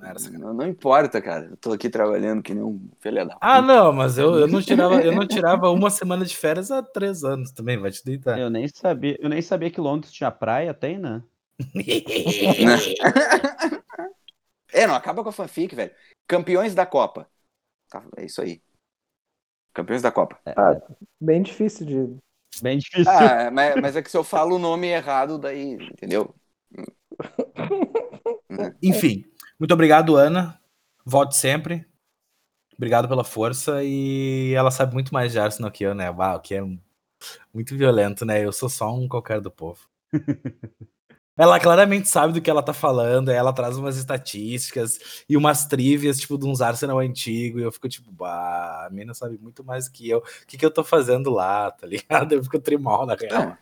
não era sacanagem. Não, não importa, cara. Eu tô aqui trabalhando que nem um filho da Ah, não, mas eu, eu, não tirava, eu não tirava uma semana de férias há três anos também, vai te deitar. Eu nem sabia, eu nem sabia que Londres tinha praia, tem, né? *laughs* É, não, acaba com a fanfic, velho. Campeões da Copa. Tá, é isso aí. Campeões da Copa. Ah, bem difícil de. Bem *laughs* difícil. Ah, mas, mas é que se eu falo o nome errado, daí, entendeu? *laughs* Enfim, muito obrigado, Ana. Volte sempre. Obrigado pela força. E ela sabe muito mais de Arsenal que eu, né? Uau, que é muito violento, né? Eu sou só um qualquer do povo. *laughs* ela claramente sabe do que ela tá falando. Ela traz umas estatísticas e umas trivias, tipo, de uns Arsenal antigo. E eu fico tipo, bah, a mina sabe muito mais do que eu. O que, que eu tô fazendo lá, *laughs* tá ligado? Eu fico trimal, na real.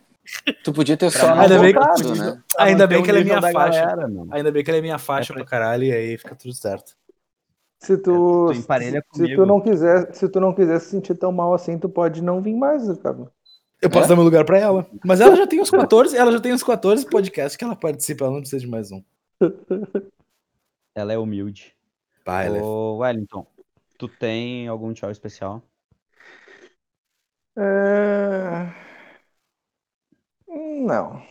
Tu podia ter só Ainda bem que- né? Ainda bem que ela é minha da faixa. galera. Ainda bem que ela é minha faixa É pra- caralho e aí fica tudo certo. Se tu, É, se comigo. tu não quiser, se tu não quiser se sentir tão mal assim, tu pode não vir mais, Ricardo. Eu posso É? dar meu lugar pra ela. Mas ela já tem uns 14, ela já tem uns 14 podcasts que ela participa, ela não precisa de mais um. *laughs* Ela é humilde. É Ô, Wellington, tu tem algum tchau especial? É... Não.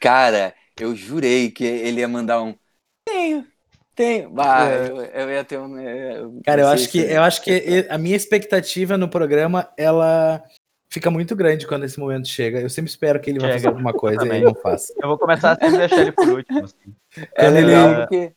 Cara, eu jurei que ele ia mandar um. Tenho, tenho. Bah, É. eu, eu ia ter um. eu Cara, eu acho que eu acho que a minha expectativa no programa ela fica muito grande quando esse momento chega. Eu sempre espero que ele vai Chega. fazer alguma coisa e ele não faz. Eu vou começar a sempre deixar ele por último. assim. É Quando ele- legal porque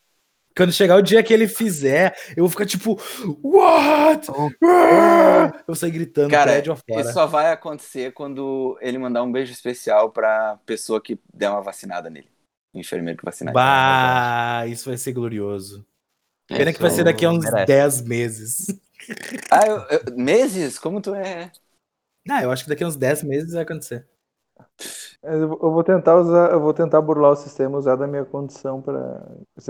Quando chegar o dia que ele fizer, eu vou ficar tipo, what? Ah! Eu vou sair gritando Cara, prédio afora. isso só vai acontecer quando ele mandar um beijo especial pra pessoa que der uma vacinada nele. O enfermeiro que vacinar. Bah, isso vai ser glorioso. Pena que vai Isso ser daqui a uns merece. 10 meses. Ah, eu- eu- meses? Como tu é? Ah, eu acho que daqui a uns 10 meses vai acontecer. Eu vou- eu vou tentar usar, eu vou tentar burlar o sistema, usar da minha condição para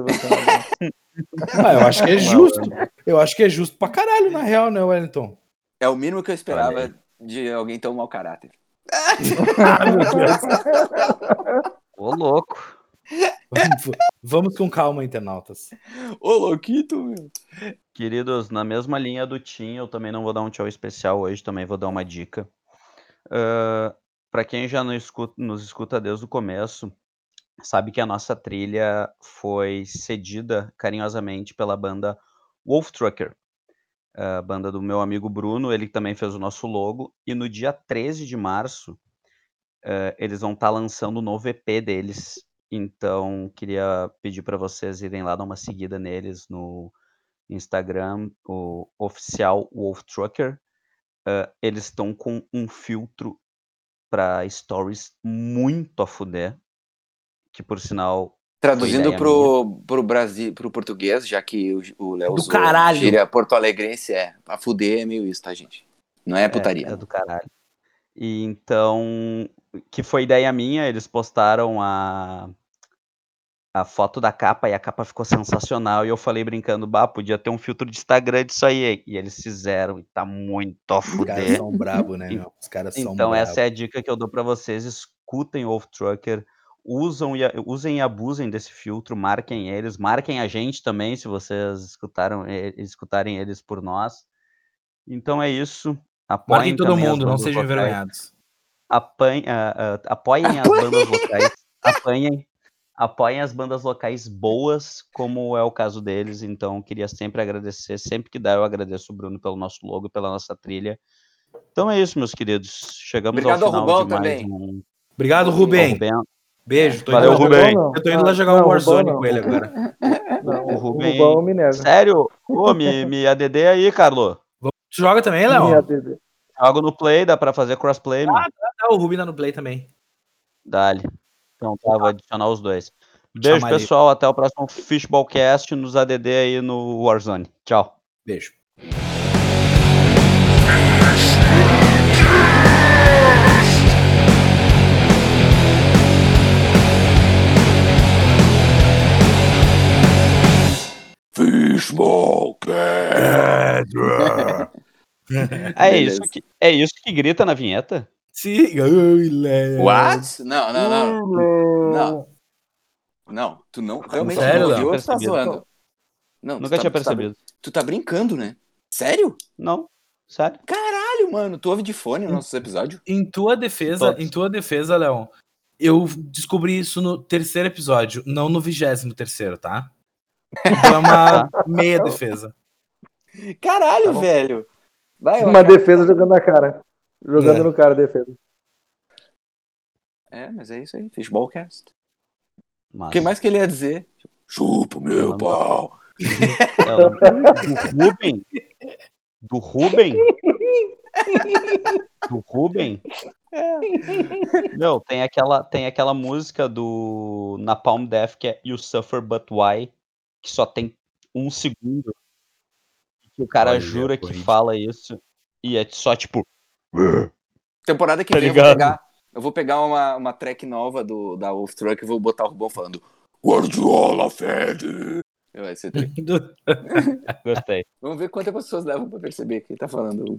vacinado. *laughs* Ah, eu acho que é justo. Eu acho que é justo pra caralho, na real, né, Wellington? É o mínimo que eu Olha esperava de alguém um mau caráter. Ah, meu Deus. Ô, louco. Vamos, vamos com calma, internautas. Ô, louquito, meu. Queridos, na mesma linha do Tim, eu também não vou dar um tchau especial hoje, também vou dar uma dica. Para quem já não escuta- nos escuta desde o começo, sabe que a nossa trilha foi cedida carinhosamente pela banda Wolf Trucker, a banda do meu amigo Bruno, ele também fez o nosso logo, e no dia 13 de março, eh, eles vão estar lançando o novo EP deles. Então, queria pedir para vocês irem lá dar uma seguida neles no Instagram, o oficial Wolf Trucker. Ah, eles estão com um filtro para stories muito a fuder, que por sinal Traduzindo pro, pro Brasil, pro português, já que o- Léo Do caralho. gíria porto alegrense, é. A fuder é meio isso, tá, gente? Não é putaria. É, é do caralho. E então, que foi ideia minha, eles postaram a, a foto da capa e a capa ficou sensacional. E eu falei brincando, bah, podia ter um filtro de Instagram disso aí. E eles fizeram e tá muito a Os caras fuder. são brabo, né? meu? Os caras são Então, essa é a dica que eu dou pra vocês. Escutem o Wolf Trucker, usam e, usem e abusem desse filtro, marquem eles, marquem a gente também, se vocês escutaram, escutarem eles por nós. Então é isso. Apoiem Marquem todo mundo, não sejam envergonhados. Apanhe- ah, ah, apoiem *laughs* as bandas locais. Apanhem. Apoiem as bandas locais boas, como é o caso deles. Então, queria sempre agradecer. Sempre que dá, eu agradeço o Bruno pelo nosso logo, pela nossa trilha. Então é isso, meus queridos. Chegamos Obrigado ao ao final Rubão de mais também. um. Obrado, Ao Rubem. Rubem. Beijo. Tô Valeu, indo Rubem. Eu tô indo lá jogar Não, um Rubão Warzone não. com ele agora. *laughs* Não, O o Rubem- Rubão nego. Sério? Ô, me, me ADD aí, Carlos. Tu joga também, Léo? Jogo no Play, dá pra fazer crossplay. Ah, o Rubem tá no play também. Dali. Então tá, vou adicionar os dois. Beijo, pessoal. Até o próximo Fishballcast nos ADD aí no Warzone. Tchau. Beijo. Fishball *laughs* É isso, que, é isso que grita na vinheta? Léo. What? Não, não, não. Não. Não. Não, tu não. Realmente Sério, não ouviu tá Percebido. zoando? Não, tu Nunca tá- tinha tu tá- percebido. Tu tá brincando, né? Sério? Não, sério. Caralho, mano. Tu ouve de fone o nosso episódio? Em tua defesa, em tua defesa, Léo, eu descobri isso no terceiro episódio, não no vigésimo terceiro, tá? Então é uma *laughs* meia defesa. Caralho, Tá velho. Vai, Uma acabo- defesa jogando na cara. Jogando É. no cara, defesa. É, mas é isso aí. Fishballcast. O que mais que ele ia dizer? Chupa o meu pau. Ela- do Ruben? Do Ruben? Do Ruben? Não, tem aquela, tem aquela música do Napalm Death que é You Suffer But Why, que só tem um segundo. Que o cara Olha, jura que fala isso. E é só tipo. *laughs* Temporada que Tá vem eu vou ligado? pegar, eu vou pegar uma, uma track nova do, da Wolf Truck e vou botar o Rubão falando. Guardiola fede. Vai ser. *laughs* *laughs* Gostei. Vamos ver quantas pessoas levam pra perceber que ele tá falando